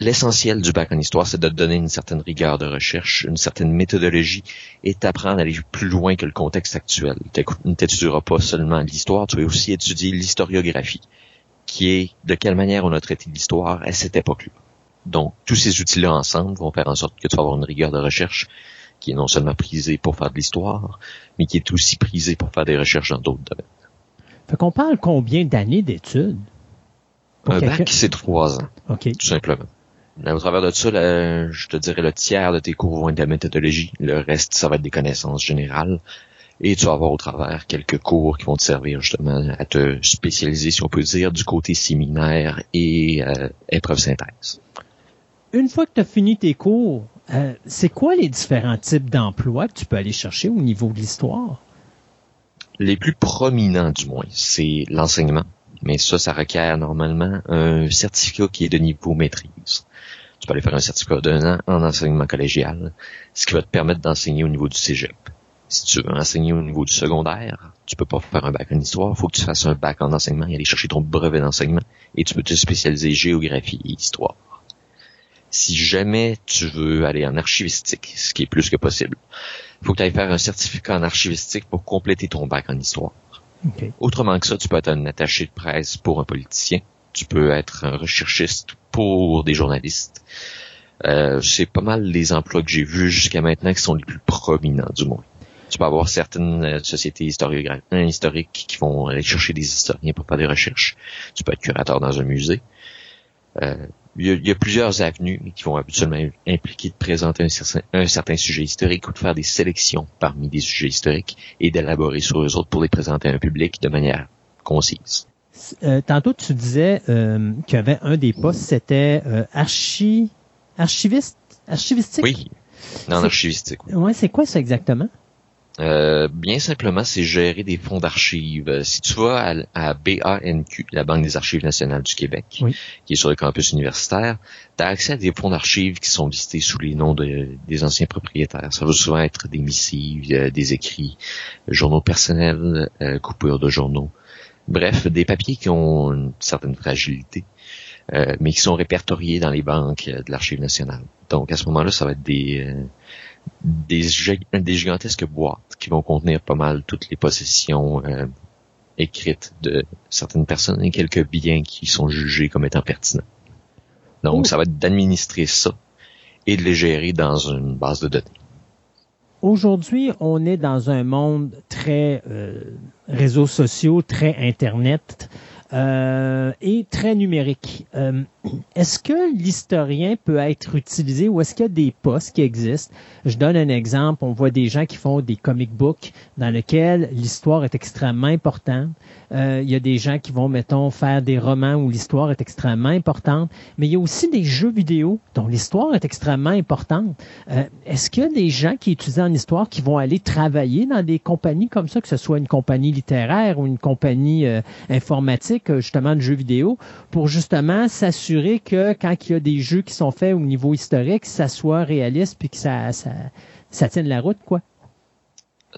L'essentiel du bac en histoire, c'est de te donner une certaine rigueur de recherche, une certaine méthodologie et t'apprendre à aller plus loin que le contexte actuel. Tu n'étudieras pas seulement l'histoire, tu vas aussi étudier l'historiographie, qui est de quelle manière on a traité l'histoire à cette époque-là. Donc, tous ces outils-là ensemble vont faire en sorte que tu vas avoir une rigueur de recherche qui est non seulement prisée pour faire de l'histoire, mais qui est aussi prisée pour faire des recherches dans d'autres domaines. Fait qu'on parle combien d'années d'études? Un bac, c'est trois ans. OK. tout simplement. Au travers de ça, là, je te dirais le tiers de tes cours vont être de la méthodologie, le reste, ça va être des connaissances générales. Et tu vas avoir au travers quelques cours qui vont te servir justement à te spécialiser, si on peut dire, du côté séminaire et euh, épreuve synthèse. Une fois que tu as fini tes cours, euh, c'est quoi les différents types d'emplois que tu peux aller chercher au niveau de l'histoire? Les plus prominents, du moins, c'est l'enseignement. Mais ça, ça requiert normalement un certificat qui est de niveau maîtrise. Tu peux aller faire un certificat d'un an en enseignement collégial, ce qui va te permettre d'enseigner au niveau du cégep. Si tu veux enseigner au niveau du secondaire, tu peux pas faire un bac en histoire, il faut que tu fasses un bac en enseignement et aller chercher ton brevet d'enseignement et tu peux te spécialiser géographie et histoire. Si jamais tu veux aller en archivistique, ce qui est plus que possible, il faut que tu ailles faire un certificat en archivistique pour compléter ton bac en histoire. Autrement que ça, tu peux être un attaché de presse pour un politicien. Tu peux être un recherchiste pour des journalistes. Euh, c'est pas mal les emplois que j'ai vus jusqu'à maintenant qui sont les plus prominents, du moins. Tu peux avoir certaines euh, sociétés euh, historiques qui vont aller chercher des historiens pour faire des recherches. Tu peux être curateur dans un musée. Euh, il y, a, il y a plusieurs avenues qui vont habituellement impliquer de présenter un certain, un certain sujet historique ou de faire des sélections parmi des sujets historiques et d'élaborer sur eux autres pour les présenter à un public de manière concise. Euh, tantôt, tu disais euh, qu'il y avait un des postes, c'était euh, archi... archiviste? Archivistique? Oui, C'est- archivistique. oui. Ouais, c'est quoi ça exactement? Euh, bien simplement, c'est gérer des fonds d'archives. Euh, Si tu vas à, à BANQ, la Banque des Archives nationales du Québec, Oui. qui est sur le campus universitaire, tu as accès à des fonds d'archives qui sont listés sous les noms de- des anciens propriétaires. Ça va souvent être des missives, euh, des écrits, journaux personnels, euh, coupures de journaux. Bref, des papiers qui ont une certaine fragilité, mais qui sont répertoriés dans les banques de l'Archive nationale. Donc à ce moment-là, ça va être des... euh, des, gi- des gigantesques boîtes qui vont contenir pas mal toutes les possessions euh, écrites de certaines personnes et quelques biens qui sont jugés comme étant pertinents. Donc, ça va être d'administrer ça et de les gérer dans une base de données. Aujourd'hui, on est dans un monde très euh, réseaux sociaux, très Internet euh, et très numérique. Est-ce que l'historien peut être utilisé ou est-ce qu'il y a des postes qui existent? Je donne un exemple. On voit des gens qui font des comic books dans lesquels l'histoire est extrêmement importante. Euh, il y a des gens qui vont, mettons, faire des romans où l'histoire est extrêmement importante. Mais il y a aussi des jeux vidéo dont l'histoire est extrêmement importante. Euh, Est-ce qu'il y a des gens qui étudient en histoire qui vont aller travailler dans des compagnies comme ça, que ce soit une compagnie littéraire ou une compagnie euh, informatique, justement, de jeux vidéo, pour justement s'assurer que quand il y a des jeux qui sont faits au niveau historique, ça soit réaliste puis que ça, ça, ça tienne la route, quoi?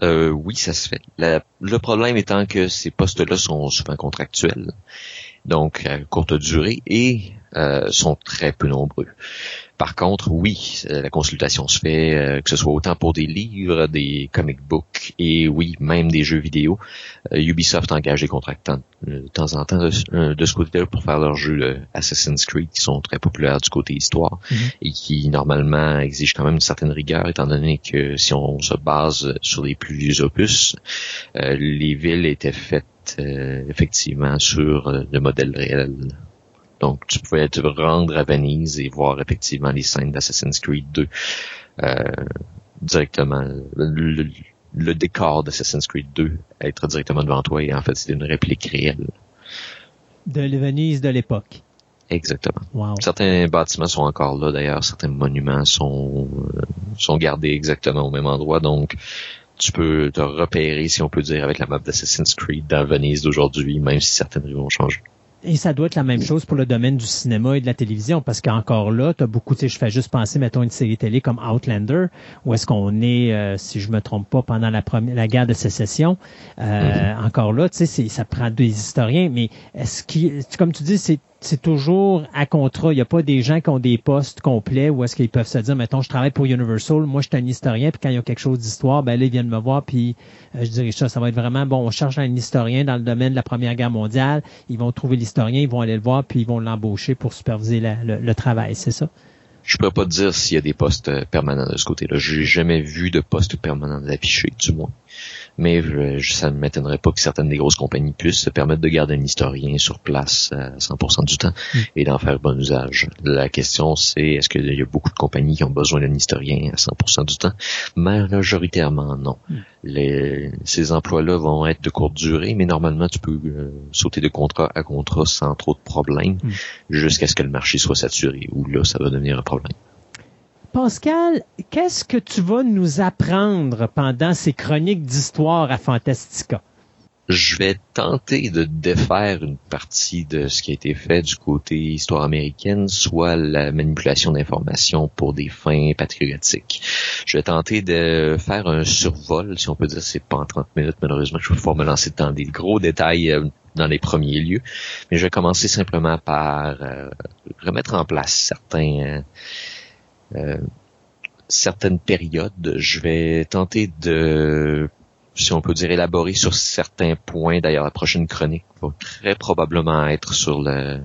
Euh, oui, ça se fait. Le problème étant que ces postes-là sont souvent contractuels donc à courte durée, et euh, sont très peu nombreux. Par contre, oui, la consultation se fait, euh, que ce soit autant pour des livres, des comic books et oui, même des jeux vidéo. Euh, Ubisoft engage des contractants de temps en temps de, ce côté-là pour faire leurs jeux Assassin's Creed qui sont très populaires du côté histoire Mhm. et qui normalement exigent quand même une certaine rigueur étant donné que si on se base sur les plus vieux opus, euh, les villes étaient faites euh, effectivement sur euh, le modèle réel. Donc, tu pouvais te rendre à Venise et voir effectivement les scènes d'Assassin's Creed 2 euh, directement. Le, le- le décor d'Assassin's Creed 2 être directement devant toi et en fait, c'est une réplique réelle. De Venise de l'époque. Exactement. Wow. Certains bâtiments sont encore là d'ailleurs, certains monuments sont euh, sont gardés exactement au même endroit, donc tu peux te repérer, si on peut dire, avec la map d'Assassin's Creed dans Venise d'aujourd'hui, même si certaines rues ont changé. Et ça doit être la même chose pour le domaine du cinéma et de la télévision, parce qu'encore là, tu as beaucoup, tu sais, je fais juste penser, mettons, une série télé comme Outlander, où est-ce qu'on est, euh, si je me trompe pas, pendant la première, la guerre de sécession. Euh, Encore là, tu sais, c'est- ça prend des historiens, mais est-ce qu'il, comme tu dis, c'est c'est toujours à contrat. Il n'y a pas des gens qui ont des postes complets où est-ce qu'ils peuvent se dire, mettons, je travaille pour Universal, moi je suis un historien, puis quand il y a quelque chose d'histoire, ben là, ils viennent me voir, puis euh, je dirais ça, ça va être vraiment, bon, on cherche un historien dans le domaine de la Première Guerre mondiale, ils vont trouver l'historien, ils vont aller le voir, puis ils vont l'embaucher pour superviser le, travail, c'est ça? Je pourrais pas dire s'il y a des postes euh, permanents de ce côté-là. J'ai jamais vu de poste permanent affiché, du moins. Mais euh, je- ça ne m'étonnerait pas que certaines des grosses compagnies puissent se permettre de garder un historien sur place à 100% du temps et d'en faire bon usage. La question, c'est est-ce qu'il y a beaucoup de compagnies qui ont besoin d'un historien à 100% du temps? Majoritairement, non. Les, ces emplois-là vont être de courte durée, mais normalement, tu peux euh, sauter de contrat à contrat sans trop de problèmes Mm. jusqu'à ce que le marché soit saturé, où là, ça va devenir un problème. Pascal, qu'est-ce que tu vas nous apprendre pendant ces chroniques d'histoire à Fantastica? Je vais tenter de défaire une partie de ce qui a été fait du côté histoire américaine, soit la manipulation d'informations pour des fins patriotiques. Je vais tenter de faire un survol, si on peut dire, c'est pas en 30 minutes, malheureusement, je vais pouvoir me lancer dans des gros détails euh, dans les premiers lieux, mais je vais commencer simplement par euh, remettre en place certains euh, certaines périodes. Je vais tenter de si on peut dire, élaborer sur certains points. D'ailleurs, la prochaine chronique va très probablement être sur le, le-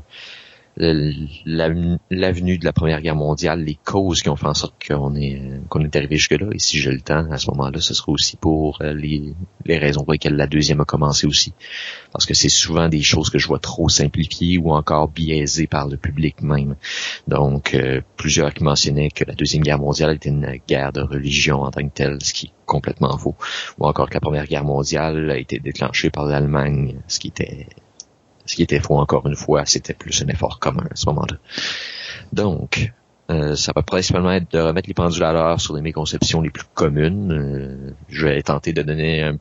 l'avenue de la Première Guerre mondiale, les causes qui ont fait en sorte qu'on est qu'on est arrivé jusque-là. Et si j'ai le temps, à ce moment-là, ce sera aussi pour euh, les, les raisons pour lesquelles la deuxième a commencé aussi. Parce que c'est souvent des choses que je vois trop simplifiées ou encore biaisées par le public même. Donc, euh, plusieurs qui mentionnaient que la Deuxième Guerre mondiale était une guerre de religion en tant que telle, ce qui est complètement faux. Ou encore que la Première Guerre mondiale a été déclenchée par l'Allemagne, ce qui était ce qui était faux encore une fois, c'était plus un effort commun à ce moment-là. Donc, euh, ça va principalement être de remettre les pendules à l'heure sur les méconceptions les plus communes. Euh, je vais tenter de donner un,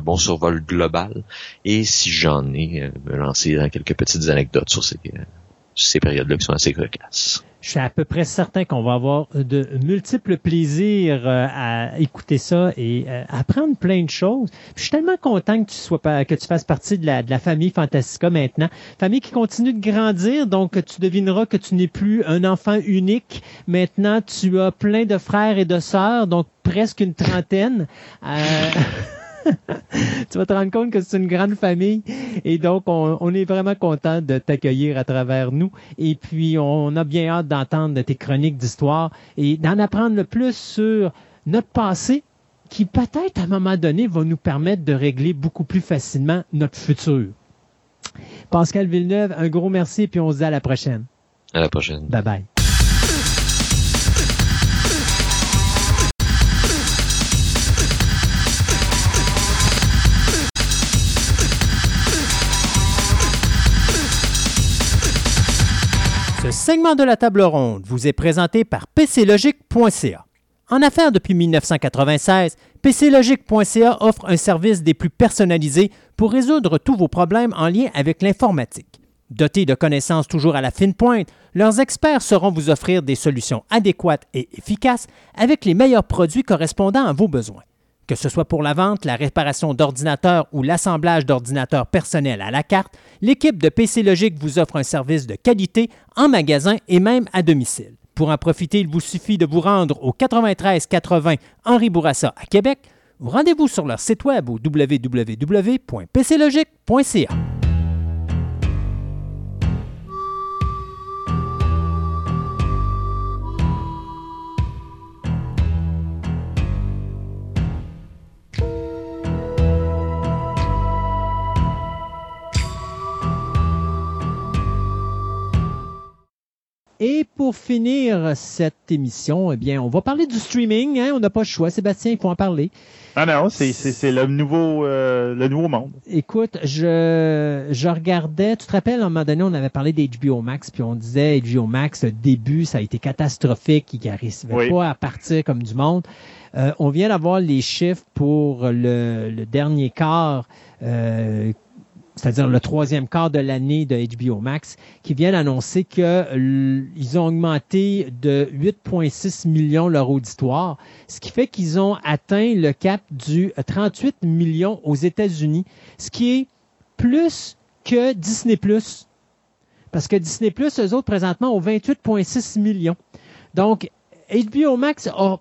bon survol global et si j'en ai, euh, me lancer dans quelques petites anecdotes sur ces, euh, périodes-là qui sont assez cocasses. Je suis à peu près certain qu'on va avoir de multiples plaisirs euh, à écouter ça et euh, apprendre plein de choses. Je suis tellement content que tu sois que tu fasses partie de la, de la famille Fantastica maintenant, famille qui continue de grandir. Donc tu devineras que tu n'es plus un enfant unique. Maintenant, tu as plein de frères et de sœurs, donc presque une trentaine. Euh, tu vas te rendre compte que c'est une grande famille et donc on, on est vraiment content de t'accueillir à travers nous et puis on a bien hâte d'entendre tes chroniques d'histoire et d'en apprendre le plus sur notre passé qui peut-être à un moment donné va nous permettre de régler beaucoup plus facilement notre futur. Pascal Villeneuve, un gros merci et puis on se dit à la prochaine. À la prochaine. Bye bye. Segment de la table ronde vous est présenté par PCLogic.ca. En affaires depuis 1996, PCLogic.ca offre un service des plus personnalisés pour résoudre tous vos problèmes en lien avec l'informatique. Dotés de connaissances toujours à la fine pointe, leurs experts sauront vous offrir des solutions adéquates et efficaces avec les meilleurs produits correspondant à vos besoins. Que ce soit pour la vente, la réparation d'ordinateurs ou l'assemblage d'ordinateurs personnels à la carte, l'équipe de PC Logique vous offre un service de qualité en magasin et même à domicile. Pour en profiter, il vous suffit de vous rendre au 93 80 Henri Bourassa à Québec ou rendez-vous sur leur site web au www.pclogique.ca. Et pour finir cette émission, eh bien, on va parler du streaming. Hein? On n'a pas le choix. Sébastien, il faut en parler. Ah non, c'est, le nouveau euh, le nouveau monde. Écoute, je, je regardais, tu te rappelles, à un moment donné, on avait parlé d'HBO Max, puis on disait HBO Max, le début, ça a été catastrophique, il n'arrivait Oui. pas à partir comme du monde. Euh, on vient d'avoir les chiffres pour le, le dernier quart, euh, c'est-à-dire le troisième quart de l'année de HBO Max, qui viennent annoncer que l- ils ont augmenté de 8,6 millions leur auditoire, ce qui fait qu'ils ont atteint le cap du 38 millions aux États-Unis, ce qui est plus que Disney+. Parce que Disney+, eux autres, présentement, ont 28,6 millions. Donc, HBO Max a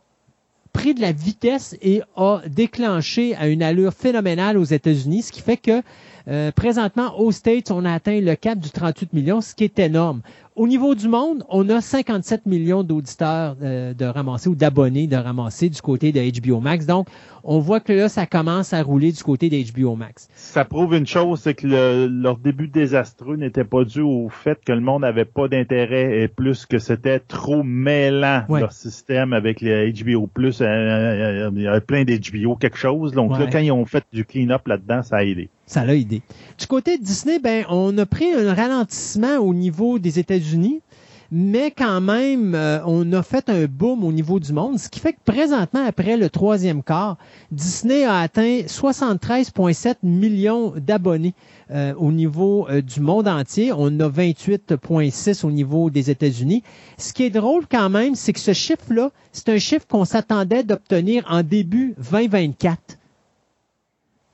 pris de la vitesse et a déclenché à une allure phénoménale aux États-Unis, ce qui fait que euh, présentement, aux States, on a atteint le cap du 38 millions, ce qui est énorme. Au niveau du monde, on a 57 millions d'auditeurs euh, de ramasser ou d'abonnés de ramasser du côté de HBO Max. Donc, on voit que là, ça commence à rouler du côté de HBO Max. Ça prouve une chose, c'est que le- leur début désastreux n'était pas dû au fait que le monde n'avait pas d'intérêt et plus que c'était trop mêlant Ouais. leur système avec les HBO plus. euh, euh, Il y avait plein d'HBO quelque chose. Donc là, quand ils ont fait du clean-up là-dedans, ça a aidé. Ça l'a aidé. Du côté de Disney, ben, on a pris un ralentissement au niveau des États-Unis, mais quand même, euh, on a fait un boom au niveau du monde, ce qui fait que présentement, après le troisième quart, Disney a atteint 73,7 millions d'abonnés euh, au niveau euh, du monde entier. On a 28,6 au niveau des États-Unis. Ce qui est drôle quand même, c'est que ce chiffre-là, c'est un chiffre qu'on s'attendait d'obtenir en début 2024.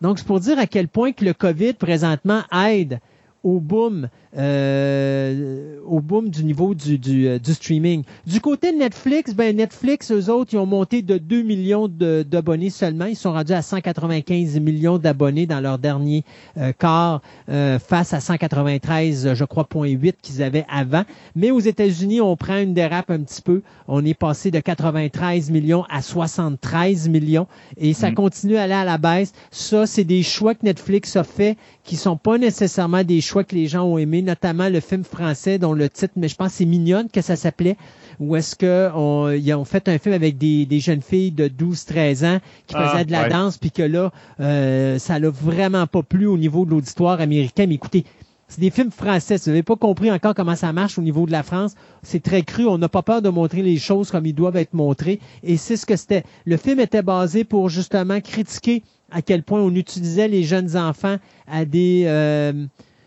Donc, c'est pour dire à quel point que le COVID présentement aide au boom, euh, au boom du niveau du, du, euh, du streaming. Du côté de Netflix, ben Netflix, eux autres, ils ont monté de 2 millions d'abonnés seulement. Ils sont rendus à 195 millions d'abonnés dans leur dernier euh, quart euh, face à 193, je crois, 0.8 qu'ils avaient avant. Mais aux États-Unis, on prend une dérape un petit peu. On est passé de 93 millions à 73 millions et ça Mm. continue à aller à la baisse. Ça, c'est des choix que Netflix a fait qui sont pas nécessairement des choix que les gens ont aimés, notamment le film français dont le titre, mais je pense que c'est Mignonne que ça s'appelait, où est-ce que on, ils ont fait un film avec des, des jeunes filles de 12-13 ans qui Ah, faisaient de la ouais. danse, puis que là, euh, ça l'a vraiment pas plu au niveau de l'auditoire américain. Mais écoutez, c'est des films français. Si vous n'avez pas compris encore comment ça marche au niveau de la France, c'est très cru. On n'a pas peur de montrer les choses comme ils doivent être montrées. Et c'est ce que c'était. Le film était basé pour justement critiquer à quel point on utilisait les jeunes enfants à des, euh,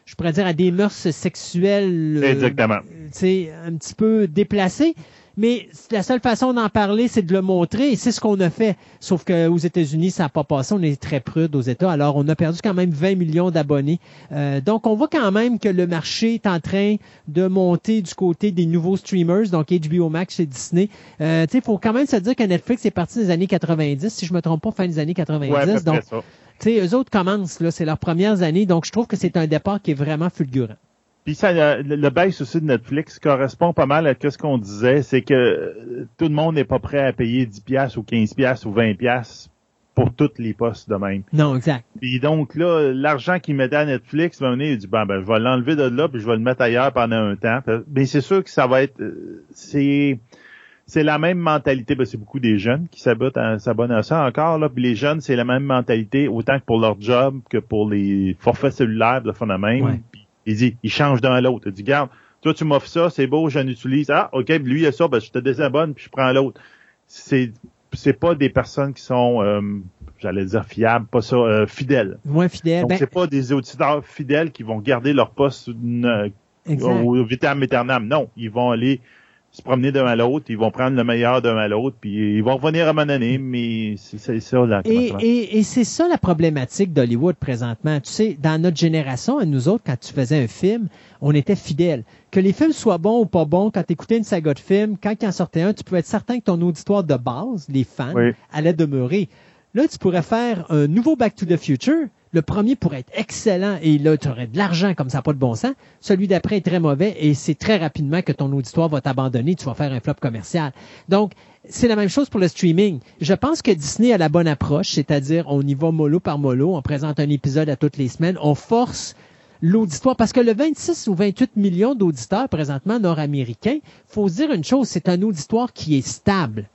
je pourrais dire, à des mœurs sexuelles. euh, Exactement. sais, un petit peu déplacé. Mais la seule façon d'en parler, c'est de le montrer, et c'est ce qu'on a fait. Sauf qu'aux États-Unis, ça n'a pas passé. On est très prude aux États. Alors, on a perdu quand même 20 millions d'abonnés. Euh, donc, on voit quand même que le marché est en train de monter du côté des nouveaux streamers, donc HBO Max et Disney. Euh, tu sais, il faut quand même se dire que Netflix est parti des années 90, si je me trompe pas, fin des années 90. Ouais, donc, ça. Tu sais, eux autres commencent, là, c'est leurs premières années. Donc, je trouve que c'est un départ qui est vraiment fulgurant. Puis ça, le, le baisse aussi de Netflix correspond pas mal à ce qu'on disait, c'est que euh, tout le monde n'est pas prêt à payer 10 pièces ou 15 pièces ou 20 pièces pour toutes les postes de même. Non, exact. Puis donc là, l'argent qu'il mettait à Netflix, ben, il dit ben, ben je vais l'enlever de là puis je vais le mettre ailleurs pendant un temps. Mais c'est sûr que ça va être euh, c'est c'est la même mentalité, ben, c'est beaucoup des jeunes qui s'abonnent à, ça encore là, puis les jeunes, c'est la même mentalité autant que pour leur job que pour les forfaits cellulaires de fond de même. Ouais. Puis il dit il change d'un à l'autre. Il dit garde, toi tu m'offres ça, c'est beau, j'en utilise. Ah, OK, puis lui il a ça, ben je te désabonne puis je prends l'autre. C'est c'est pas des personnes qui sont euh, j'allais dire fiables, pas ça euh, fidèles. Moins fidèle. Donc, Ben, c'est pas des auditeurs fidèles qui vont garder leur poste euh, exact. au vitam aeternam. Non, ils vont aller se promener d'un à l'autre, ils vont prendre le meilleur d'un à l'autre, puis ils vont revenir à un moment donné, mais c'est ça là. Et, et, et c'est ça la problématique d'Hollywood présentement. Tu sais, dans notre génération, à nous autres, quand tu faisais un film, on était fidèles. Que les films soient bons ou pas bons, quand tu écoutais une saga de films, quand il en sortait un, tu pouvais être certain que ton auditoire de base, les fans, Oui. allait demeurer. Là, tu pourrais faire un nouveau Back to the Future. Le premier pourrait être excellent et là, tu aurais de l'argent comme ça, pas de bon sens. Celui d'après est très mauvais et c'est très rapidement que ton auditoire va t'abandonner. Tu vas faire un flop commercial. Donc, c'est la même chose pour le streaming. Je pense que Disney a la bonne approche, c'est-à-dire on y va mollo par mollo, on présente un épisode à toutes les semaines, on force l'auditoire, parce que le 26 ou 28 millions d'auditeurs présentement nord-américains, faut se dire une chose, c'est un auditoire qui est stable.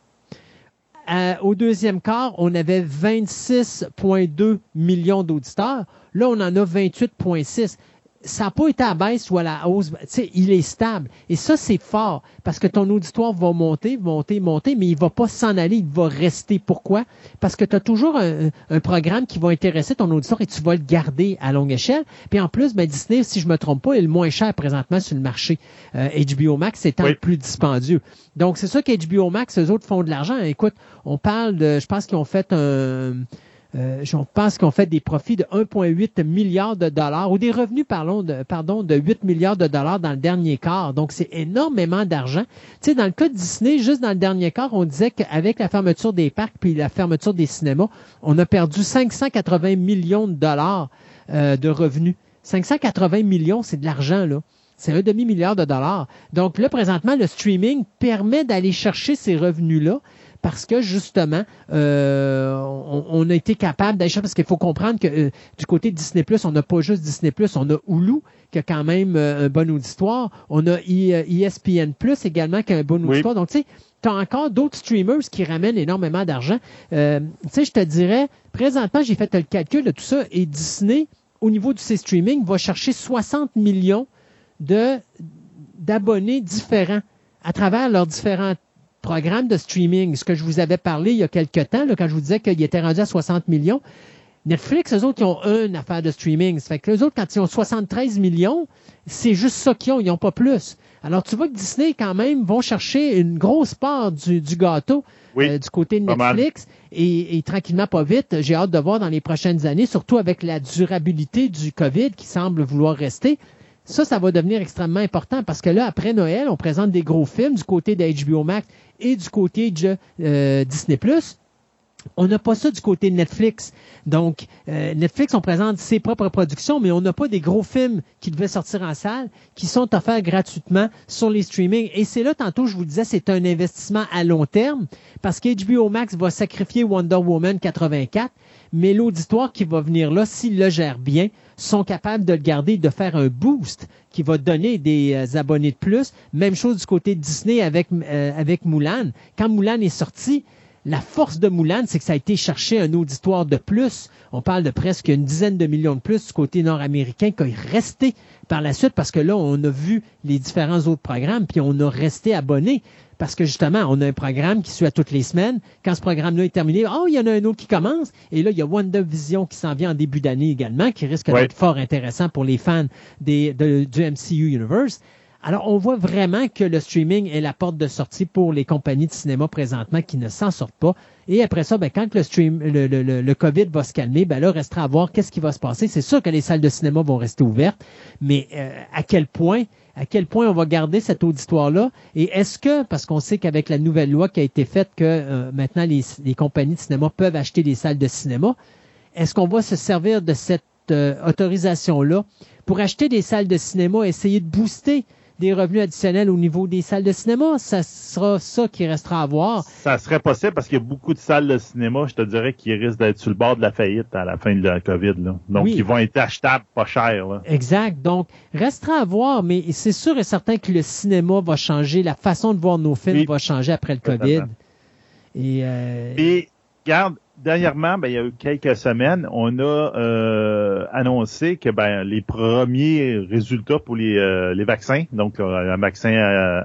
Euh, au deuxième quart, on avait 26,2 millions d'auditeurs. Là, on en a 28,6. Ça n'a pas été à baisse ou à la hausse. Tu sais, il est stable. Et ça, c'est fort parce que ton auditoire va monter, monter, monter, mais il va pas s'en aller, il va rester. Pourquoi? Parce que tu as toujours un, un programme qui va intéresser ton auditoire et tu vas le garder à longue échelle. Puis en plus, ben, Disney, si je me trompe pas, est le moins cher présentement sur le marché. Euh, HBO Max étant Oui. le plus dispendieux. Donc, c'est ça qu'HBO Max, eux autres font de l'argent. Écoute, on parle de, je pense qu'ils ont fait un, euh, je pense qu'ils ont fait des profits de 1,8 milliard de dollars ou des revenus, parlons de, pardon, de 8 milliards de dollars dans le dernier quart. Donc, c'est énormément d'argent. Tu sais, dans le cas de Disney, juste dans le dernier quart, on disait qu'avec la fermeture des parcs puis la fermeture des cinémas, on a perdu 580 millions de dollars euh, de revenus. 580 millions, c'est de l'argent, là. C'est un demi-milliard de dollars. Donc là, présentement, le streaming permet d'aller chercher ces revenus-là parce que justement, euh, on, on a été capable d'aller chercher, parce qu'il faut comprendre que euh, du côté de Disney+, on n'a pas juste Disney+, on a Hulu, qui a quand même euh, un bon auditoire. On a I- euh, ESPN+, également, qui a un bon Oui. auditoire. Donc, tu sais, tu as encore d'autres streamers qui ramènent énormément d'argent. Euh, tu sais, je te dirais, présentement, j'ai fait le calcul de tout ça, et Disney, au niveau de ses streaming, va chercher 60 millions de d'abonnés différents à travers leurs différents programmes de streaming. Ce que je vous avais parlé il y a quelques temps, là, quand je vous disais qu'il était rendu à 60 millions. Netflix, eux autres, ils ont une affaire de streaming. Ça fait que les autres, quand ils ont 73 millions, c'est juste ça qu'ils ont, ils n'ont pas plus. Alors, tu vois que Disney, quand même, vont chercher une grosse part du, du gâteau Oui, euh, du côté de. Netflix. Et, et tranquillement, pas vite, j'ai hâte de voir dans les prochaines années, surtout avec la durabilité du COVID qui semble vouloir rester. Ça, ça va devenir extrêmement important parce que là, après Noël, on présente des gros films du côté de HBO Max et du côté de euh, Disney+. On n'a pas ça du côté de Netflix. Donc, euh, Netflix, on présente ses propres productions, mais on n'a pas des gros films qui devaient sortir en salle, qui sont offerts gratuitement sur les streamings. Et c'est là, tantôt, je vous disais, c'est un investissement à long terme, parce qu'HBO Max va sacrifier Wonder Woman 84, mais l'auditoire qui va venir là, s'il le gère bien, sont capables de le garder, de faire un boost qui va donner des euh, abonnés de plus. Même chose du côté de Disney avec, euh, avec. Quand Mulan est sorti, la force de Mulan, c'est que ça a été chercher un auditoire de plus. On parle de presque une dizaine de millions de plus du côté nord-américain qui est resté par la suite parce que là, on a vu les différents autres programmes puis on a resté abonné. Parce que justement, on a un programme qui suit à toutes les semaines. Quand ce programme-là est terminé, oh, il y en a un autre qui commence. Et là, il y a WandaVision qui s'en vient en début d'année également, qui risque Ouais. d'être fort intéressant pour les fans des, de- du MCU Universe. Alors, on voit vraiment que le streaming est la porte de sortie pour les compagnies de cinéma présentement qui ne s'en sortent pas. Et après ça, ben, quand le, stream, le, le, le, COVID va se calmer, ben là, restera à voir qu'est-ce qui va se passer. C'est sûr que les salles de cinéma vont rester ouvertes, mais euh, à quel point à quel point on va garder cet auditoire-là? Et est-ce que, parce qu'on sait qu'avec la nouvelle loi qui a été faite que euh, maintenant les, les compagnies de cinéma peuvent acheter des salles de cinéma, est-ce qu'on va se servir de cette euh, autorisation-là pour acheter des salles de cinéma, essayer de booster des revenus additionnels au niveau des salles de cinéma? Ça sera ça qui restera à voir. Ça serait possible parce qu'il y a beaucoup de salles de cinéma, je te dirais, qui risquent d'être sur le bord de la faillite à la fin de la COVID. Là. Donc, Oui. ils vont être achetables pas cher. Là. Exact. Donc, restera à voir, mais c'est sûr et certain que le cinéma va changer, la façon de voir nos films Oui. va changer après le COVID. Et, euh, Et, regarde, dernièrement, ben, il y a eu quelques semaines, on a euh, annoncé que ben, les premiers résultats pour les, euh, les vaccins, donc un vaccin euh,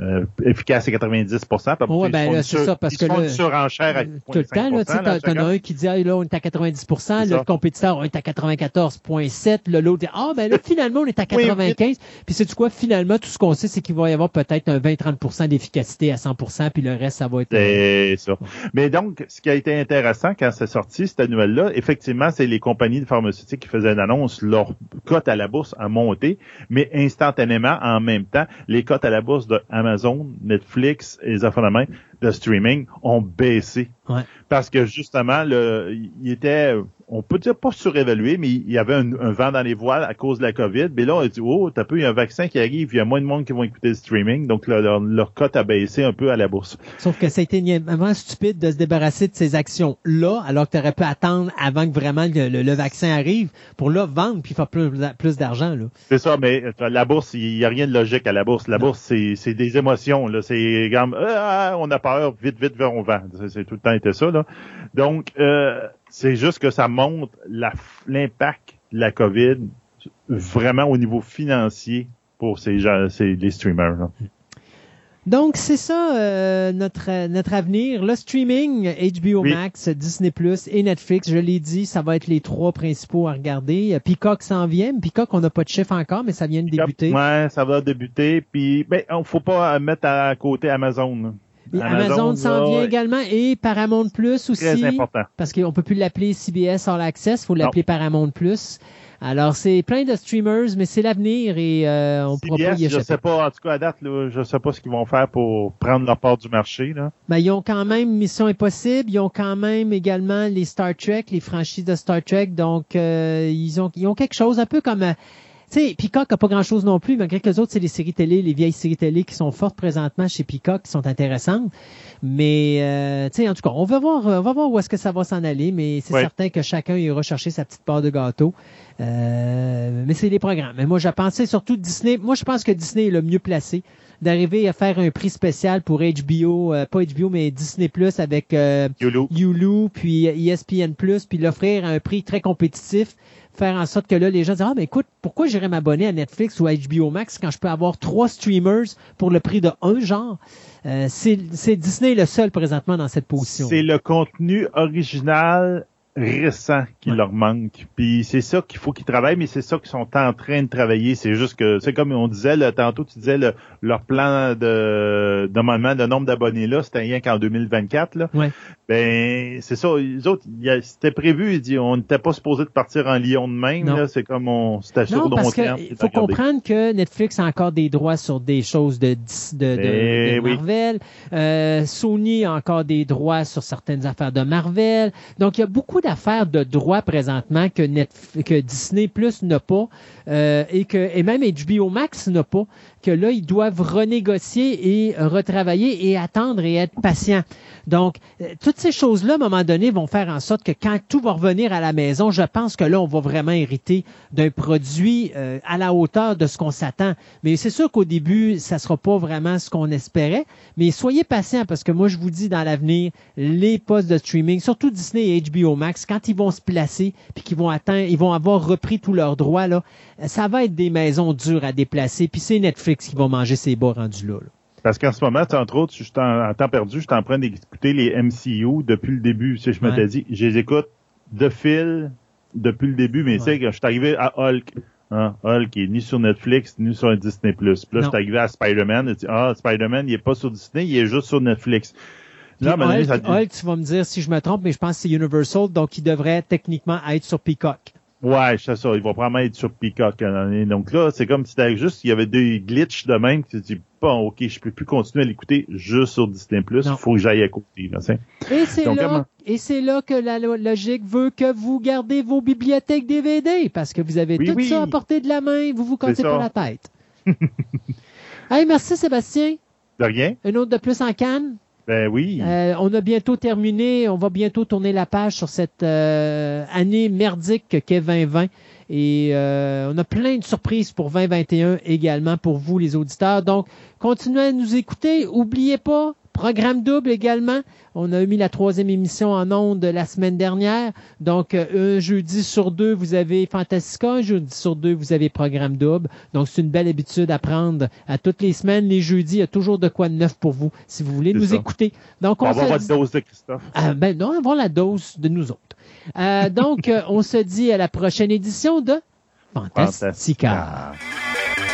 euh, efficace à 90% Oui, ben là, c'est ça, parce que là, surenchère à tout le temps, là, tu sais, t'en as un qui dit, ah, là, on est à 90% le compétiteur, on est à 94,7 l'autre dit, ah, ben là, finalement, on est à 95 Puis c'est du quoi, finalement, tout ce qu'on sait, c'est qu'il va y avoir peut-être un 20-30% d'efficacité à 100% puis le reste, ça va être... C'est ça. Mais donc, ce qui a été intéressant quand c'est sorti, cette nouvelle-là, effectivement, c'est les compagnies de pharmaceutiques qui faisaient une annonce, leur cote à la bourse a monté, mais instantanément, en même temps, les cotes à la bourse de Amazon, Netflix et les affaires de, de streaming ont baissé. Ouais. Parce que justement, le, il était on peut dire pas surévalué, mais il y avait un, vent dans les voiles à cause de la COVID. Mais là, on a dit, oh, t'as peu, il y a un vaccin qui arrive, il y a moins de monde qui vont écouter le streaming, donc leur, leur, cote a baissé un peu à la bourse. Sauf que ça a été vraiment stupide de se débarrasser de ces actions-là, alors que tu aurais pu attendre avant que vraiment le, vaccin arrive pour là vendre puis faire plus, plus d'argent. là. C'est ça, mais euh, la bourse, il y a rien de logique à la bourse. La bourse, c'est des émotions. là. C'est comme, ah, on a peur, vite, vite, on vend. C'est tout le temps été ça. Là. Donc, euh, c'est juste que ça montre l'impact de la COVID vraiment au niveau financier pour ces gens, ces, les streamers. Donc, c'est ça euh, notre, notre avenir. Le streaming, HBO Max, Disney Plus et Netflix, je l'ai dit, ça va être les trois principaux à regarder. Peacock s'en vient. Peacock, on n'a pas de chiffre encore, mais ça vient de débuter. Ouais, ça va débuter. Puis, ben, faut pas mettre à côté Amazon. Amazon, s'en vient également et Paramount Plus aussi. Très important. Parce qu'on peut plus l'appeler CBS All Access, faut l'appeler Paramount Plus. Alors, c'est plein de streamers, mais c'est l'avenir et euh, on pourra pas y échapper. Je sais pas, en tout cas à date, là, je sais pas ce qu'ils vont faire pour prendre leur part du marché. Là. Ben, ils ont quand même Mission Impossible, ils ont quand même également les Star Trek, les franchises de Star Trek, donc euh, ils ont ils ont quelque chose un peu comme euh, sais, Peacock a pas grand-chose non plus, malgré que les autres, c'est les séries télé, les vieilles séries télé qui sont fortes présentement chez Peacock, qui sont intéressantes. Mais, euh, tu sais, en tout cas, on va voir, on va voir où est-ce que ça va s'en aller, mais c'est certain que chacun ira chercher sa petite part de gâteau. Euh, mais c'est les programmes. Mais moi, j'ai pensé surtout Disney. Moi, je pense que Disney est le mieux placé d'arriver à faire un prix spécial pour HBO, euh, pas HBO, mais Disney Plus avec euh, Yulu. puis ESPN Plus, puis l'offrir à un prix très compétitif faire en sorte que là, les gens disent, ah, mais écoute, pourquoi j'irais m'abonner à Netflix ou à HBO Max quand je peux avoir trois streamers pour le prix de un genre? Euh, c'est Disney le seul présentement dans cette position. C'est le contenu original récent qui leur manque. Puis c'est ça qu'il faut qu'ils travaillent, mais c'est ça qu'ils sont en train de travailler. C'est juste que c'est comme on disait là, tantôt, tu disais leur plan de moment de nombre d'abonnés là, c'était rien qu'en 2024. Là. Ouais. Ben c'est ça. Les autres, c'était prévu. Il dit on n'était pas supposé de partir en Lyon de même. C'est comme on sur non, parce Il faut comprendre que Netflix a encore des droits sur des choses de de, de, eh Marvel. Euh, Sony a encore des droits sur certaines affaires de Marvel. Donc il y a beaucoup d'affaires de droits présentement que, que Disney Plus n'a pas euh, et que et même HBO Max n'a pas, que là, ils doivent renégocier et retravailler et attendre et être patients. Donc, euh, toutes ces choses-là, à un moment donné, vont faire en sorte que quand tout va revenir à la maison, je pense que là, on va vraiment hériter d'un produit euh, à la hauteur de ce qu'on s'attend. Mais c'est sûr qu'au début, ça sera pas vraiment ce qu'on espérait. Mais soyez patients parce que moi, je vous dis, dans l'avenir, les postes de streaming, surtout Disney et HBO Max, quand ils vont se placer puis qu'ils vont atteindre, ils vont avoir repris tous leurs droits, là, ça va être des maisons dures à déplacer. Puis c'est Netflix qui va manger ses bas rendus là. Parce qu'en ce moment, entre autres, je en, temps perdu, je suis en train d'écouter les MCU depuis le début. Si je m'étais dit, je les écoute de fil depuis le début, mais c'est que je suis arrivé à Hulk. Hein, Hulk est ni sur Netflix, ni sur Disney+. Puis là, je suis arrivé à Spider-Man. Ah, Spider-Man, il est pas sur Disney, il est juste sur Netflix. Là, Hulk, Hulk, tu vas me dire si je me trompe, mais je pense que c'est Universal, donc il devrait techniquement être sur Peacock. Ouais, c'est ça. Il va probablement être sur Peacock. Donc là, c'est comme si c'était juste, il y avait des glitches de même. Tu dis, bon, ok, je peux plus continuer à l'écouter juste sur Disney+. Il faut que j'aille à côté. Là, et c'est là, que la logique veut que vous gardez vos bibliothèques DVD parce que vous avez tout ça à portée de la main. Vous vous cassez pas la tête. hey, merci Sébastien. De rien. Un autre de plus en canne. Ben oui. Euh, on a bientôt terminé. On va bientôt tourner la page sur cette euh, année merdique qu'est 2020. Et euh, on a plein de surprises pour 2021 également pour vous, les auditeurs. Donc, continuez à nous écouter. Oubliez pas, programme double également. On a mis la troisième émission en ondes la semaine dernière. Donc, euh, un jeudi sur deux, vous avez Fantastica. Un jeudi sur deux, vous avez programme double. Donc, c'est une belle habitude à prendre à toutes les semaines. Les jeudis, il y a toujours de quoi de neuf pour vous si vous voulez nous ça. écouter. Donc, On va avoir votre dose de Christophe. ah, ben non, avoir la dose de nous autres. Euh, donc, euh, on se dit à la prochaine édition de Fantastica. Fantastica.